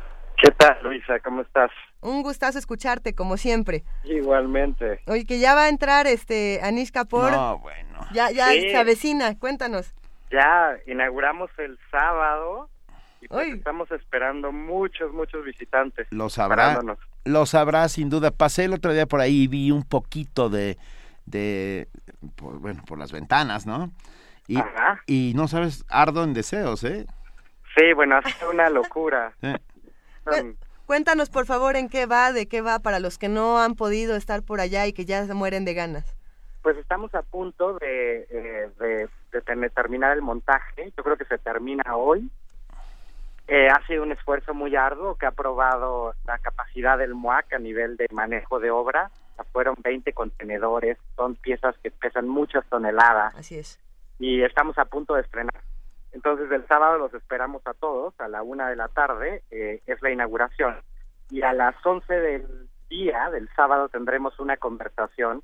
¿Qué tal, Luisa? ¿Cómo estás? Un gustazo escucharte, como siempre. Igualmente. Oye, que ya va a entrar este Anish Kapoor. No, bueno. Ya, ya Sí. se avecina, cuéntanos. Ya inauguramos el sábado y pues estamos esperando muchos, muchos visitantes. Lo sabrá. Lo sabrá sin duda. Pasé el otro día por ahí y vi un poquito de, de por- bueno, por las ventanas, ¿no? Y, Ajá. y no sabes, ardo en deseos, ¿eh? Sí, bueno, ha sido una locura. Um, Cuéntanos, por favor, en qué va, de qué va, para los que no han podido estar por allá y que ya se mueren de ganas. Pues estamos a punto de, eh, de, de tener- terminar el montaje. Yo creo que se termina hoy. Eh, ha sido un esfuerzo muy arduo que ha probado la capacidad del MUAC a nivel de manejo de obra. Fueron 20 contenedores, son piezas que pesan muchas toneladas. Así es. y estamos a punto de estrenar. Entonces el sábado los esperamos a todos, a la una de la tarde eh, es la inauguración y a las 11 del día del sábado tendremos una conversación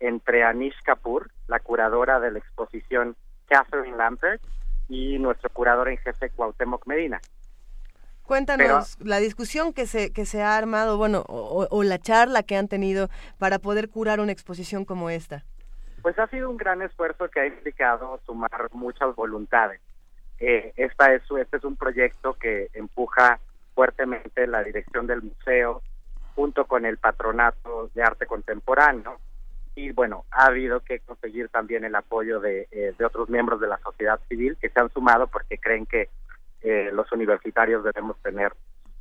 entre Anish Kapoor, la curadora de la exposición Catherine Lampert y nuestro curador en jefe Cuauhtémoc Medina. Cuéntanos la discusión que se, que se ha armado, bueno, o, o la charla que han tenido para poder curar una exposición como esta. Pues ha sido un gran esfuerzo que ha implicado sumar muchas voluntades. Eh, esta es, este es un proyecto que empuja fuertemente la dirección del museo junto con el patronato de arte contemporáneo y bueno, ha habido que conseguir también el apoyo de, eh, de otros miembros de la sociedad civil que se han sumado porque creen que eh, los universitarios debemos tener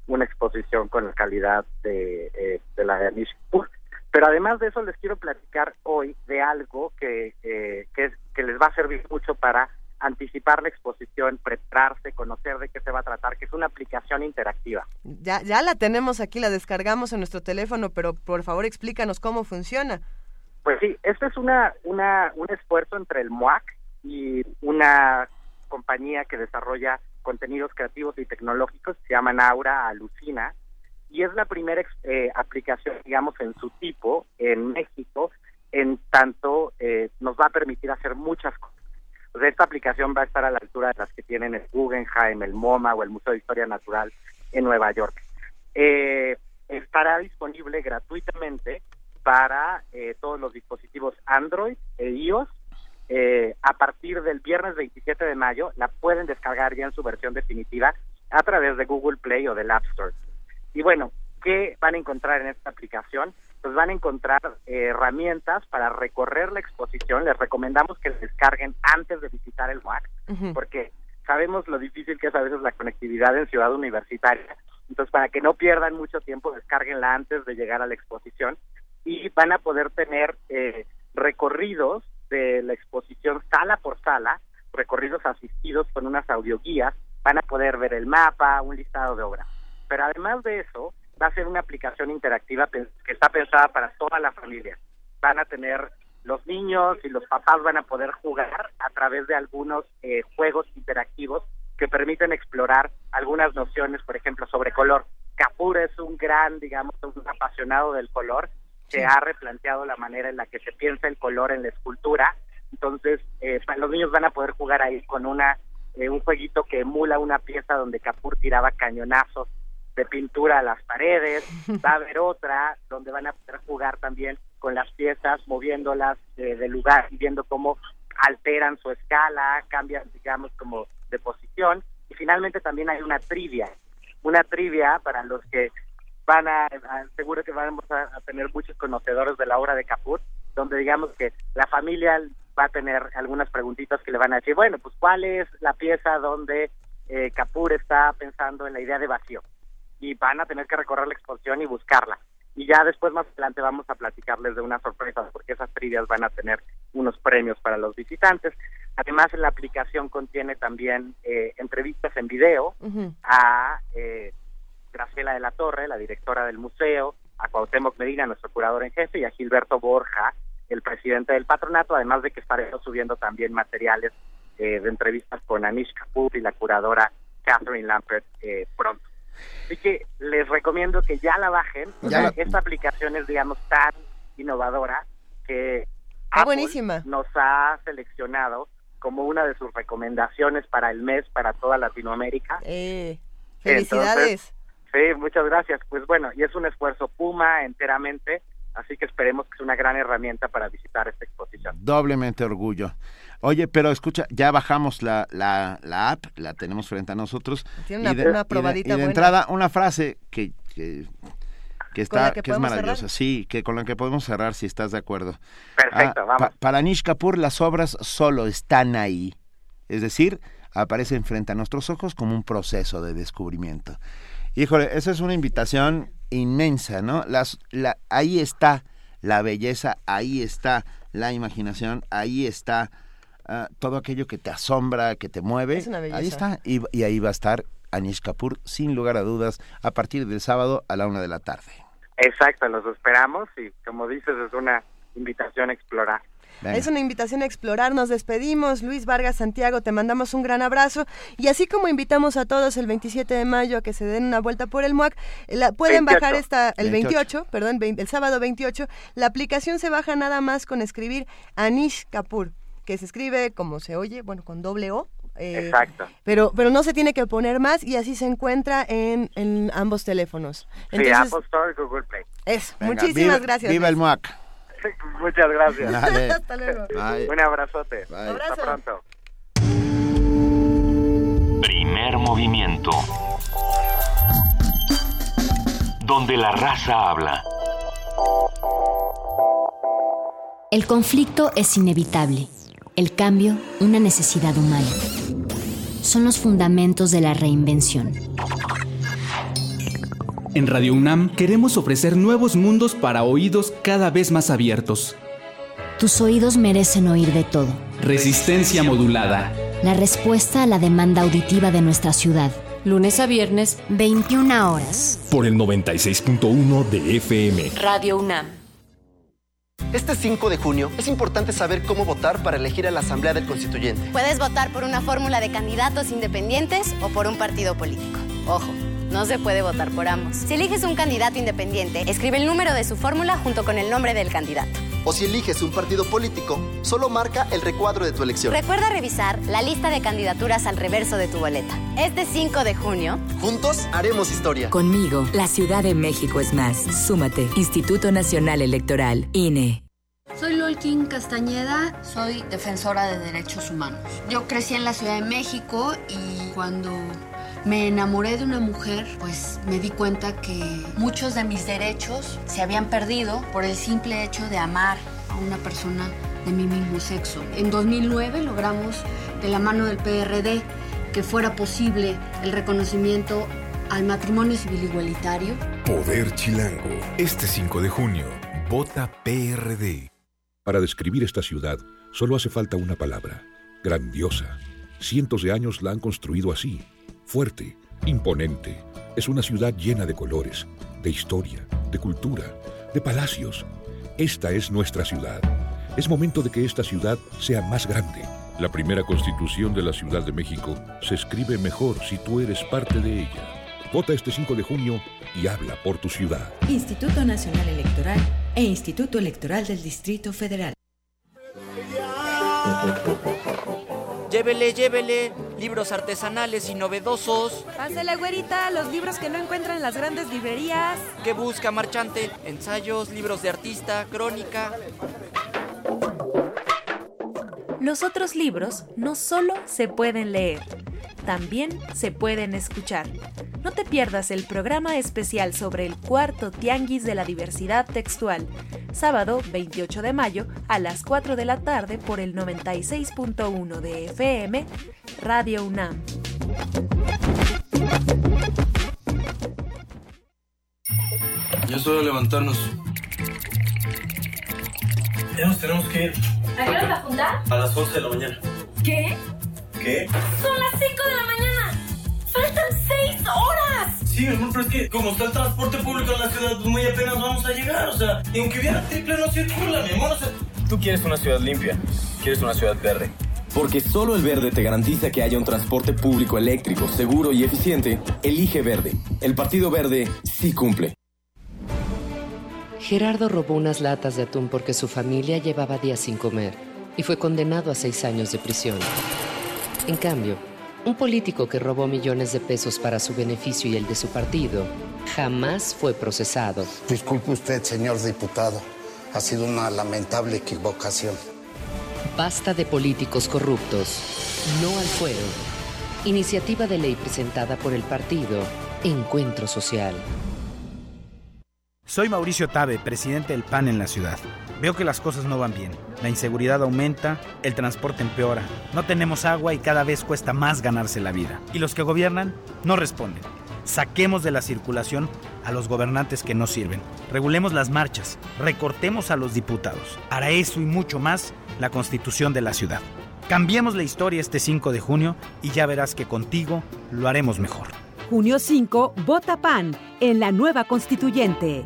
una exposición con la calidad de, eh, de la de Anish Kapoor. Pero además de eso les quiero platicar hoy de algo que, eh, que, es- que les va a servir mucho para anticipar la exposición, prepararse, conocer de qué se va a tratar, que es una aplicación interactiva. Ya, ya la tenemos aquí, la descargamos en nuestro teléfono, pero por favor explícanos cómo funciona. Pues sí, este es una, una, un esfuerzo entre el MUAC y una compañía que desarrolla contenidos creativos y tecnológicos, se llaman Aura Alucina, y es la primera eh, aplicación, digamos, en su tipo en México, en tanto eh, nos va a permitir hacer muchas cosas. Esta aplicación va a estar a la altura de las que tienen el Guggenheim, el MoMA o el Museo de Historia Natural en Nueva York. Eh, estará disponible gratuitamente para eh, todos los dispositivos Android e iOS. Eh, a partir del viernes 27 de mayo la pueden descargar ya en su versión definitiva a través de Google Play o del App Store. Y bueno, ¿qué van a encontrar en esta aplicación? Pues van a encontrar eh, herramientas para recorrer la exposición. Les recomendamos que descarguen antes de visitar el MUAC, porque sabemos lo difícil que es a veces la conectividad en ciudad universitaria. Entonces, para que no pierdan mucho tiempo, descárguenla antes de llegar a la exposición y van a poder tener eh, recorridos de la exposición sala por sala, recorridos asistidos con unas audioguías, van a poder ver el mapa, un listado de obras. Pero además de eso, va a ser una aplicación interactiva que está pensada para toda la familia. Van a tener los niños y los papás van a poder jugar a través de algunos eh, juegos interactivos que permiten explorar algunas nociones, por ejemplo, sobre color. Kapoor es un gran, digamos, un apasionado del color, que ha replanteado la manera en la que se piensa el color en la escultura. Entonces, eh, los niños van a poder jugar ahí con una eh, un jueguito que emula una pieza donde Kapoor tiraba cañonazos de pintura a las paredes. Va a haber otra donde van a poder jugar también con las piezas, moviéndolas eh, de lugar viendo cómo alteran su escala, cambian, digamos, como de posición. Y finalmente también hay una trivia, una trivia para los que van a, seguro que vamos a, tener muchos conocedores de la obra de Caput, donde digamos que la familia va a tener algunas preguntitas que le van a decir, bueno, pues cuál es la pieza donde eh, Capur está pensando en la idea de vacío y van a tener que recorrer la exposición y buscarla. Y ya después más adelante vamos a platicarles de una sorpresa porque esas trivias van a tener unos premios para los visitantes. Además, la aplicación contiene también eh, entrevistas en video a eh, Graciela de la Torre, la directora del museo, a Cuauhtémoc Medina, nuestro curador en jefe, y a Gilberto Borja, el presidente del patronato, además de que estaremos subiendo también materiales eh, de entrevistas con Anish Kapoor y la curadora Catherine Lampert eh, pronto. Así que les recomiendo que ya la bajen. Esta aplicación es, digamos, tan innovadora que buenísima. nos ha seleccionado como una de sus recomendaciones para el mes para toda Latinoamérica. Eh, felicidades. Sí, muchas gracias. Pues bueno, y es un esfuerzo Puma enteramente, así que esperemos que es una gran herramienta para visitar esta exposición. Doblemente orgullo. Oye, pero escucha, ya bajamos la, la, la app, la tenemos frente a nosotros. Tiene una, probadita y de, entrada, una frase que, que, está, que, es maravillosa. Sí, que con la que podemos cerrar, si estás de acuerdo. Perfecto, ah, vamos. para Nish Kapoor, las obras solo están ahí. Es decir, aparecen frente a nuestros ojos como un proceso de descubrimiento. Híjole, esa es una invitación inmensa, ¿no? Las, la, ahí está la belleza, ahí está la imaginación, ahí está Ah, todo aquello que te asombra, que te mueve. Ahí está. Y, ahí va a estar Anish Kapoor, sin lugar a dudas, a partir del sábado a la una de la tarde. Exacto, los esperamos y como dices, es una invitación a explorar. Es una invitación a explorar. Nos despedimos. Luis Vargas Santiago, te mandamos un gran abrazo. Y así como invitamos a todos el 27 de mayo a que se den una vuelta por el MUAC, la, pueden bajar esta, el 28, perdón, el sábado 28. La aplicación se baja nada más con escribir Anish Kapoor que se escribe como se oye, bueno, con doble O. Eh, Exacto. Pero, pero no se tiene que poner más y así se encuentra en, en ambos teléfonos. sí, Apple Store y Google Play. Eso, muchísimas gracias. Viva el MUAC. Muchas gracias. Hasta luego. Un abrazote. Hasta pronto. Primer movimiento. Donde la raza habla. El conflicto es inevitable el cambio, una necesidad humana. Son los fundamentos de la reinvención. En Radio UNAM queremos ofrecer nuevos mundos para oídos cada vez más abiertos. Tus oídos merecen oír de todo. Resistencia modulada. La respuesta a la demanda auditiva de nuestra ciudad. Lunes a viernes, 21 horas. Por el 96.1 de FM. Radio UNAM. Este 5 de junio es importante saber cómo votar para elegir a la Asamblea del Constituyente. Puedes votar por una fórmula de candidatos independientes o por un partido político. Ojo, no se puede votar por ambos. Si eliges un candidato independiente, escribe el número de su fórmula junto con el nombre del candidato. O si eliges un partido político, solo marca el recuadro de tu elección. Recuerda revisar la lista de candidaturas al reverso de tu boleta. Este 5 de junio, juntos haremos historia. Conmigo, la Ciudad de México es más. Súmate. Instituto Nacional Electoral, INE. Soy Lolkin Castañeda, soy defensora de derechos humanos. Yo crecí en la Ciudad de México y cuando me enamoré de una mujer, pues me di cuenta que muchos de mis derechos se habían perdido por el simple hecho de amar a una persona de mi mismo sexo. En 2009 logramos, de la mano del PRD, que fuera posible el reconocimiento al matrimonio civil igualitario. Poder Chilango, este 5 de junio, vota PRD. Para describir esta ciudad solo hace falta una palabra, grandiosa. Cientos de años la han construido así, fuerte, imponente. Es una ciudad llena de colores, de historia, de cultura, de palacios. Esta es nuestra ciudad. Es momento de que esta ciudad sea más grande. La primera constitución de la Ciudad de México se escribe mejor si tú eres parte de ella. Vota este 5 de junio y habla por tu ciudad. Instituto Nacional Electoral e Instituto Electoral del Distrito Federal. Llévele, llévele, libros artesanales y novedosos. Pásale, güerita, los libros que no encuentran en las grandes librerías. ¿Qué busca, marchante? Ensayos, libros de artista, crónica. Los otros libros no solo se pueden leer también se pueden escuchar. No te pierdas el programa especial sobre el cuarto Tianguis de la Diversidad Textual, sábado 28 de mayo a las 4 de la tarde por el 96.1 de FM, Radio UNAM. Ya es hora de levantarnos. Ya nos tenemos que ir. ¿A qué hora la junta? A las 11 de la mañana. ¿Qué? ¿Qué? Son las 5 de la mañana. ¡Faltan 6 horas! Sí, amor, pero es que como está el transporte público en la ciudad, pues muy apenas vamos a llegar. O sea, y aunque hubiera triple, no circula, mi amor. O sea, Tú quieres una ciudad limpia, quieres una ciudad verde. Porque solo el verde te garantiza que haya un transporte público eléctrico, seguro y eficiente, elige verde. El Partido Verde sí cumple. Gerardo robó unas latas de atún porque su familia llevaba días sin comer y fue condenado a seis años de prisión. En cambio, un político que robó millones de pesos para su beneficio y el de su partido jamás fue procesado. Disculpe usted, señor diputado. Ha sido una lamentable equivocación. Basta de políticos corruptos. No al fuero. Iniciativa de ley presentada por el partido Encuentro Social. Soy Mauricio Tabe, presidente del PAN en la ciudad. Veo que las cosas no van bien. La inseguridad aumenta, el transporte empeora, no tenemos agua y cada vez cuesta más ganarse la vida. Y los que gobiernan no responden. Saquemos de la circulación a los gobernantes que no sirven. Regulemos las marchas, recortemos a los diputados. Para eso y mucho más, la constitución de la ciudad. Cambiemos la historia este 5 de junio y ya verás que contigo lo haremos mejor. Junio 5, vota PAN en la nueva constituyente.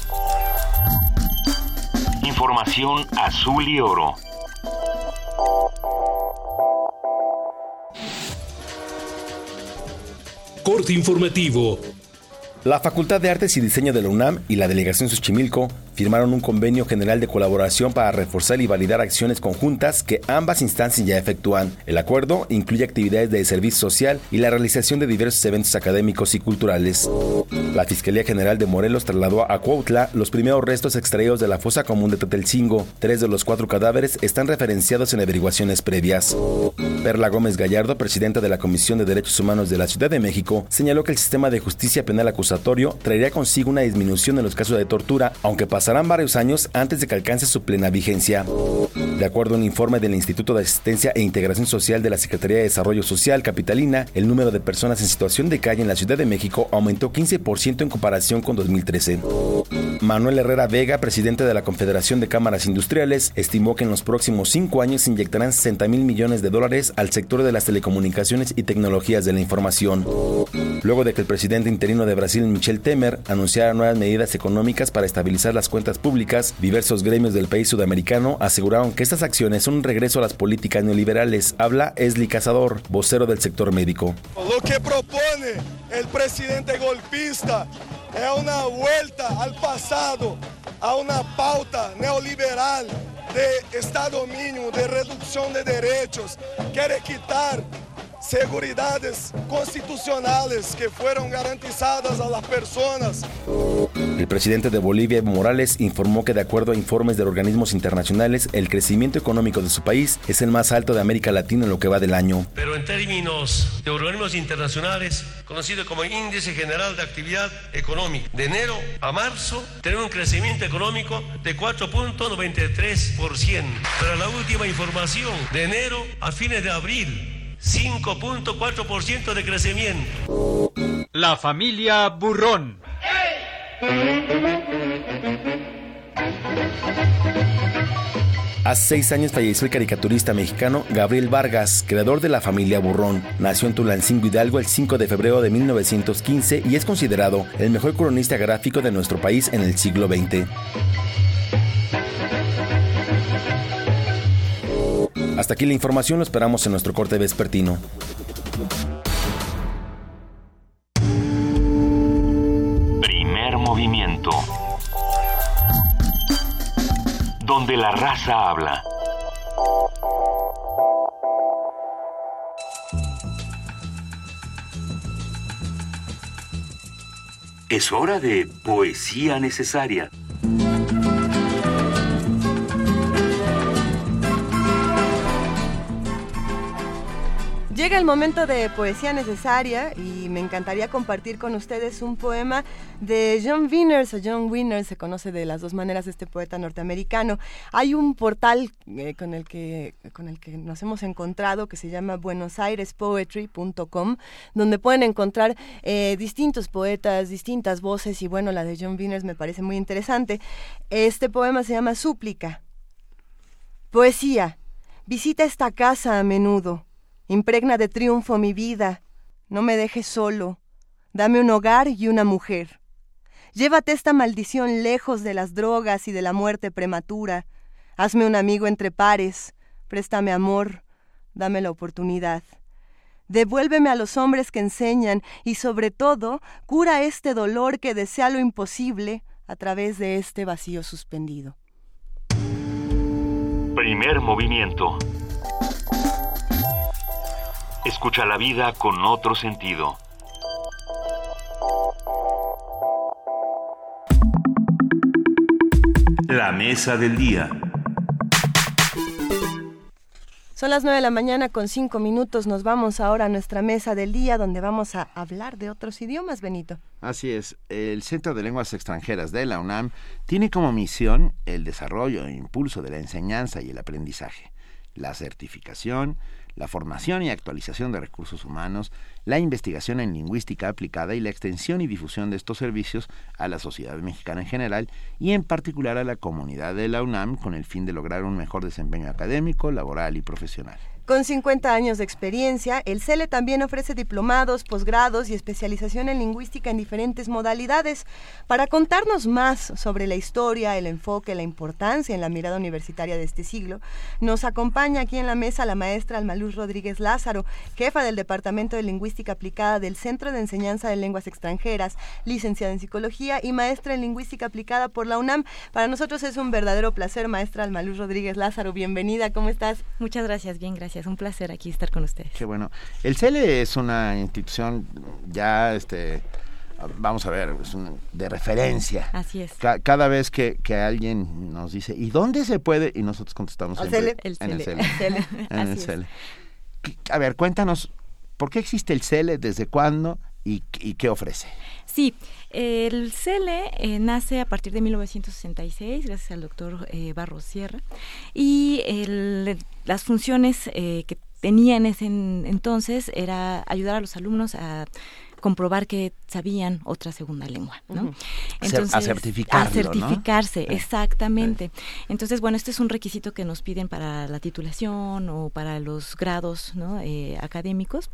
Información azul y oro. Corte informativo. La Facultad de Artes y Diseño de la UNAM y la Delegación Xochimilco firmaron un convenio general de colaboración para reforzar y validar acciones conjuntas que ambas instancias ya efectúan. El acuerdo incluye actividades de servicio social y la realización de diversos eventos académicos y culturales. La Fiscalía General de Morelos trasladó a Cuautla los primeros restos extraídos de la fosa común de Tetelcingo. Tres de los cuatro cadáveres están referenciados en averiguaciones previas. Perla Gómez Gallardo, presidenta de la Comisión de Derechos Humanos de la Ciudad de México, señaló que el sistema de justicia penal acusatorio traería consigo una disminución en los casos de tortura, aunque pasarán varios años antes de que alcance su plena vigencia. De acuerdo a un informe del Instituto de Asistencia e Integración Social de la Secretaría de Desarrollo Social Capitalina, el número de personas en situación de calle en la Ciudad de México aumentó 15% en comparación con 2013. Manuel Herrera Vega, presidente de la Confederación de Cámaras Industriales, estimó que en los próximos cinco años se inyectarán 60 mil millones de dólares al sector de las telecomunicaciones y tecnologías de la información. Luego de que el presidente interino de Brasil, Michel Temer, anunciara nuevas medidas económicas para estabilizar las cuentas públicas, diversos gremios del país sudamericano aseguraron que estas acciones son un regreso a las políticas neoliberales. Habla Esli Cazador, vocero del sector médico. Lo que propone el presidente golpista es una vuelta al pasado, a una pauta neoliberal de Estado mínimo, de reducción de derechos. Quiere quitar seguridades constitucionales que fueron garantizadas a las personas. El presidente de Bolivia, Evo Morales, informó que de acuerdo a informes de organismos internacionales, el crecimiento económico de su país es el más alto de América Latina en lo que va del año. Pero en términos de organismos internacionales, conocido como Índice General de Actividad Económica, de enero a marzo tenemos un crecimiento económico de 4.93%. Pero la última información, de enero a fines de abril, 5.4% de crecimiento. La familia Burrón. Hace seis años falleció el caricaturista mexicano Gabriel Vargas, creador de la familia Burrón. Nació en Tulancingo Hidalgo el 5 de febrero de 1915 y es considerado el mejor cronista gráfico de nuestro país en el siglo XX. Hasta aquí la información, lo esperamos en nuestro corte vespertino. Primer movimiento. Donde la raza habla. Es hora de poesía necesaria. Llega el momento de poesía necesaria y me encantaría compartir con ustedes un poema de John Winners, o John Winners, se conoce de las dos maneras este poeta norteamericano. Hay un portal eh, con, el que, con el que nos hemos encontrado que se llama buenosairespoetry.com, donde pueden encontrar eh, distintos poetas, distintas voces y bueno, la de John Winners me parece muy interesante. Este poema se llama Súplica. Poesía. Visita esta casa a menudo Impregna de triunfo mi vida, no me dejes solo, dame un hogar y una mujer. Llévate esta maldición lejos de las drogas y de la muerte prematura. Hazme un amigo entre pares, préstame amor, dame la oportunidad. Devuélveme a los hombres que enseñan y sobre todo cura este dolor que desea lo imposible a través de este vacío suspendido. Primer movimiento. Escucha la vida con otro sentido. La mesa del día. Son las 9 de la mañana con 5 minutos. Nos vamos ahora a nuestra mesa del día donde vamos a hablar de otros idiomas, Benito. Así es. El Centro de Lenguas Extranjeras de la UNAM tiene como misión el desarrollo e impulso de la enseñanza y el aprendizaje, la certificación, la formación y actualización de recursos humanos, la investigación en lingüística aplicada y la extensión y difusión de estos servicios a la sociedad mexicana en general y en particular a la comunidad de la UNAM con el fin de lograr un mejor desempeño académico, laboral y profesional. Con 50 años de experiencia, el CELE también ofrece diplomados, posgrados y especialización en lingüística en diferentes modalidades. Para contarnos más sobre la historia, el enfoque, la importancia en la mirada universitaria de este siglo, nos acompaña aquí en la mesa la maestra Almaluz Rodríguez Lázaro, jefa del Departamento de Lingüística Aplicada del Centro de Enseñanza de Lenguas Extranjeras, licenciada en Psicología y maestra en Lingüística Aplicada por la UNAM. Para nosotros es un verdadero placer, maestra Almaluz Rodríguez Lázaro. Bienvenida, ¿cómo estás? Muchas gracias, bien, gracias. Es un placer aquí estar con ustedes. Qué bueno. El CELE es una institución ya, este, vamos a ver, es de referencia. Así es. cada vez que, alguien nos dice, ¿y dónde se puede? Y nosotros contestamos en el CELE. En el CELE. A ver, cuéntanos, ¿por qué existe el CELE? ¿Desde cuándo? ¿Y, qué ofrece? Sí, el CELE eh, nace a partir de 1966, gracias al doctor eh, Barros Sierra, y las funciones eh, que tenía en ese entonces era ayudar a los alumnos a comprobar que sabían otra segunda lengua, ¿no? Entonces, a certificarlo, A certificarse, exactamente. Entonces, bueno, este es un requisito que nos piden para la titulación o para los grados ¿no? académicos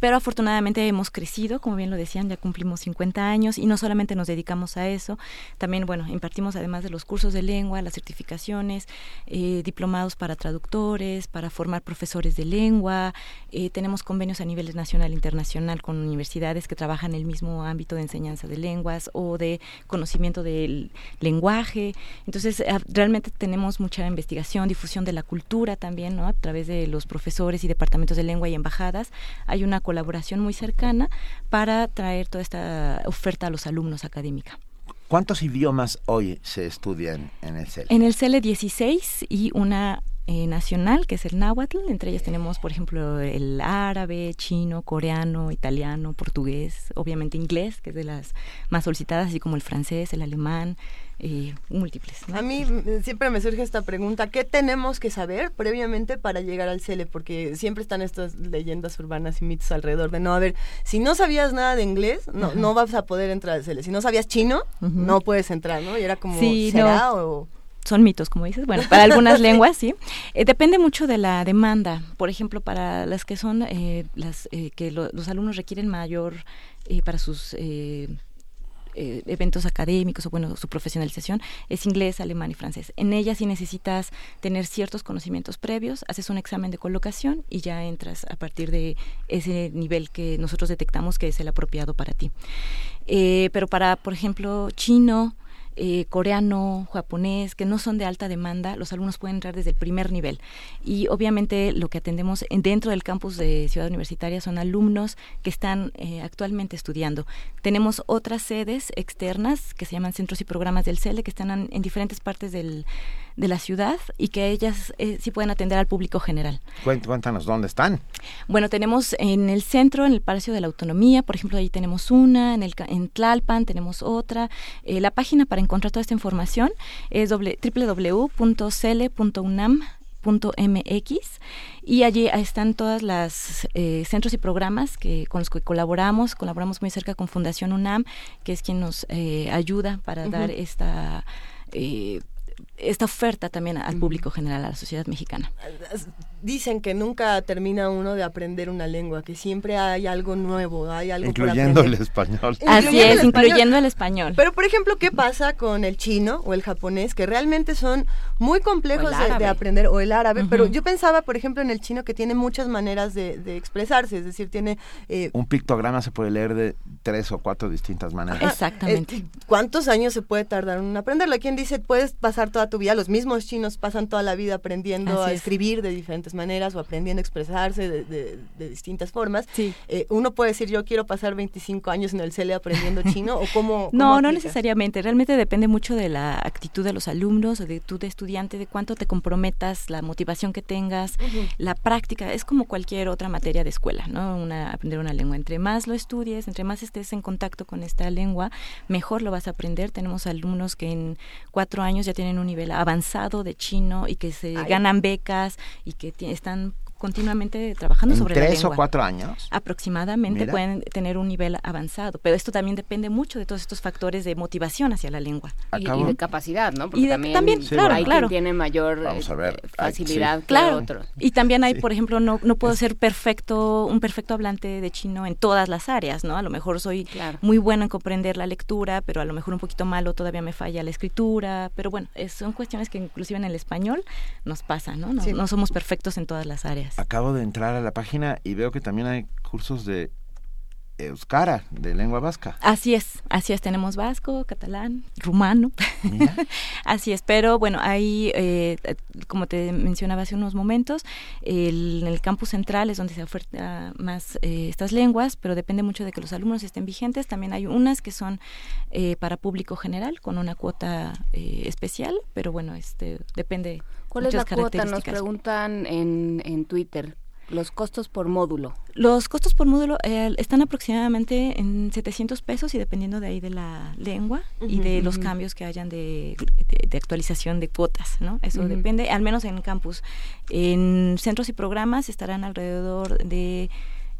pero afortunadamente hemos crecido, como bien lo decían, ya cumplimos 50 años y no solamente nos dedicamos a eso, también, bueno, impartimos además de los cursos de lengua, las certificaciones, eh, diplomados para traductores, para formar profesores de lengua, eh, tenemos convenios a nivel nacional e internacional con universidades que trabajan en el mismo ámbito de enseñanza de lenguas o de conocimiento del lenguaje. Entonces, ah, realmente tenemos mucha investigación, difusión de la cultura también, ¿no? A través de los profesores y departamentos de lengua y embajadas. Hay una colaboración muy cercana para traer toda esta oferta a los alumnos académica. ¿Cuántos idiomas hoy se estudian en el CELE? En el CELE 16 y una eh, nacional, que es el náhuatl. Entre ellas tenemos, por ejemplo, el árabe, chino, coreano, italiano, portugués, obviamente inglés, que es de las más solicitadas, así como el francés, el alemán, eh, múltiples. A mí siempre me surge esta pregunta, ¿qué tenemos que saber previamente para llegar al CELE? Porque siempre están estas leyendas urbanas y mitos alrededor de, no, a ver, si no sabías nada de inglés, no, no vas a poder entrar al CELE. Si no sabías chino, no puedes entrar, ¿no? Y era como, ¿será o...? son mitos, como dices. Bueno, para algunas lenguas sí. Eh, depende mucho de la demanda. Por ejemplo, para las que son eh, las eh, que los alumnos requieren mayor para sus eventos académicos o bueno su profesionalización es inglés, alemán y francés. En ellas sí necesitas tener ciertos conocimientos previos, haces un examen de colocación y ya entras a partir de ese nivel que nosotros detectamos que es el apropiado para ti. pero para, por ejemplo, chino, eh, coreano, japonés, que no son de alta demanda, los alumnos pueden entrar desde el primer nivel. Y obviamente lo que atendemos dentro del campus de Ciudad Universitaria son alumnos que están eh, actualmente estudiando. Tenemos otras sedes externas que se llaman centros y programas del CELE que están en, diferentes partes del, de la ciudad y que ellas eh, sí pueden atender al público general. Cuéntanos, ¿dónde están? Bueno, tenemos en el centro, en el Palacio de la Autonomía, por ejemplo, ahí tenemos una, en, el, en Tlalpan tenemos otra. Eh, la página para encontrar toda esta información es www.cele.unam.mx y allí están todas las eh, centros y programas que con los que colaboramos colaboramos muy cerca con Fundación UNAM que es quien nos eh, ayuda para dar esta esta oferta también al público general, a la sociedad mexicana. Dicen que nunca termina uno de aprender una lengua, que siempre hay algo nuevo, hay algo Incluyendo el español. Así es, incluyendo el español. Pero, por ejemplo, ¿qué pasa con el chino o el japonés, que realmente son muy complejos de, aprender, o el árabe? Pero yo pensaba, por ejemplo, en el chino que tiene muchas maneras de, expresarse, es decir, tiene... Eh, Un pictograma se puede leer de tres o cuatro distintas maneras. Exactamente. Eh, ¿Cuántos años se puede tardar en aprenderlo? Quien dice, puedes pasar toda tu vida, los mismos chinos pasan toda la vida aprendiendo a escribir de diferentes maneras o aprendiendo a expresarse de, distintas formas. Eh, uno puede decir, yo quiero pasar 25 años en el CELE aprendiendo chino o cómo... no, no necesariamente. Realmente depende mucho de la actitud de los alumnos o de tú de estudiante, de cuánto te comprometas, la motivación que tengas, la práctica. Es como cualquier otra materia de escuela, ¿no? Una, aprender una lengua. Entre más lo estudies, entre más estés en contacto con esta lengua, mejor lo vas a aprender. Tenemos alumnos que en cuatro años ya tienen un nivel avanzado de chino y que se ganan becas y que están continuamente trabajando sobre tres la lengua. o cuatro años? Aproximadamente pueden tener un nivel avanzado, pero esto también depende mucho de todos estos factores de motivación hacia la lengua. Y, de capacidad, ¿no? Porque y también, claro, hay claro. quien tiene mayor eh, facilidad que claro. otros. Y también hay, por ejemplo, no, no puedo ser perfecto, un perfecto hablante de chino en todas las áreas, ¿no? A lo mejor soy muy bueno en comprender la lectura, pero a lo mejor un poquito malo todavía me falla la escritura, pero bueno, son cuestiones que inclusive en el español nos pasan, ¿no? No, no somos perfectos en todas las áreas. Acabo de entrar a la página y veo que también hay cursos de euskara, de lengua vasca. Así es, así es, tenemos vasco, catalán, rumano, así es, pero bueno, ahí, eh, como te mencionaba hace unos momentos, el, el campus central es donde se oferta más eh, estas lenguas, pero depende mucho de que los alumnos estén vigentes, también hay unas que son eh, para público general, con una cuota especial, pero bueno, este depende. ¿Cuál es la cuota? Nos preguntan en, en Twitter. Los costos por módulo. Los costos por módulo eh, están aproximadamente en 700 pesos y dependiendo de ahí de la lengua y de los cambios que hayan de, actualización de cuotas, ¿no? Eso depende, al menos en campus. En centros y programas estarán alrededor de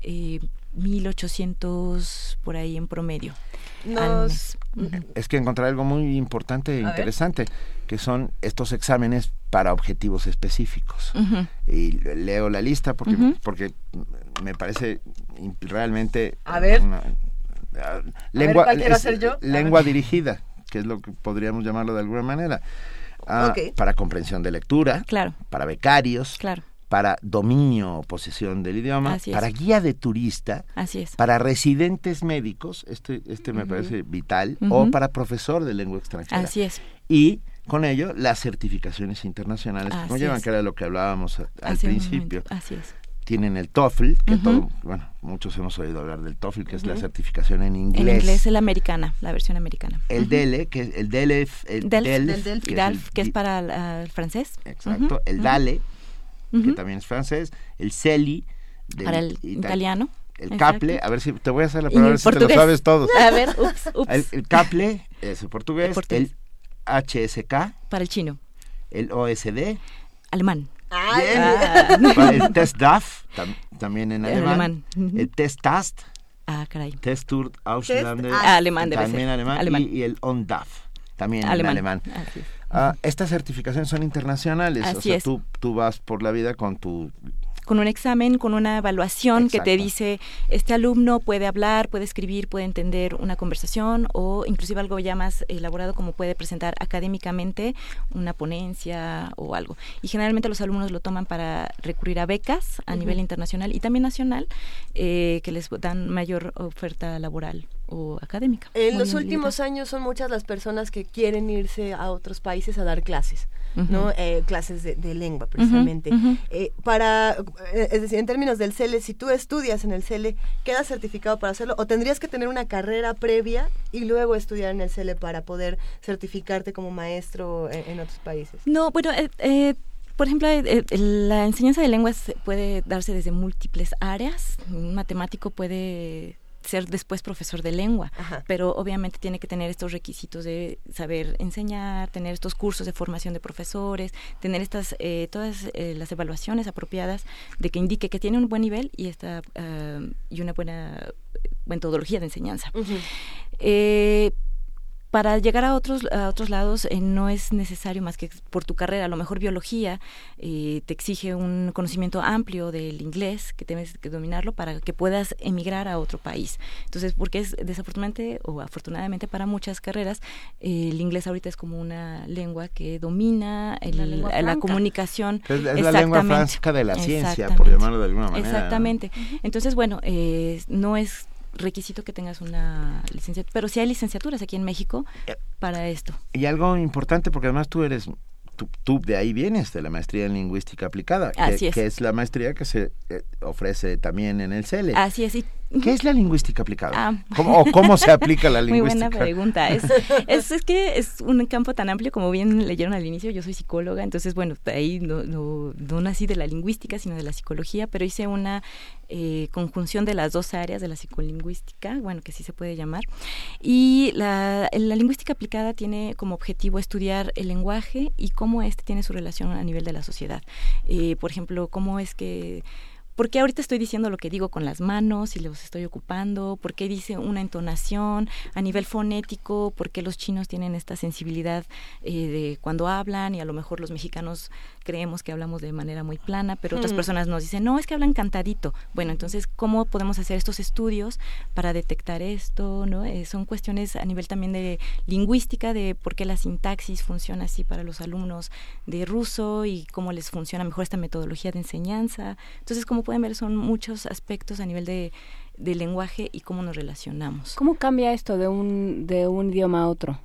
eh, 1.800 por ahí en promedio. Es que encontré algo muy importante e interesante, que son estos exámenes para objetivos específicos. Y leo la lista porque, porque me parece realmente... A ver. lengua, lengua dirigida, que es lo que podríamos llamarlo de alguna manera. Ah, para comprensión de lectura, claro. para becarios, claro para dominio o posesión del idioma, para guía de turista, para residentes médicos, este, este me parece vital, o para profesor de lengua extranjera. Así es. Y con ello las certificaciones internacionales que llevan, que era lo que hablábamos al principio. Así es. Tienen el TOEFL, que todo, bueno, muchos hemos oído hablar del TOEFL, que es la certificación en inglés. En inglés es la americana, la versión americana. El DELE, que es el DELE, el DELF, que, es, para el francés. Exacto, el DALE, que también es francés, el CELI, para el italiano. El CAPLE, a ver si te voy a hacer la palabra si te lo sabes todo. A ver, ups, ups. El, CAPLE es el portugués, el, HSK. Para el chino. El OSD. Alemán. Ah. El Test DAF, también en alemán. El Test TAST. Ah, caray. Test Tour Ausländer. Ah, alemán debe También alemán. Y, el ONDAF, también en alemán. Ah, estas certificaciones son internacionales, o sea, tú, tú vas por la vida con tu con un examen, con una evaluación que te dice, este alumno puede hablar, puede escribir, puede entender una conversación o inclusive algo ya más elaborado como puede presentar académicamente una ponencia o algo. Y generalmente los alumnos lo toman para recurrir a becas a nivel internacional y también nacional eh, que les dan mayor oferta laboral o académica. En los últimos años son muchas las personas que quieren irse a otros países a dar clases. ¿no? Eh, clases de, lengua, precisamente. Eh, para, eh, es decir, en términos del CELE, si tú estudias en el CELE, ¿quedas certificado para hacerlo? ¿O tendrías que tener una carrera previa y luego estudiar en el CELE para poder certificarte como maestro en, otros países? No, bueno, por ejemplo, la enseñanza de lenguas puede darse desde múltiples áreas. Un matemático puede ser después profesor de lengua, pero obviamente tiene que tener estos requisitos de saber enseñar, tener estos cursos de formación de profesores, tener estas eh, todas eh, las evaluaciones apropiadas de que indique que tiene un buen nivel y esta uh, y una buena metodología de enseñanza para llegar a otros a otros lados eh, no es necesario más que por tu carrera. A lo mejor biología eh, te exige un conocimiento amplio del inglés que tienes que dominarlo para que puedas emigrar a otro país. Entonces porque es desafortunadamente o afortunadamente para muchas carreras eh, el inglés ahorita es como una lengua que domina la, comunicación. Es, la lengua franca de la ciencia por llamarlo de alguna manera exactamente. Entonces bueno no es requisito que tengas una licenciatura, pero sí hay licenciaturas aquí en México eh, para esto. Y algo importante, porque además tú eres tú, de ahí vienes, de la maestría en lingüística aplicada, que, es. que es la maestría que se eh, ofrece también en el CELE. Así es. ¿Qué es la lingüística aplicada? Ah. ¿Cómo, ¿O cómo se aplica la lingüística? Muy buena pregunta. Es, es, que es un campo tan amplio, como bien leyeron al inicio, yo soy psicóloga, entonces, bueno, ahí no, no, no nací de la lingüística, sino de la psicología, pero hice una eh, conjunción de las dos áreas de la psicolingüística, bueno, que sí se puede llamar. Y la, la lingüística aplicada tiene como objetivo estudiar el lenguaje y cómo éste tiene su relación a nivel de la sociedad. Eh, por ejemplo, cómo es que ¿Por qué ahorita estoy diciendo lo que digo con las manos y los estoy ocupando? ¿Por qué dice una entonación a nivel fonético? ¿Por qué los chinos tienen esta sensibilidad eh, de cuando hablan y a lo mejor los mexicanos creemos que hablamos de manera muy plana, pero otras personas nos dicen, no, es que hablan cantadito. Bueno, entonces, ¿cómo podemos hacer estos estudios para detectar esto? ¿no? Eh, son cuestiones a nivel también de lingüística, de por qué la sintaxis funciona así para los alumnos de ruso y cómo les funciona mejor esta metodología de enseñanza. Entonces, como pueden ver, son muchos aspectos a nivel de, lenguaje y cómo nos relacionamos. ¿Cómo cambia esto de un, de un idioma a otro?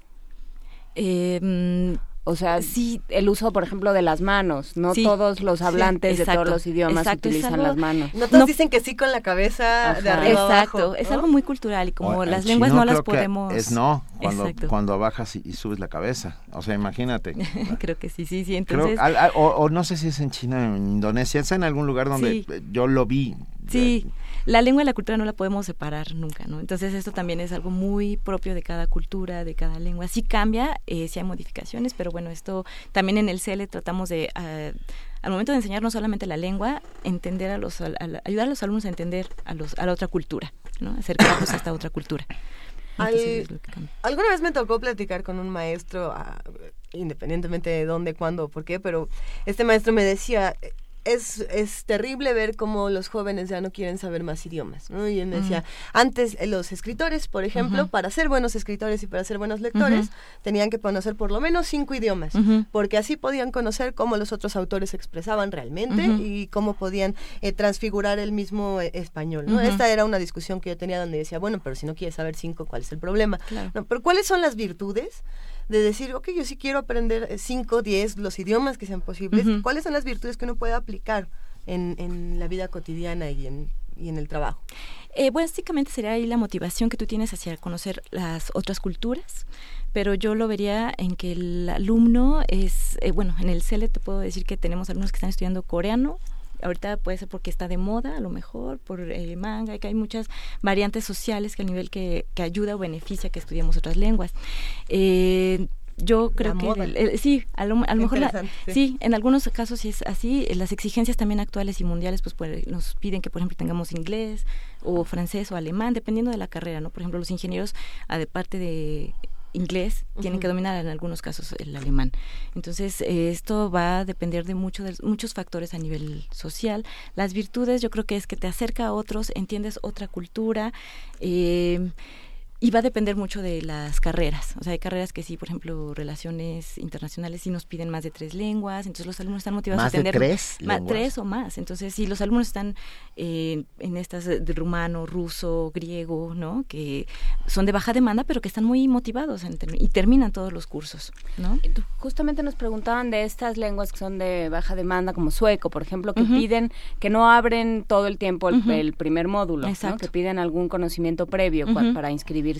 Eh, o sea, sí, el uso, por ejemplo, de las manos. No todos los hablantes de todos los idiomas utilizan las manos. No todos dicen que sí con la cabeza de arriba Exacto, es algo muy cultural y como las lenguas no las podemos... Es no, cuando, cuando bajas y, subes la cabeza. O sea, imagínate. creo que sí, sí, sí. Entonces... o, no sé si es en China o en Indonesia, es en algún lugar donde yo lo vi. Sí la lengua y la cultura no la podemos separar nunca, ¿no? Entonces esto también es algo muy propio de cada cultura, de cada lengua. Sí cambia, eh, sí hay modificaciones, pero bueno, esto también en el CELE tratamos de... Ah, al momento de enseñar no solamente la lengua, entender a los, ayudar a los alumnos a entender a, los, a la otra cultura, ¿no? acercarlos a esta otra cultura. alguna vez me tocó platicar con un maestro, ah, independientemente de dónde, cuándo, por qué, pero este maestro me decía, es, es terrible ver cómo los jóvenes ya no quieren saber más idiomas. ¿no? Y él me decía, antes eh, los escritores, por ejemplo, para ser buenos escritores y para ser buenos lectores, tenían que conocer por lo menos cinco idiomas, porque así podían conocer cómo los otros autores expresaban realmente y cómo podían eh, transfigurar el mismo eh, español. ¿no? Esta era una discusión que yo tenía donde decía, bueno, pero si no quieres saber cinco, ¿cuál es el problema? No, pero ¿cuáles son las virtudes? De decir, ok, yo sí quiero aprender 5, 10, los idiomas que sean posibles, ¿cuáles son las virtudes que uno puede aplicar en, en la vida cotidiana y en, y en el trabajo? Eh, básicamente sería ahí la motivación que tú tienes hacia conocer las otras culturas, pero yo lo vería en que el alumno es, eh, bueno, en el CELE te puedo decir que tenemos alumnos que están estudiando coreano, ahorita puede ser porque está de moda, a lo mejor, por eh, manga, que hay muchas variantes sociales que a nivel que, que ayuda o beneficia que estudiemos otras lenguas. Eh, yo creo que sí, a lo, mejor sí. en algunos casos sí es así. Las exigencias también actuales y mundiales pues, pues, nos piden que por ejemplo tengamos inglés o francés o alemán, dependiendo de la carrera, ¿no? Por ejemplo, los ingenieros, de parte de inglés, tienen que dominar en algunos casos el alemán. Entonces, eh, esto va a depender de, mucho de muchos factores a nivel social. Las virtudes yo creo que es que te acerca a otros, entiendes otra cultura. Eh, y va a depender mucho de las carreras. O sea, hay carreras que sí, por ejemplo, relaciones internacionales sí nos piden más de tres lenguas, entonces los alumnos están motivados a aprender tres? tres o más. Entonces, si los alumnos están eh, en estas de rumano, ruso, griego, ¿no? Que son de baja demanda, pero que están muy motivados y terminan todos los cursos, ¿no? Justamente nos preguntaban de estas lenguas que son de baja demanda, como sueco, por ejemplo, que piden, que no abren todo el tiempo el, primer módulo, ¿no? Que piden algún conocimiento previo para inscribir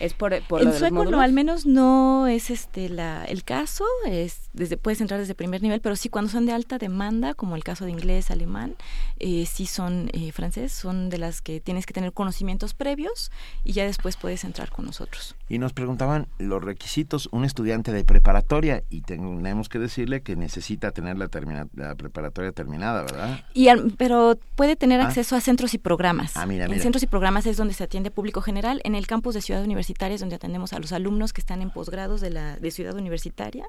Es por, por en sueco no, al menos no es este la, el caso, es desde puedes entrar desde primer nivel, pero sí cuando son de alta demanda, como el caso de inglés, alemán, eh, sí son eh, francés, son de las que tienes que tener conocimientos previos y ya después puedes entrar con nosotros. Y nos preguntaban los requisitos, un estudiante de preparatoria y tenemos que decirle que necesita tener la, la preparatoria terminada, ¿verdad? Y pero puede tener ah. acceso a centros y programas. Ah, mira, mira. En centros y programas es donde se atiende público general. En el campus de Ciudad Universitaria es donde atendemos a los alumnos que están en posgrados de, la, de Ciudad Universitaria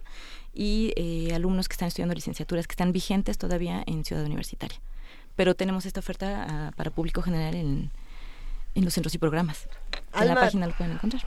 y eh, alumnos que están estudiando licenciaturas que están vigentes todavía en Ciudad Universitaria. Pero tenemos esta oferta ah, para público general en, en los centros y programas. en la página lo pueden encontrar.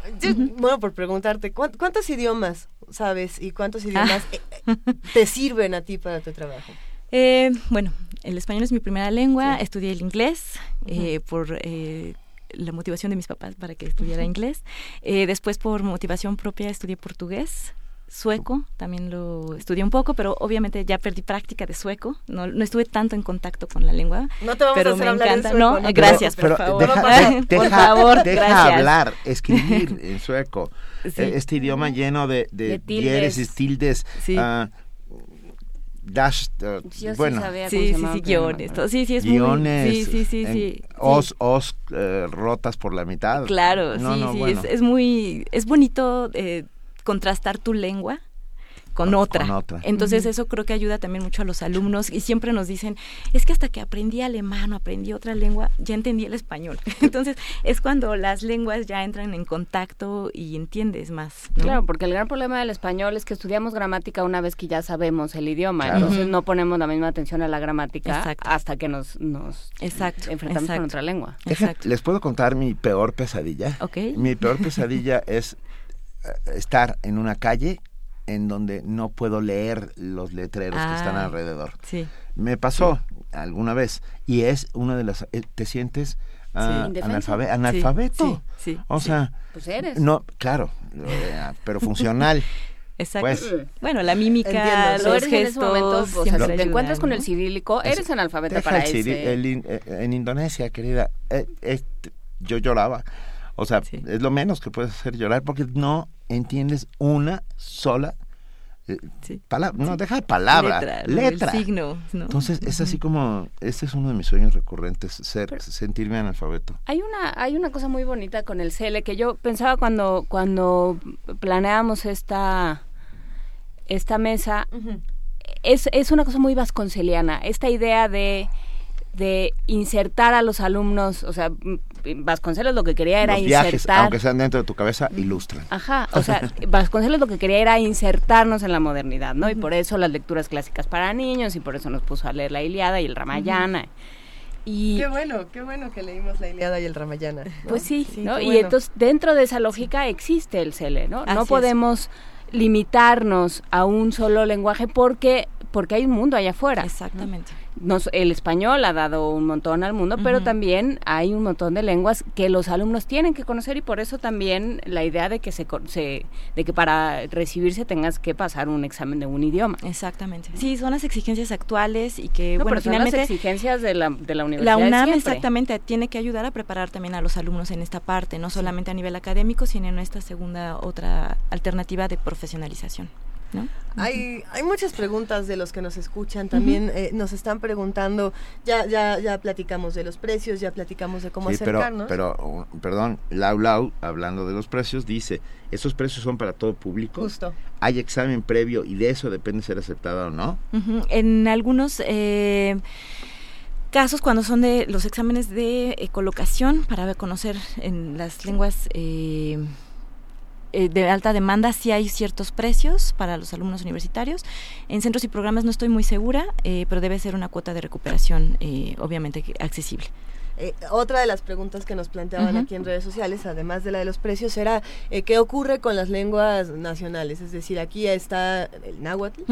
Bueno, por preguntarte, ¿cuántos idiomas sabes y cuántos idiomas ah. te sirven a ti para tu trabajo? Eh, bueno, el español es mi primera lengua, estudié el inglés eh, por eh, la motivación de mis papás para que estudiara inglés. Eh, después por motivación propia estudié portugués. Sueco, también lo estudié un poco, pero obviamente ya perdí práctica de sueco. No, no estuve tanto en contacto con la lengua. No te vamos pero a hacer me hablar encanta. sueco, no, gracias, por favor. Deja, por favor, deja hablar, escribir en sueco. Este idioma lleno de, de, tildes. y tildes. Sí. Uh, dash, uh, bueno, sí, sí, sí, guiones, todo. sí, sí, es guiones, muy, sí, sí, sí, sí, os, os eh, rotas por la mitad. Claro, sí, sí, es, es, muy, es bonito eh, contrastar tu lengua con, otra. Entonces eso creo que ayuda también mucho a los alumnos y siempre nos dicen, es que hasta que aprendí alemán o aprendí otra lengua, ya entendí el español. Entonces es cuando las lenguas ya entran en contacto y entiendes más. Claro, porque el gran problema del español es que estudiamos gramática una vez que ya sabemos el idioma, entonces no ponemos la misma atención a la gramática hasta que nos, nos enfrentamos con otra lengua. Les puedo contar mi peor pesadilla. Mi peor pesadilla es eh, estar en una calle en donde no puedo leer los letreros que están ah, alrededor. Sí. Me pasó alguna vez y es una de las... Eh, ¿Te sientes uh, analfabeto? Sí, O sea... Pues eres. No, claro, eh, pero funcional. Exacto. Pues, bueno, la mímica, los gestos. o sea, si te encuentras con el cirílico, eres analfabeta para el, eh, En Indonesia, querida, yo lloraba. O sea, es lo menos que puedes hacer llorar porque no entiendes una sola eh, palabra, no, deja de palabra, letra. signo, Entonces es así como, este es uno de mis sueños recurrentes, ser, sentirme analfabeto. Hay una, hay una cosa muy bonita con el CELE que yo pensaba cuando, cuando planeamos esta, esta mesa, es, es una cosa muy vasconceliana, esta idea de de insertar a los alumnos, o sea, Vasconcelos lo que quería era los insertar. aunque sean dentro de tu cabeza, ilustran. Ajá, o sea, Vasconcelos lo que quería era insertarnos en la modernidad, ¿no? Y por eso las lecturas clásicas para niños, y por eso nos puso a leer la Iliada y el Ramayana. Y, qué bueno, qué bueno que leímos la Iliada y el Ramayana. Pues sí, ¿no? Y entonces dentro de esa lógica existe el CELE, ¿no? no podemos limitarnos a un solo lenguaje porque porque hay un mundo allá afuera. Exactamente el español ha dado un montón al mundo, pero también hay un montón de lenguas que los alumnos tienen que conocer y por eso también la idea de que se, de que para recibirse tengas que pasar un examen de un idioma. Exactamente. Sí, son las exigencias actuales y que bueno, finalmente las exigencias de la, de la universidad. La UNAM exactamente tiene que ayudar a preparar también a los alumnos en esta parte, no solamente a nivel académico, sino en esta segunda otra alternativa de profesionalización. Hay, hay muchas preguntas de los que nos escuchan, también eh, nos están preguntando, ya, ya, ya platicamos de los precios, ya platicamos de cómo acercarnos. Pero, pero, perdón, Lau Lau, hablando de los precios, dice, ¿esos precios son para todo público? Justo. ¿Hay examen previo y de eso depende ser aceptada o no? En algunos... Eh, casos cuando son de los exámenes de eh, colocación para conocer en las lenguas eh, eh, de alta demanda sí hay ciertos precios para los alumnos universitarios. En centros y programas no estoy muy segura, eh, pero debe ser una cuota de recuperación eh, obviamente accesible. Eh, otra de las preguntas que nos planteaban aquí en redes sociales, además de la de los precios, era eh, qué ocurre con las lenguas nacionales. Es decir, aquí está el náhuatl,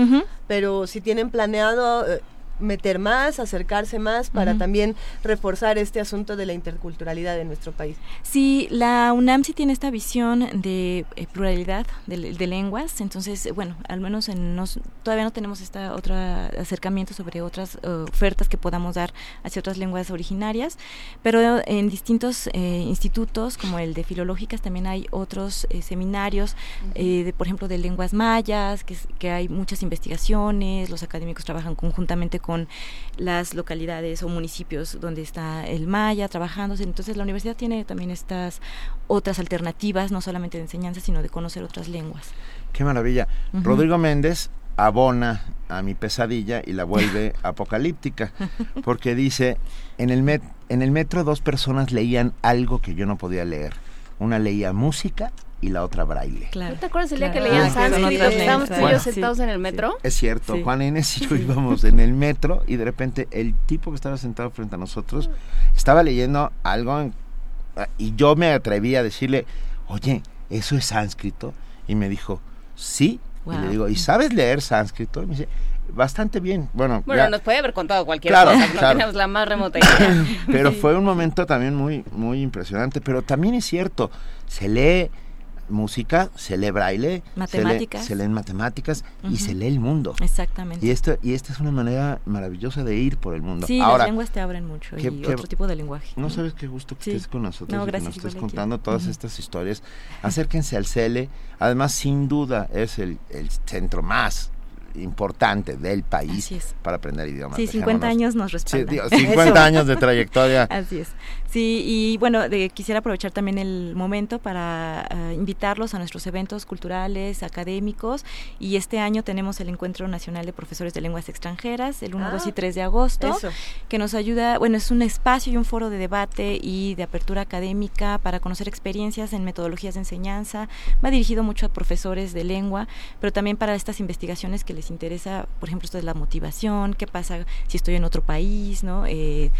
pero si tienen planeado eh, meter más, acercarse más para también reforzar este asunto de la interculturalidad en nuestro país. Sí, la UNAM sí tiene esta visión de eh, pluralidad de, lenguas, entonces, bueno, al menos en nos, todavía no tenemos esta otra acercamiento sobre otras eh, ofertas que podamos dar hacia otras lenguas originarias, pero en distintos eh, institutos, como el de filológicas, también hay otros seminarios, de, por ejemplo, de lenguas mayas, que, que hay muchas investigaciones, los académicos trabajan conjuntamente con con las localidades o municipios donde está el maya trabajándose. Entonces la universidad tiene también estas otras alternativas, no solamente de enseñanza, sino de conocer otras lenguas. Qué maravilla. Rodrigo Méndez abona a mi pesadilla y la vuelve apocalíptica, porque dice, en el, met en el metro dos personas leían algo que yo no podía leer. Una leía música y la otra braille. Claro. te acuerdas el día que leían sánscrito? Estábamos tú y yo sentados en el metro. Es cierto, Juan Inés y yo íbamos en el metro y de repente el tipo que estaba sentado frente a nosotros estaba leyendo algo y yo me atreví a decirle, oye, ¿eso es sánscrito? Y me dijo, sí. Y le digo, ¿y sabes leer sánscrito? Y me dice, bastante bien. Bueno, bueno nos puede haber contado cualquier cosa, no tenemos la más remota idea. pero fue un momento también muy, muy impresionante. Pero también es cierto, se lee música, se lee braille, matemáticas. Se, lee, leen matemáticas y se lee el mundo. Exactamente. Y esto y esta es una manera maravillosa de ir por el mundo. Sí, las lenguas te abren mucho y otro tipo de lenguaje. No sabes qué gusto que estés con nosotros y que nos estés contando todas estas historias. Acérquense al CELE. Además, sin duda, es el, el centro más importante del país para aprender idiomas. Sí, 50 años nos respaldan. Sí, 50 años de trayectoria. Así es. Sí, y bueno, de, quisiera aprovechar también el momento para eh, invitarlos a nuestros eventos culturales, académicos, y este año tenemos el Encuentro Nacional de Profesores de Lenguas Extranjeras, el 1, 2 y 3 de agosto, que nos ayuda, bueno, es un espacio y un foro de debate y de apertura académica para conocer experiencias en metodologías de enseñanza. Va dirigido mucho a profesores de lengua, pero también para estas investigaciones que les interesa, por ejemplo, esto de la motivación, qué pasa si estoy en otro país, ¿no? Eh,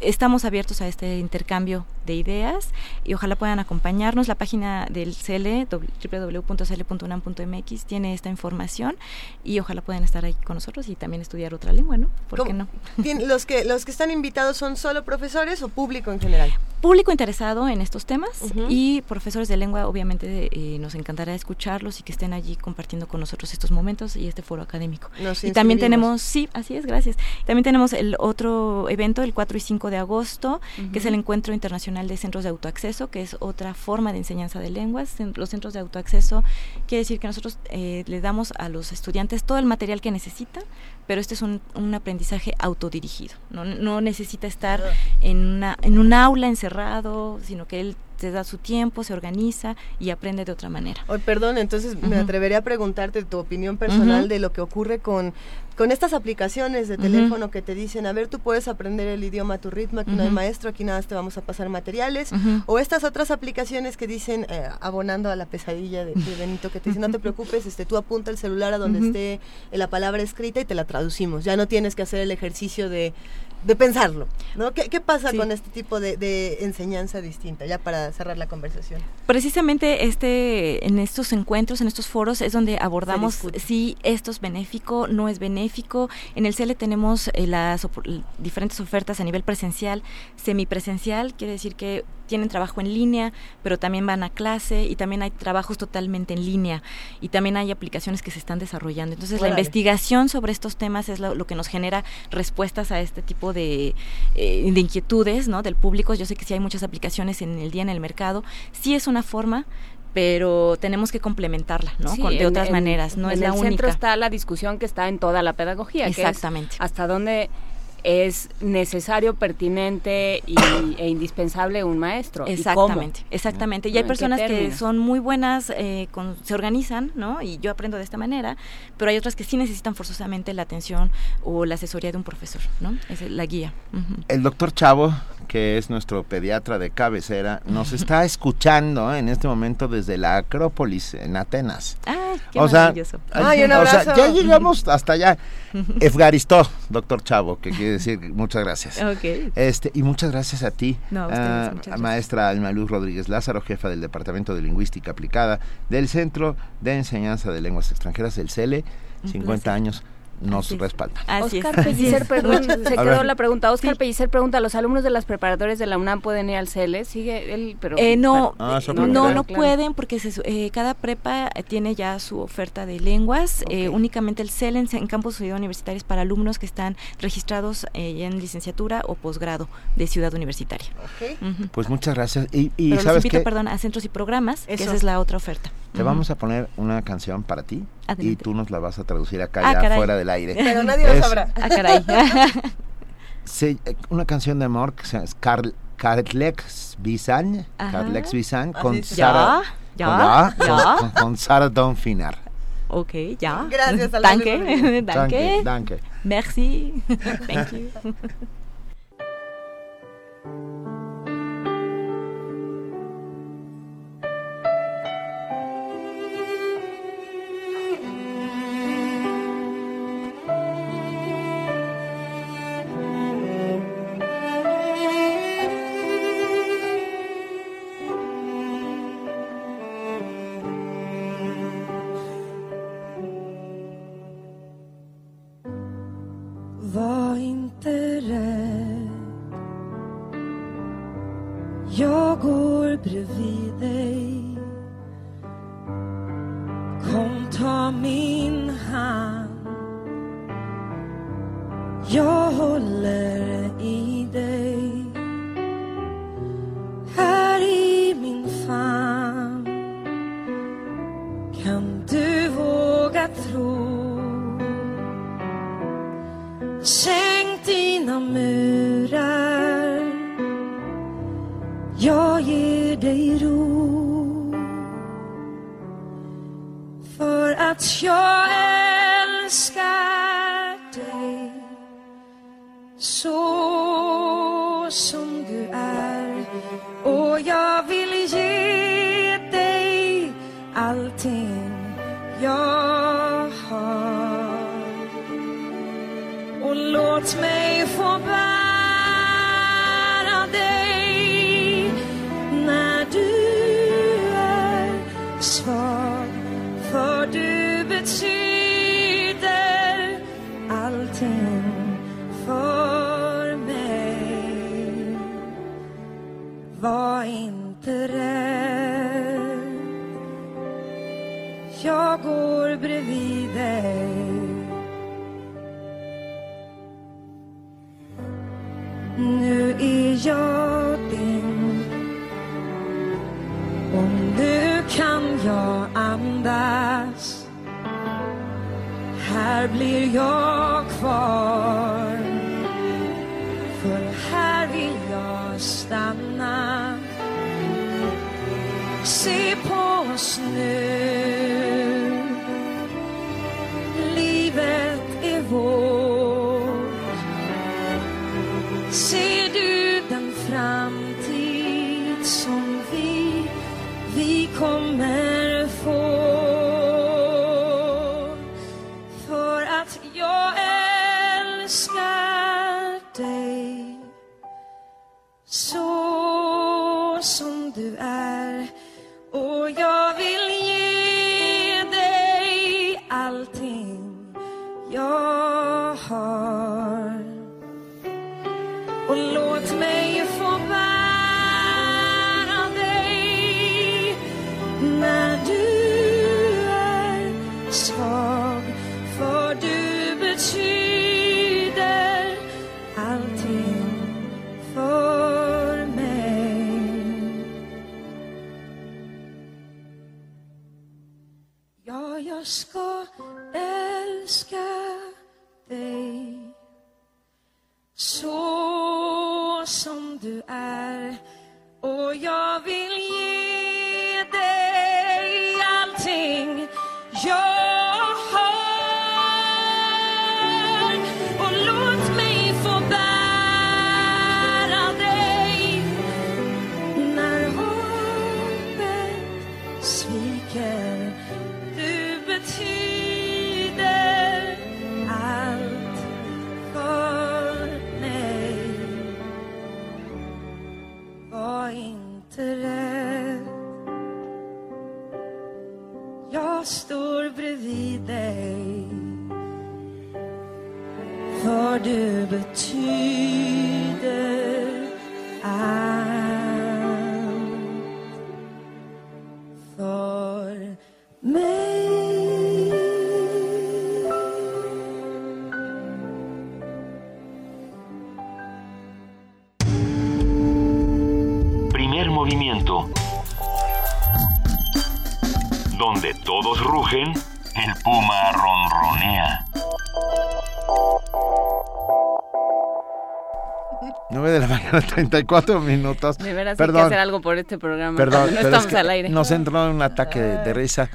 estamos abiertos a este intercambio de ideas y ojalá puedan acompañarnos. La página del CL, www.cl.unam.mx, tiene esta información y ojalá puedan estar ahí con nosotros y también estudiar otra lengua, ¿no? ¿Por qué no? ¿Los que, ¿Los que están invitados son solo profesores o público en general? Público interesado en estos temas y profesores de lengua, obviamente eh, nos encantará escucharlos y que estén allí compartiendo con nosotros estos momentos y este foro académico. y también tenemos, sí, así es, gracias. También tenemos el otro evento, el 4 y 5 de agosto, que es el Encuentro Internacional de Centros de Autoacceso, que es otra forma de enseñanza de lenguas. Los centros de autoacceso quiere decir que nosotros eh, les damos a los estudiantes todo el material que necesitan, pero este es un, un aprendizaje autodirigido. No, no necesita estar en, una, en un aula encerrado, sino que él se da su tiempo, se organiza y aprende de otra manera. Perdón, entonces me atrevería a preguntarte tu opinión personal de lo que ocurre con, con estas aplicaciones de teléfono que te dicen, a ver, tú puedes aprender el idioma a tu ritmo, aquí no hay maestro, aquí nada te vamos a pasar materiales, o estas otras aplicaciones que dicen, eh, abonando a la pesadilla de, Benito, que te dicen, no te preocupes, este, tú apunta el celular a donde esté la palabra escrita y te la traducimos, ya no tienes que hacer el ejercicio de de pensarlo, ¿no? ¿Qué, qué pasa con este tipo de, de, enseñanza distinta, ya para cerrar la conversación? Precisamente este, en estos encuentros, en estos foros, es donde abordamos si esto es benéfico, no es benéfico. En el CL tenemos eh, las diferentes ofertas a nivel presencial, semipresencial, quiere decir que tienen trabajo en línea, pero también van a clase y también hay trabajos totalmente en línea y también hay aplicaciones que se están desarrollando. Entonces, la investigación sobre estos temas es lo, que nos genera respuestas a este tipo de, eh, de, inquietudes ¿no? del público. Yo sé que sí hay muchas aplicaciones en el día en el mercado. Sí es una forma, pero tenemos que complementarla, ¿no? de otras maneras, no es la única. En el centro está la discusión que está en toda la pedagogía, Exactamente. Que es hasta dónde es necesario, pertinente y, e indispensable un maestro. Exactamente, exactamente. Y hay personas que son muy buenas, eh, se organizan, ¿no? Y yo aprendo de esta manera, pero hay otras que sí necesitan forzosamente la atención o la asesoría de un profesor, ¿no? Es la guía. El doctor Chavo, que es nuestro pediatra de cabecera, nos está escuchando en este momento desde la Acrópolis en Atenas. ¡Ay, qué maravilloso! Ay, un abrazo. ya llegamos hasta allá. Efgaristó, doctor Chavo, que quiere decir muchas gracias. Ok. Este, y muchas gracias a ti, No, a ustedes, maestra Alma Luz Rodríguez Lázaro, jefa del Departamento de Lingüística Aplicada del Centro de Enseñanza de Lenguas Extranjeras, el CELE, Un 50 placer. años nos respaldan. Oscar Pellicer, perdón, se quedó la pregunta. Oscar Pellicer pregunta, ¿los alumnos de las preparatorias de la UNAM pueden ir al CL? Sigue él, pero... Eh, no, Ah, eh, no, no Claro. pueden porque se su- eh, cada prepa eh, tiene ya su oferta de lenguas. eh, únicamente el CEL en, en campus Ciudad Universitaria es para alumnos que están registrados eh, en licenciatura o posgrado de Ciudad Universitaria. Pues muchas gracias. Y, y Pero los ¿sabes invito, qué? perdón, a centros y programas, que Eso. esa es la otra oferta. Te vamos a poner una canción para ti y tú nos la vas a traducir acá Ah, ya caray. fuera del aire. Pero nadie lo sabrá. Ah, caray. se- una canción de amor que se llama Carl, Carlex con Sara, con, Ya, ya. con- con Sara Donfinar. ok, ya. Gracias. Danke. Danke, danke. Merci. Thank you. 34 minutos. De veras hay Perdón. que hacer algo por este programa. Perdón, no estamos es que al aire. Nos entró un ataque de, de risa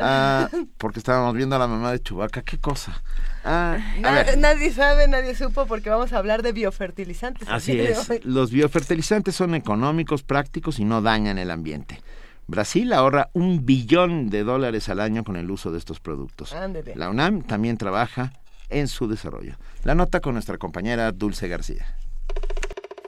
ah, porque estábamos viendo a la mamá de Chubaca. ¿Qué cosa? Ah, nadie sabe, nadie supo porque vamos a hablar de biofertilizantes. Así es. hoy. Los biofertilizantes son económicos, prácticos y no dañan el ambiente. Brasil ahorra un billón de dólares al año con el uso de estos productos. Ándele. La UNAM también trabaja en su desarrollo. La nota con nuestra compañera Dulce García.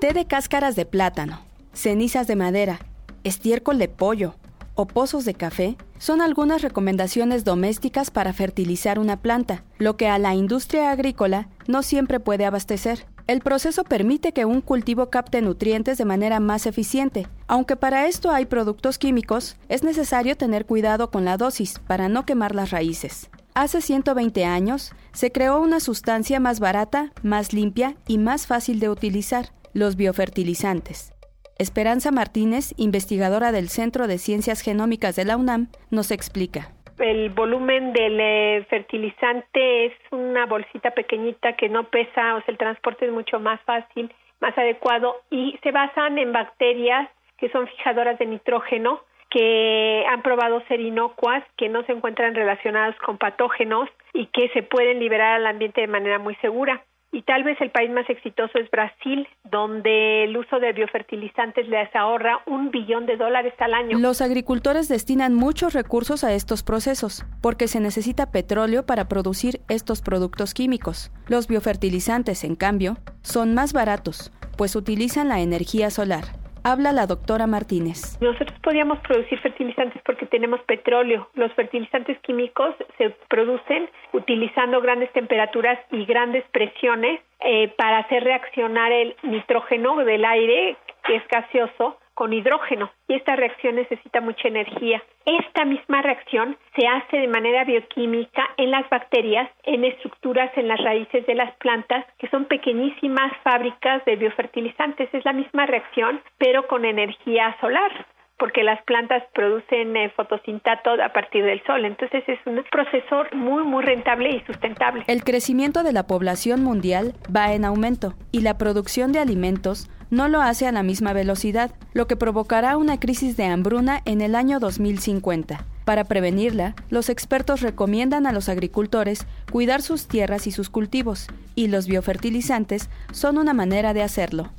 Té de cáscaras de plátano, cenizas de madera, estiércol de pollo o pozos de café son algunas recomendaciones domésticas para fertilizar una planta, lo que a la industria agrícola no siempre puede abastecer. El proceso permite que un cultivo capte nutrientes de manera más eficiente. Aunque para esto hay productos químicos, es necesario tener cuidado con la dosis para no quemar las raíces. Hace 120 años, se creó una sustancia más barata, más limpia y más fácil de utilizar, los biofertilizantes. Esperanza Martínez, investigadora del Centro de Ciencias Genómicas de la UNAM, nos explica. El volumen del eh, fertilizante es una bolsita pequeñita que no pesa, o sea, el transporte es mucho más fácil, más adecuado y se basan en bacterias que son fijadoras de nitrógeno que han probado ser inocuas, que no se encuentran relacionadas con patógenos y que se pueden liberar al ambiente de manera muy segura. Y tal vez el país más exitoso es Brasil, donde el uso de biofertilizantes les ahorra un billón de dólares al año. Los agricultores destinan muchos recursos a estos procesos, porque se necesita petróleo para producir estos productos químicos. Los biofertilizantes, en cambio, son más baratos, pues utilizan la energía solar. Habla la doctora Martínez. Nosotros podíamos producir fertilizantes porque tenemos petróleo. Los fertilizantes químicos se producen utilizando grandes temperaturas y grandes presiones eh, para hacer reaccionar el nitrógeno del aire, que es gaseoso, con hidrógeno. Y esta reacción necesita mucha energía. Esta misma reacción se hace de manera bioquímica en las bacterias, en estructuras en las raíces de las plantas, que son pequeñísimas fábricas de biofertilizantes. Es la misma reacción, pero con energía solar porque las plantas producen eh, fotosintato a partir del sol. Entonces es un proceso muy, muy rentable y sustentable. El crecimiento de la población mundial va en aumento y la producción de alimentos no lo hace a la misma velocidad, lo que provocará una crisis de hambruna en el año 2050. Para prevenirla, los expertos recomiendan a los agricultores cuidar sus tierras y sus cultivos, y los biofertilizantes son una manera de hacerlo.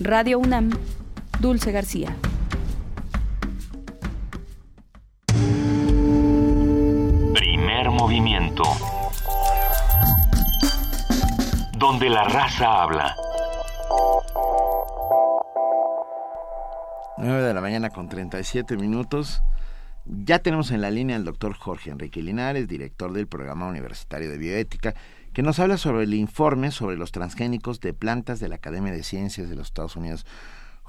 Radio UNAM, Dulce García. Movimiento. Donde la raza habla. 9 de la mañana con 37 minutos. Ya tenemos en la línea al doctor Jorge Enrique Linares, director del Programa Universitario de Bioética, que nos habla sobre el informe sobre los transgénicos de plantas de la Academia de Ciencias de los Estados Unidos.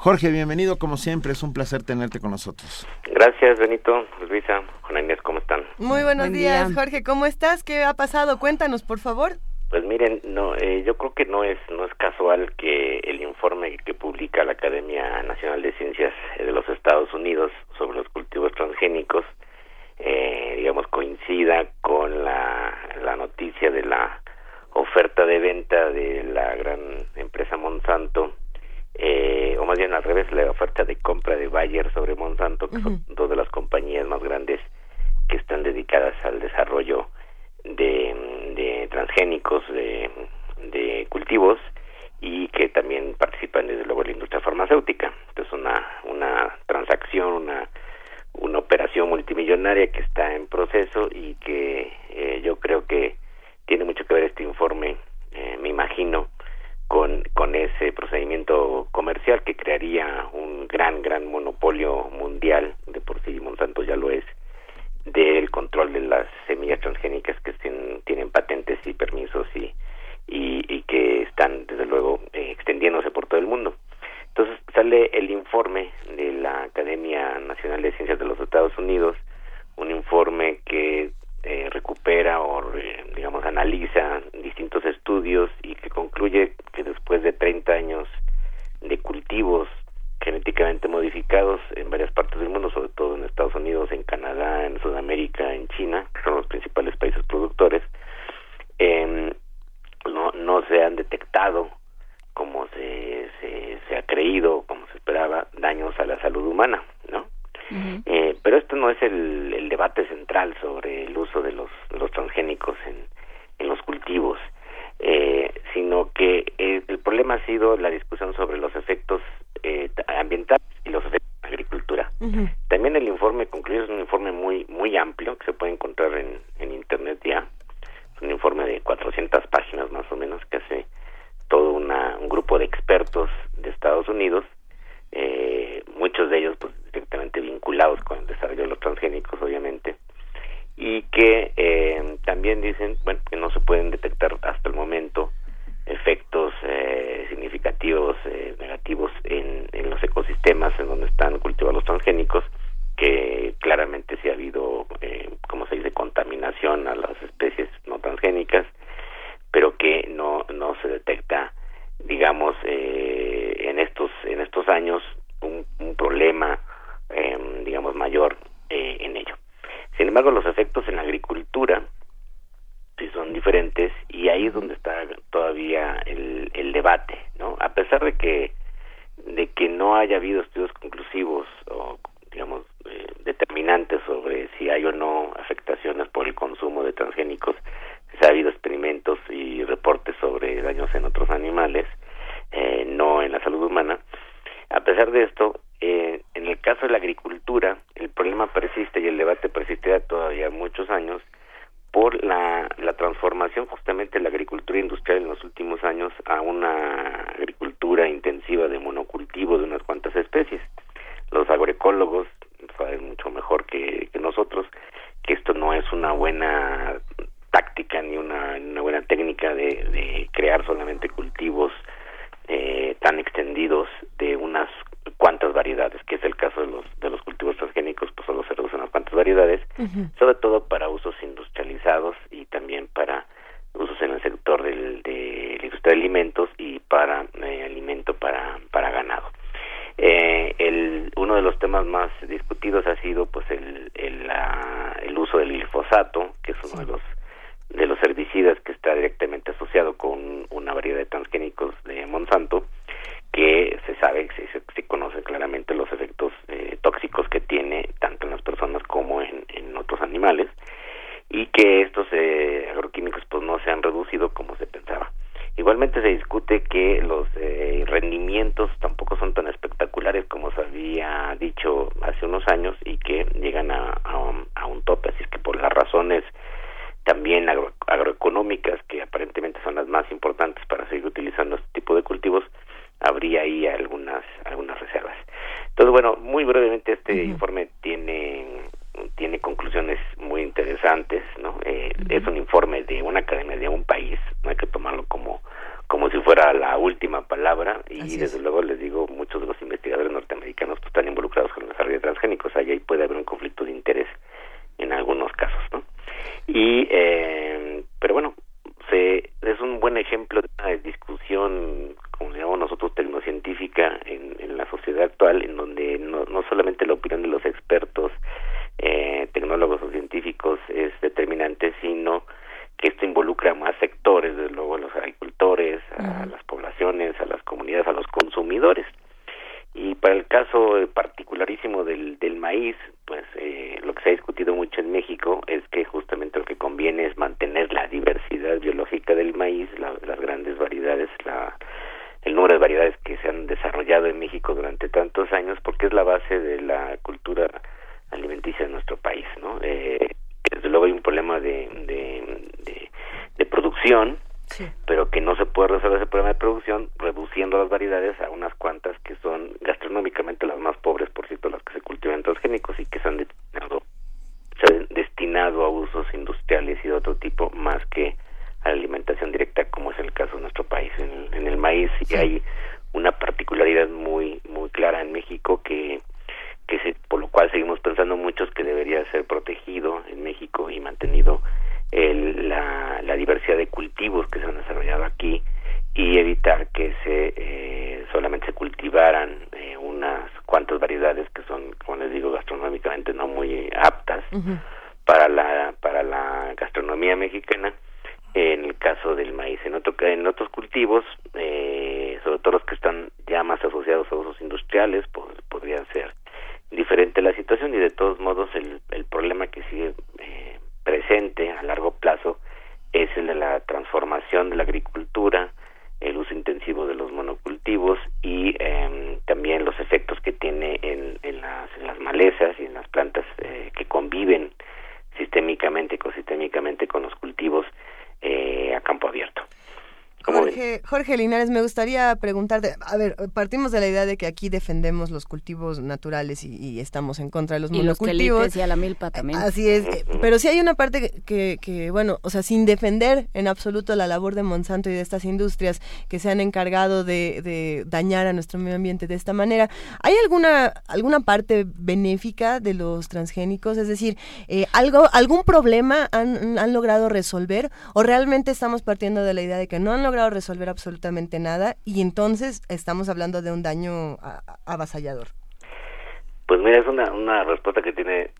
Jorge, bienvenido como siempre, es un placer tenerte con nosotros. Gracias, Benito, Luisa, Juana Inés, ¿cómo están? Muy buenos Buen días, día. Jorge. ¿Cómo estás? ¿Qué ha pasado? Cuéntanos, por favor. Pues miren, no, eh, yo creo que no es no es casual que el informe que publica la Academia Nacional de Ciencias de los Estados Unidos sobre los cultivos transgénicos, eh, digamos, coincida con la, la noticia de la oferta de venta de la gran empresa Monsanto, eh, o más bien al revés, la oferta de compra de Bayer sobre Monsanto, que son dos de las compañías más grandes que están dedicadas al desarrollo de, de transgénicos de, de cultivos y que también participan desde luego en la industria farmacéutica. Entonces una, una transacción, una, una operación multimillonaria que está en proceso y que eh, yo creo que tiene mucho que ver este informe, eh, me imagino, con, con ese procedimiento comercial que crearía un gran, gran monopolio mundial, de por sí Monsanto ya lo es, del control de las semillas transgénicas que tienen patentes y permisos y, y, que están, desde luego, eh, extendiéndose por todo el mundo. Entonces sale el informe de la Academia Nacional de Ciencias de los Estados Unidos, un informe que eh, recupera o digamos analiza distintos estudios y que concluye que después de 30 años de cultivos genéticamente modificados en varias partes del mundo, sobre todo en Estados Unidos, en Canadá, en Sudamérica, en China, que son los principales países productores, eh, no, no se han detectado como se, se, se, ha creído, como se esperaba, daños a la salud humana, eh, pero esto no es el, el, debate central sobre el uso de los, los transgénicos en, en los cultivos, eh, sino que eh, el problema ha sido la discusión sobre los efectos eh, ambientales y los efectos de la agricultura. Uh -huh. También el informe concluye es un informe muy muy amplio que se puede encontrar en, en internet ya, es un informe de 400 páginas más o menos que hace todo una, un grupo de expertos de Estados Unidos, eh, muchos de ellos pues, directamente vinculados con el desarrollo de los transgénicos, obviamente, y que eh, también dicen bueno, que no se pueden detectar hasta el momento efectos eh, significativos eh, negativos en, en, los ecosistemas en donde están cultivados los transgénicos, que claramente sí ha habido, eh, como se dice, contaminación a las especies no transgénicas, pero que no no se detecta digamos eh, en estos en estos años un, un problema eh, digamos mayor eh, en ello sin embargo los efectos en la agricultura sí son diferentes y ahí es donde está todavía el, el debate no a pesar de que de que no haya habido estudios conclusivos o digamos eh, determinantes sobre si hay o no afectaciones por el consumo de transgénicos ha habido experimentos y reportes sobre daños en otros animales, eh, no en la salud humana. A pesar de esto, eh, en el caso de la agricultura, el problema persiste y el debate persistirá todavía muchos años por la, transformación justamente de la agricultura industrial en los últimos años a una agricultura intensiva de monocultivo de unas cuantas especies. Los agroecólogos saben mucho mejor que, nosotros que esto no es una buena táctica ni una, una buena técnica de, crear solamente cultivos eh, tan extendidos de unas cuantas variedades, que es el caso de los de los cultivos transgénicos, pues solo se reducen unas cuantas variedades, uh -huh. sobre todo para usos industrializados y también para usos en el sector del, de la industria de alimentos y para eh, alimento para, para ganado. Eh, el, uno de los temas más discutidos ha sido pues el, el, la, el uso del glifosato, que es uno sí. de los de los herbicidas que está directamente asociado con una variedad de transgénicos de Monsanto que se sabe, se, se conocen claramente los efectos eh, tóxicos que tiene tanto en las personas como en, en otros animales y que estos eh, agroquímicos pues no se han reducido como se pensaba. Igualmente se discute que los eh, rendimientos tampoco son tan espectaculares como se había dicho hace unos años y que llegan a, a, a un tope, así que por las razones también agro, agroeconómicas que aparentemente son las más importantes para seguir utilizando este tipo de cultivos habría ahí algunas algunas reservas entonces bueno muy brevemente este uh -huh. informe tiene tiene conclusiones muy interesantes no eh, uh -huh. es un informe de una academia de un país no hay que tomarlo como como si fuera la última palabra y Así desde es. luego les digo muchos de los investigadores norteamericanos pues, están involucrados con el desarrollo de transgénicos ahí puede haber un conflicto de interés en algunos casos no y eh, pero bueno se, es un buen ejemplo de una discusión como llamamos nosotros tecnocientífica en, en la sociedad actual en donde no, no solamente la opinión de los expertos eh, tecnólogos o científicos es determinante sino que esto involucra a más sectores desde luego a los agricultores a las poblaciones a las comunidades a los consumidores. Y para el caso particularísimo del, del maíz, pues eh, lo que se ha discutido mucho en México es que justamente lo que conviene es mantener la diversidad biológica del maíz, la, las grandes variedades, la, el número de variedades que se han desarrollado en México durante tantos años, porque es la base de la cultura alimenticia de nuestro país, ¿no? Eh, desde luego hay un problema de, de, de, de producción, Sí. pero que no se puede resolver ese problema de producción reduciendo las variedades a unas cuantas que son gastronómicamente las más pobres, por cierto, las que se cultivan transgénicos y que se han destinado, a usos industriales y de otro tipo más que a la alimentación directa, como es el caso de nuestro país. En el, en el maíz sí. hay una particularidad muy muy clara en México que que se, por lo cual seguimos pensando muchos que debería ser protegido en México y mantenido el, la, la diversidad de cultivos que se han desarrollado aquí y evitar que se eh, solamente se cultivaran eh, unas cuantas variedades que son, como les digo, gastronómicamente no muy aptas para la para la gastronomía mexicana. En el caso del maíz, en otro en otros cultivos, eh, sobre todo los que están ya más asociados a usos industriales, pues, podrían ser diferente la situación y de todos modos el, el problema que sigue eh, presente a largo plazo es el de la transformación de la agricultura, el uso intensivo de los monocultivos y eh, también los efectos que tiene en, en, las, en las malezas y en las plantas eh, que conviven sistémicamente, ecosistémicamente con los cultivos eh, a campo abierto. Jorge, Jorge Linares, me gustaría preguntarte, a ver, partimos de la idea de que aquí defendemos los cultivos naturales y, estamos en contra de los y monocultivos. Los y a la milpa también. Así es, pero sí hay una parte que, que, bueno, o sea, sin defender en absoluto la labor de Monsanto y de estas industrias que se han encargado de, de dañar a nuestro medio ambiente de esta manera, ¿hay alguna, alguna parte benéfica de los transgénicos? Es decir, eh, algo, ¿algún problema han, han logrado resolver o realmente estamos partiendo de la idea de que no han logrado resolver absolutamente nada y entonces estamos hablando de un daño avasallador. Pues mira, es una, una respuesta que tiene,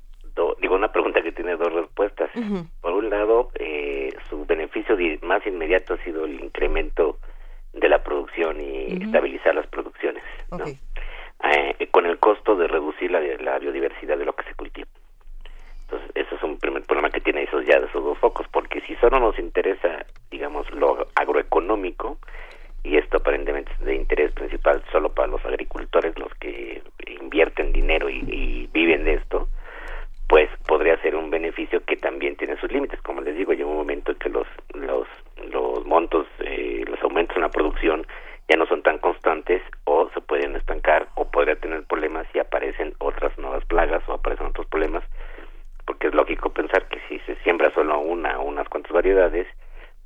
digo, una pregunta que tiene dos respuestas. Por un lado, eh, su beneficio más inmediato ha sido el incremento de la producción y estabilizar las producciones, eh, con el costo de reducir la, la biodiversidad de lo que se cultiva. Entonces, eso es un primer problema que tiene esos ya de esos dos focos, porque si solo nos interesa, digamos, lo agroeconómico, y esto aparentemente es de interés principal solo para los agricultores, los que invierten dinero y, viven de esto, pues podría ser un beneficio que también tiene sus límites. Como les digo, llega un momento en que los, los, los montos, eh, los aumentos en la producción ya no son tan constantes o se pueden estancar o podría tener problemas si aparecen otras nuevas plagas o aparecen otros problemas porque es lógico pensar que si se siembra solo una o unas cuantas variedades,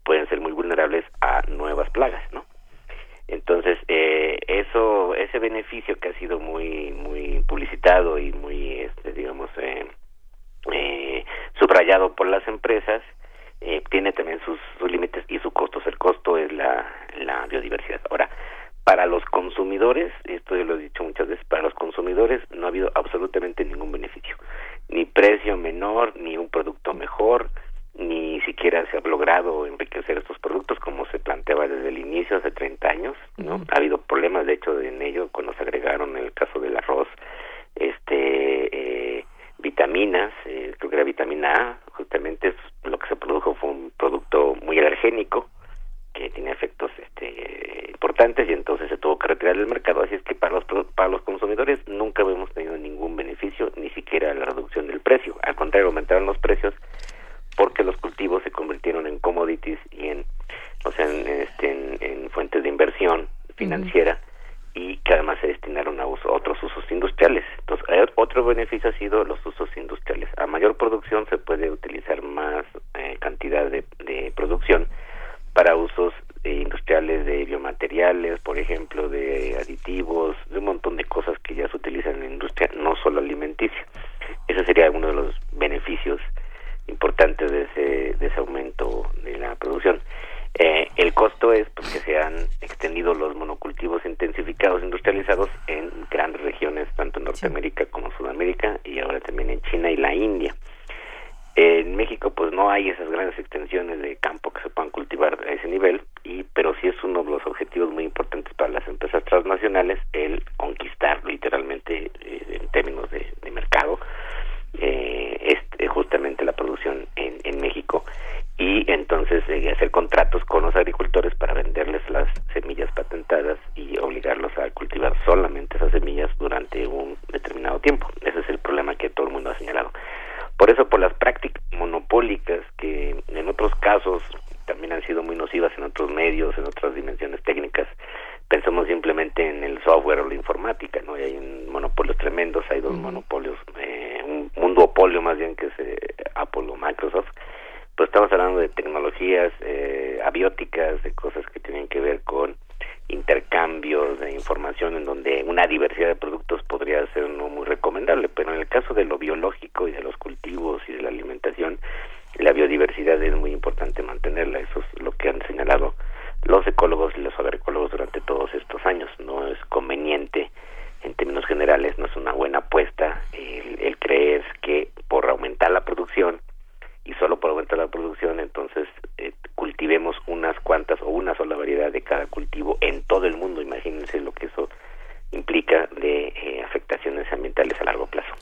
pueden ser muy vulnerables a nuevas plagas, ¿no? Entonces, eh, eso, ese beneficio que ha sido muy, muy publicitado y muy, este, digamos, eh, eh, subrayado por las empresas, eh, tiene también sus, límites y sus costos. El costo es la, biodiversidad. Ahora, para los consumidores, esto yo lo he dicho muchas veces, para los consumidores no ha habido absolutamente ningún beneficio ni precio menor, ni un producto mejor, ni siquiera se ha logrado enriquecer estos productos como se planteaba desde el inicio hace 30 años, ¿no? Ha habido problemas de hecho en ello cuando se agregaron en el caso del arroz este eh, vitaminas, eh, creo que era vitamina A, justamente lo que se produjo fue un producto muy alergénico que tiene efectos este, importantes y entonces se tuvo que retirar del mercado. Así es que para los, para los consumidores nunca hemos tenido ningún beneficio, ni siquiera la reducción del precio. Al contrario, aumentaron los precios porque los cultivos se convirtieron en commodities y en, o sea, en, este, en, fuentes de inversión financiera y que además se destinaron a otros usos industriales. Entonces, otro beneficio ha sido los usos industriales. A mayor producción se puede utilizar más eh, cantidad de, de producción para usos eh, industriales de biomateriales, por ejemplo, de aditivos, de un montón de cosas que ya se utilizan en la industria, no solo alimenticia. Ese sería uno de los beneficios importantes de ese, de ese aumento de la producción. Eh, el costo es pues, se han extendido los monocultivos intensificados industrializados en grandes regiones, tanto en Norteamérica como Sudamérica y ahora también en China y la India. En México pues no hay esas grandes extensiones de campo que se puedan cultivar a ese nivel, y pero sí es uno de los objetivos muy importantes para las empresas transnacionales el conquistar literalmente eh, en términos de, mercado eh, este, justamente la producción en, en México y entonces eh, hacer contratos con los agricultores para venderles las semillas patentadas y obligarlos a cultivar solamente esas semillas durante un determinado tiempo. Ese es el problema que todo el mundo ha señalado. Por eso, por las prácticas monopólicas que en otros casos también han sido muy nocivas en otros medios, en otras dimensiones técnicas, pensamos simplemente en el software o la informática, ¿no? Y hay monopolios tremendos, hay dos monopolios, eh, duopolio más bien que es eh, Apple o Microsoft, pues estamos hablando de tecnologías eh, abióticas, de cosas que tienen que ver con intercambio términos de información en donde una diversidad de productos podría ser no muy recomendable, pero en el caso de lo biológico y de los cultivos y de la alimentación, la biodiversidad es muy importante mantenerla, eso es lo que han señalado los ecólogos y los agroecólogos durante todos estos años. No es conveniente, en términos generales, no es una buena apuesta el, el creer que por aumentar la producción y solo por aumentar la producción, entonces eh, cultivemos unas cuantas o una sola variedad de cada cultivo en todo el mundo. Imagínense lo que eso implica de eh, afectaciones ambientales a largo plazo.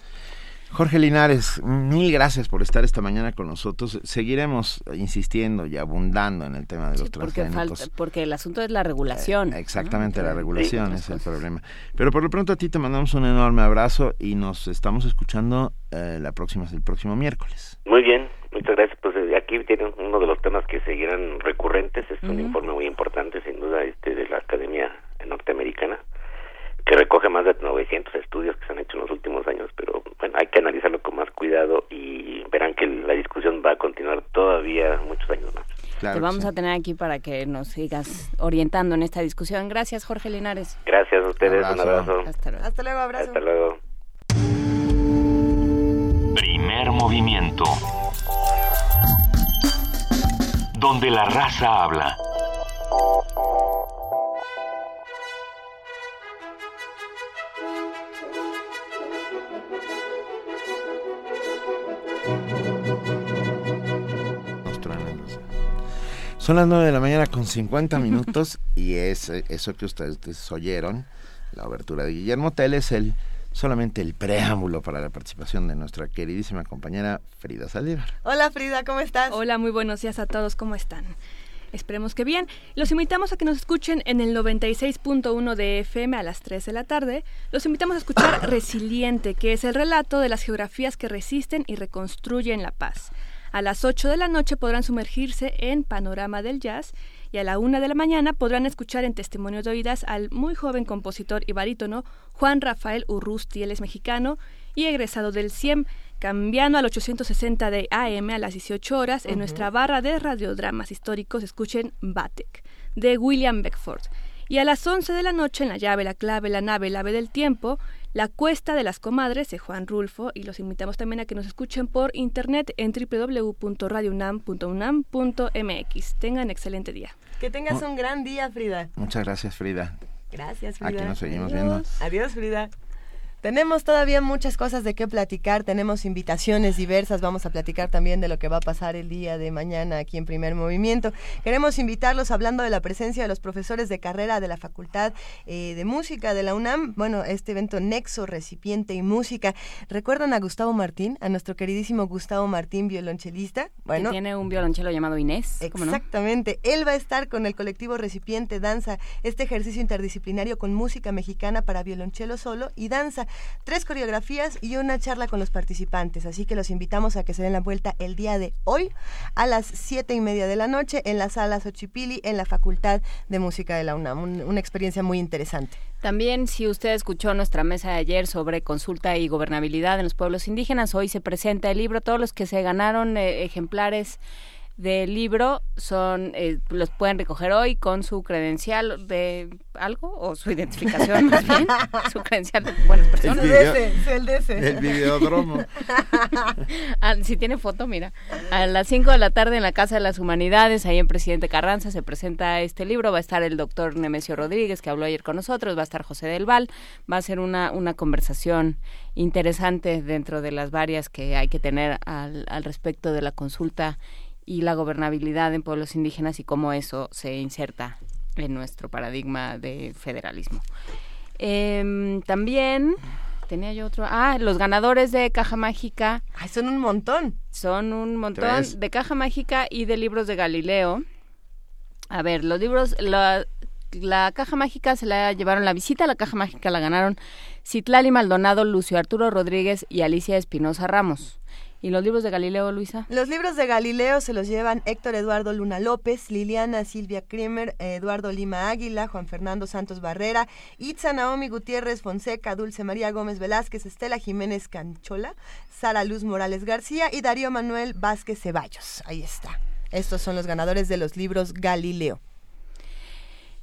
Jorge Linares, mil gracias por estar esta mañana con nosotros. Seguiremos insistiendo y abundando en el tema de los porque, transgénicos. porque el asunto es la regulación. Eh, exactamente, la regulación es el problema. Pero por lo pronto a ti te mandamos un enorme abrazo y nos estamos escuchando eh, la próxima, el próximo miércoles. Muy bien, muchas gracias. Pues eh, aquí tienen uno de los temas que seguirán recurrentes. Es un informe muy importante, sin duda, este de la Academia Norteamericana que recoge más de 900 estudios que se han hecho en los últimos años, pero bueno, hay que analizarlo con más cuidado y verán que la discusión va a continuar todavía muchos años más. Te vamos a tener aquí para que nos sigas orientando en esta discusión. Gracias, Jorge Linares. Gracias a ustedes, un abrazo. Hasta luego. Hasta luego, abrazo. Hasta luego. Primer movimiento. Donde la raza habla. Son las 9 de la mañana con 50 minutos y es eh, eso que ustedes oyeron, la obertura de Guillermo Tell es el solamente el preámbulo para la participación de nuestra queridísima compañera Frida Saldívar. Hola Frida, ¿cómo estás? Hola, muy buenos días a todos, ¿cómo están? Esperemos que bien. Los invitamos a que nos escuchen en el 96.1 de FM a las 3 de la tarde. Los invitamos a escuchar Resiliente, que es el relato de las geografías que resisten y reconstruyen la paz. A las 8 de la noche podrán sumergirse en Panorama del Jazz y a la 1 de la mañana podrán escuchar en Testimonio de Oídas al muy joven compositor y barítono Juan Rafael Urrusti. Él es mexicano y egresado del CIEM, cambiando al 860 de AM a las 18 horas en nuestra barra de radiodramas históricos. Escuchen Batek, de William Beckford. Y a las 11 de la noche en La llave, la clave, la nave, el ave del tiempo, la Cuesta de las Comadres de Juan Rulfo y los invitamos también a que nos escuchen por internet en www.radiounam.unam.mx. Tengan excelente día. Que tengas un gran día, Frida. Muchas gracias, Frida. Gracias, Frida. Aquí nos seguimos viendo. Adiós, Frida. Tenemos todavía muchas cosas de qué platicar, tenemos invitaciones diversas, vamos a platicar también de lo que va a pasar el día de mañana aquí en Primer Movimiento. Queremos invitarlos hablando de la presencia de los profesores de carrera de la Facultad eh, de Música de la UNAM, bueno, este evento Nexo, Recipiente y Música. ¿Recuerdan a Gustavo Martín, a nuestro queridísimo Gustavo Martín, violonchelista? Bueno, que tiene un violonchelo llamado Inés. Exactamente, él va a estar con el colectivo Recipiente Danza, este ejercicio interdisciplinario con música mexicana para violonchelo solo y danza tres coreografías y una charla con los participantes. Así que los invitamos a que se den la vuelta el día de hoy a las siete y media de la noche en la sala Xochipili en la Facultad de Música de la UNAM. una experiencia muy interesante. También, si usted escuchó nuestra mesa de ayer sobre consulta y gobernabilidad en los pueblos indígenas, hoy se presenta el libro. Todos los que se ganaron eh, ejemplares del libro son eh, los pueden recoger hoy con su credencial de algo o su identificación más bien. Su credencial de buenas personas el, DS, el, videodromo ah, si tiene foto mira. A las 5 de la tarde en la Casa de las Humanidades ahí en Presidente Carranza se presenta este libro. Va a estar el doctor Nemesio Rodríguez que habló ayer con nosotros. Va a estar José del Val. Va a ser una, una conversación interesante dentro de las varias que hay que tener al, al respecto de la consulta y la gobernabilidad en pueblos indígenas y cómo eso se inserta en nuestro paradigma de federalismo. Em, también tenía yo otro. Ah, los ganadores de Caja Mágica. Ay, son un montón. Son un montón de Caja Mágica y de libros de Galileo. A ver, los libros, la, la Caja Mágica se la llevaron la visita la Caja Mágica, la ganaron Citlali Maldonado, Lucio Arturo Rodríguez y Alicia Espinosa Ramos. ¿Y los libros de Galileo, Luisa? Los libros de Galileo se los llevan Héctor Eduardo Luna López, Liliana Silvia Kremer, Eduardo Lima Águila, Juan Fernando Santos Barrera, Itza Naomi Gutiérrez Fonseca, Dulce María Gómez Velázquez, Estela Jiménez Canchola, Sara Luz Morales García y Darío Manuel Vázquez Ceballos. Ahí está. Estos son los ganadores de los libros Galileo.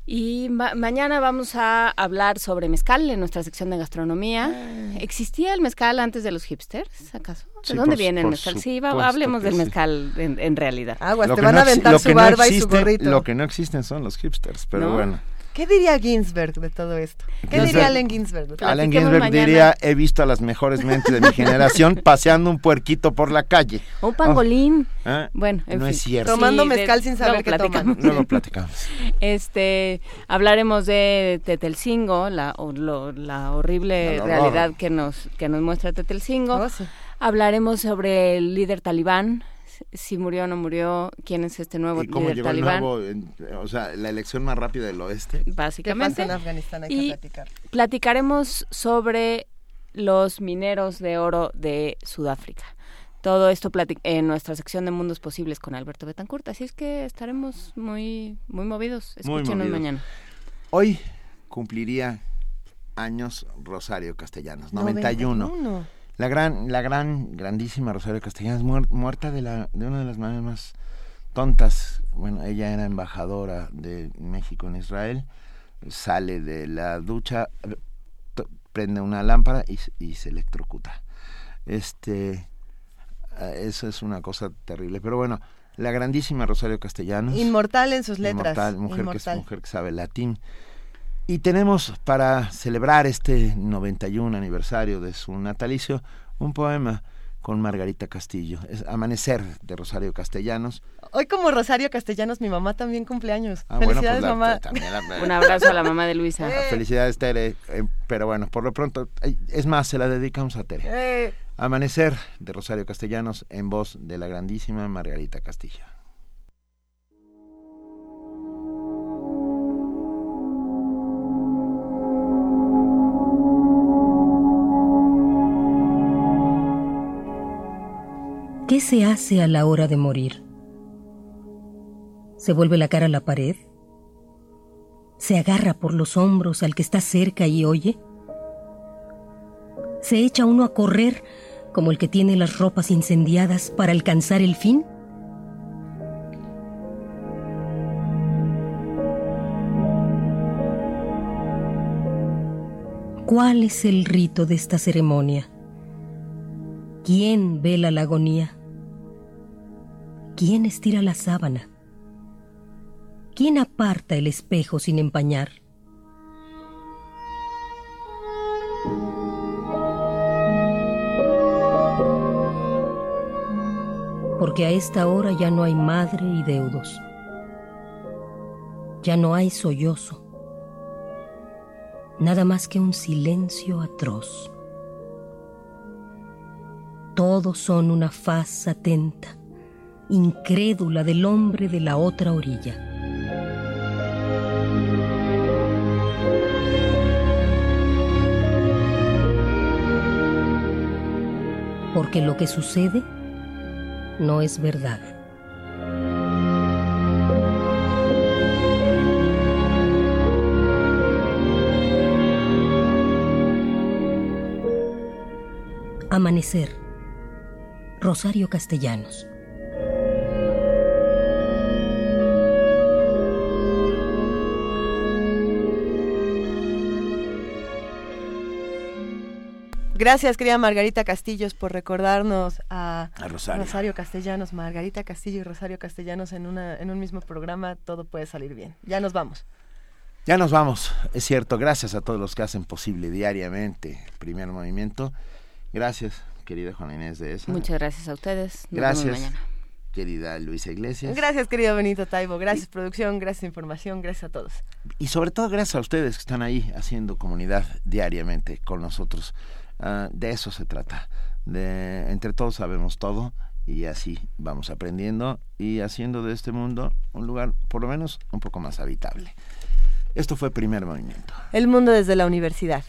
Y ma- mañana vamos a hablar sobre mezcal en nuestra sección de gastronomía. ¿Existía el mezcal antes de los hipsters, acaso? ¿De Sí, dónde por- viene el mezcal? Sí, va- hablemos del sí. mezcal en, en realidad. Aguas, Lo te que van no a aventar su no barba y su gorrito. Lo que no existen son los hipsters, pero ¿No? bueno. ¿Qué diría Ginsberg de todo esto? ¿Qué Ginsberg- diría Allen Ginsberg? de todo Allen esto? Ginsberg diría, he visto a las mejores mentes de mi generación paseando un puerquito por la calle. Un pangolín. Ah, Bueno, en no fin. es cierto. Tomando Sí, de- mezcal sin saber qué toman. platicamos. Luego platicamos. Este, hablaremos de Tetelcingo, la, o lo- la horrible realidad que nos, que nos muestra Tetelcingo. Oh, sí. Hablaremos sobre el líder talibán, si murió o no murió, quién es este nuevo Y cómo líder llegó el talibán. nuevo, en- o sea, la elección más rápida del oeste. ¿Qué básicamente. pasa en Afganistán? Hay que Y platicar. platicaremos sobre los mineros de oro de Sudáfrica. Todo esto en nuestra sección de Mundos Posibles con Alberto Betancourt. Así es que estaremos muy, muy movidos. Muy Escúchenos movidos. mañana. Hoy cumpliría años Rosario Castellanos, 91. 91. La gran, la gran, grandísima Rosario Castellanos, muer- muerta de, la, de una de las maneras más tontas. Bueno, ella era embajadora de México en Israel, sale de la ducha, prende una lámpara y, se- y se electrocuta. Este, eh, eso es una cosa terrible. Pero bueno, la grandísima Rosario Castellanos. Inmortal en sus letras. Inmortal, mujer que Inmortal. es mujer que sabe latín. Y tenemos para celebrar este 91 aniversario de su natalicio un poema con Margarita Castillo. Es Amanecer de Rosario Castellanos. Hoy como Rosario Castellanos, mi mamá también cumpleaños. Ah, bueno, pues Felicidades, la- mamá. la- Un abrazo a la mamá de Luisa. Eh. Felicidades, Tere. Eh, pero bueno, por lo pronto, es más, se la dedicamos a Tere. Eh, Amanecer de Rosario Castellanos en voz de la grandísima Margarita Castillo. ¿Qué se hace a la hora de morir? ¿Se vuelve la cara a la pared? ¿Se agarra por los hombros al que está cerca y oye? ¿Se echa uno a correr como el que tiene las ropas incendiadas para alcanzar el fin? ¿Cuál es el rito de esta ceremonia? ¿Quién vela la agonía? ¿Quién estira la sábana? ¿Quién aparta el espejo sin empañar? Porque a esta hora ya no hay madre y deudos. Ya no hay sollozo. Nada más que un silencio atroz. Todos son una faz atenta, incrédula del hombre de la otra orilla. Porque lo que sucede no es verdad. Amanecer. Rosario Castellanos. Gracias, querida Margarita Castillos, por recordarnos a, A Rosario. Castellanos. Margarita Castillo y Rosario Castellanos en, una, en un mismo programa. Todo puede salir bien. Ya nos vamos. Ya nos vamos, es cierto, gracias a todos los que hacen posible diariamente el primer movimiento. Gracias, querida Juana Inés de esa. Muchas gracias a ustedes. Nos vemos Gracias, mañana. querida Luisa Iglesias. Gracias, querido Benito Taibo. Gracias, producción. Gracias, información. Gracias a todos. Y sobre todo gracias a ustedes que están ahí haciendo comunidad diariamente con nosotros. Ah, de eso se trata. De, entre todos sabemos todo y así vamos aprendiendo y haciendo de este mundo un lugar por lo menos un poco más habitable. Esto fue Primer Movimiento. El mundo desde la universidad.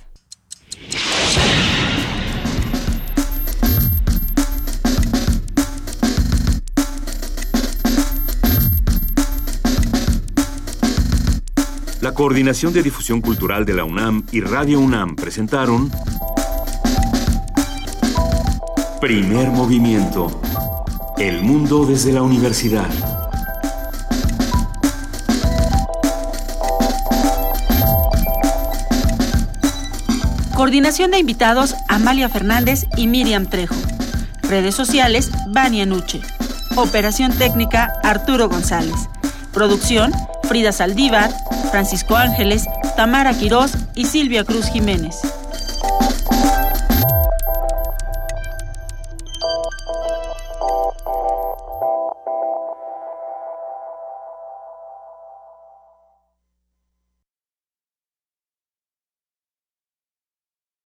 La Coordinación de Difusión Cultural de la UNAM y Radio UNAM presentaron Primer movimiento. El mundo desde la universidad. Coordinación de invitados Amalia Fernández y Miriam Trejo. Redes sociales Vania Nuche. Operación técnica Arturo González. Producción Frida Saldívar, Francisco Ángeles, Tamara Quirós y Silvia Cruz Jiménez.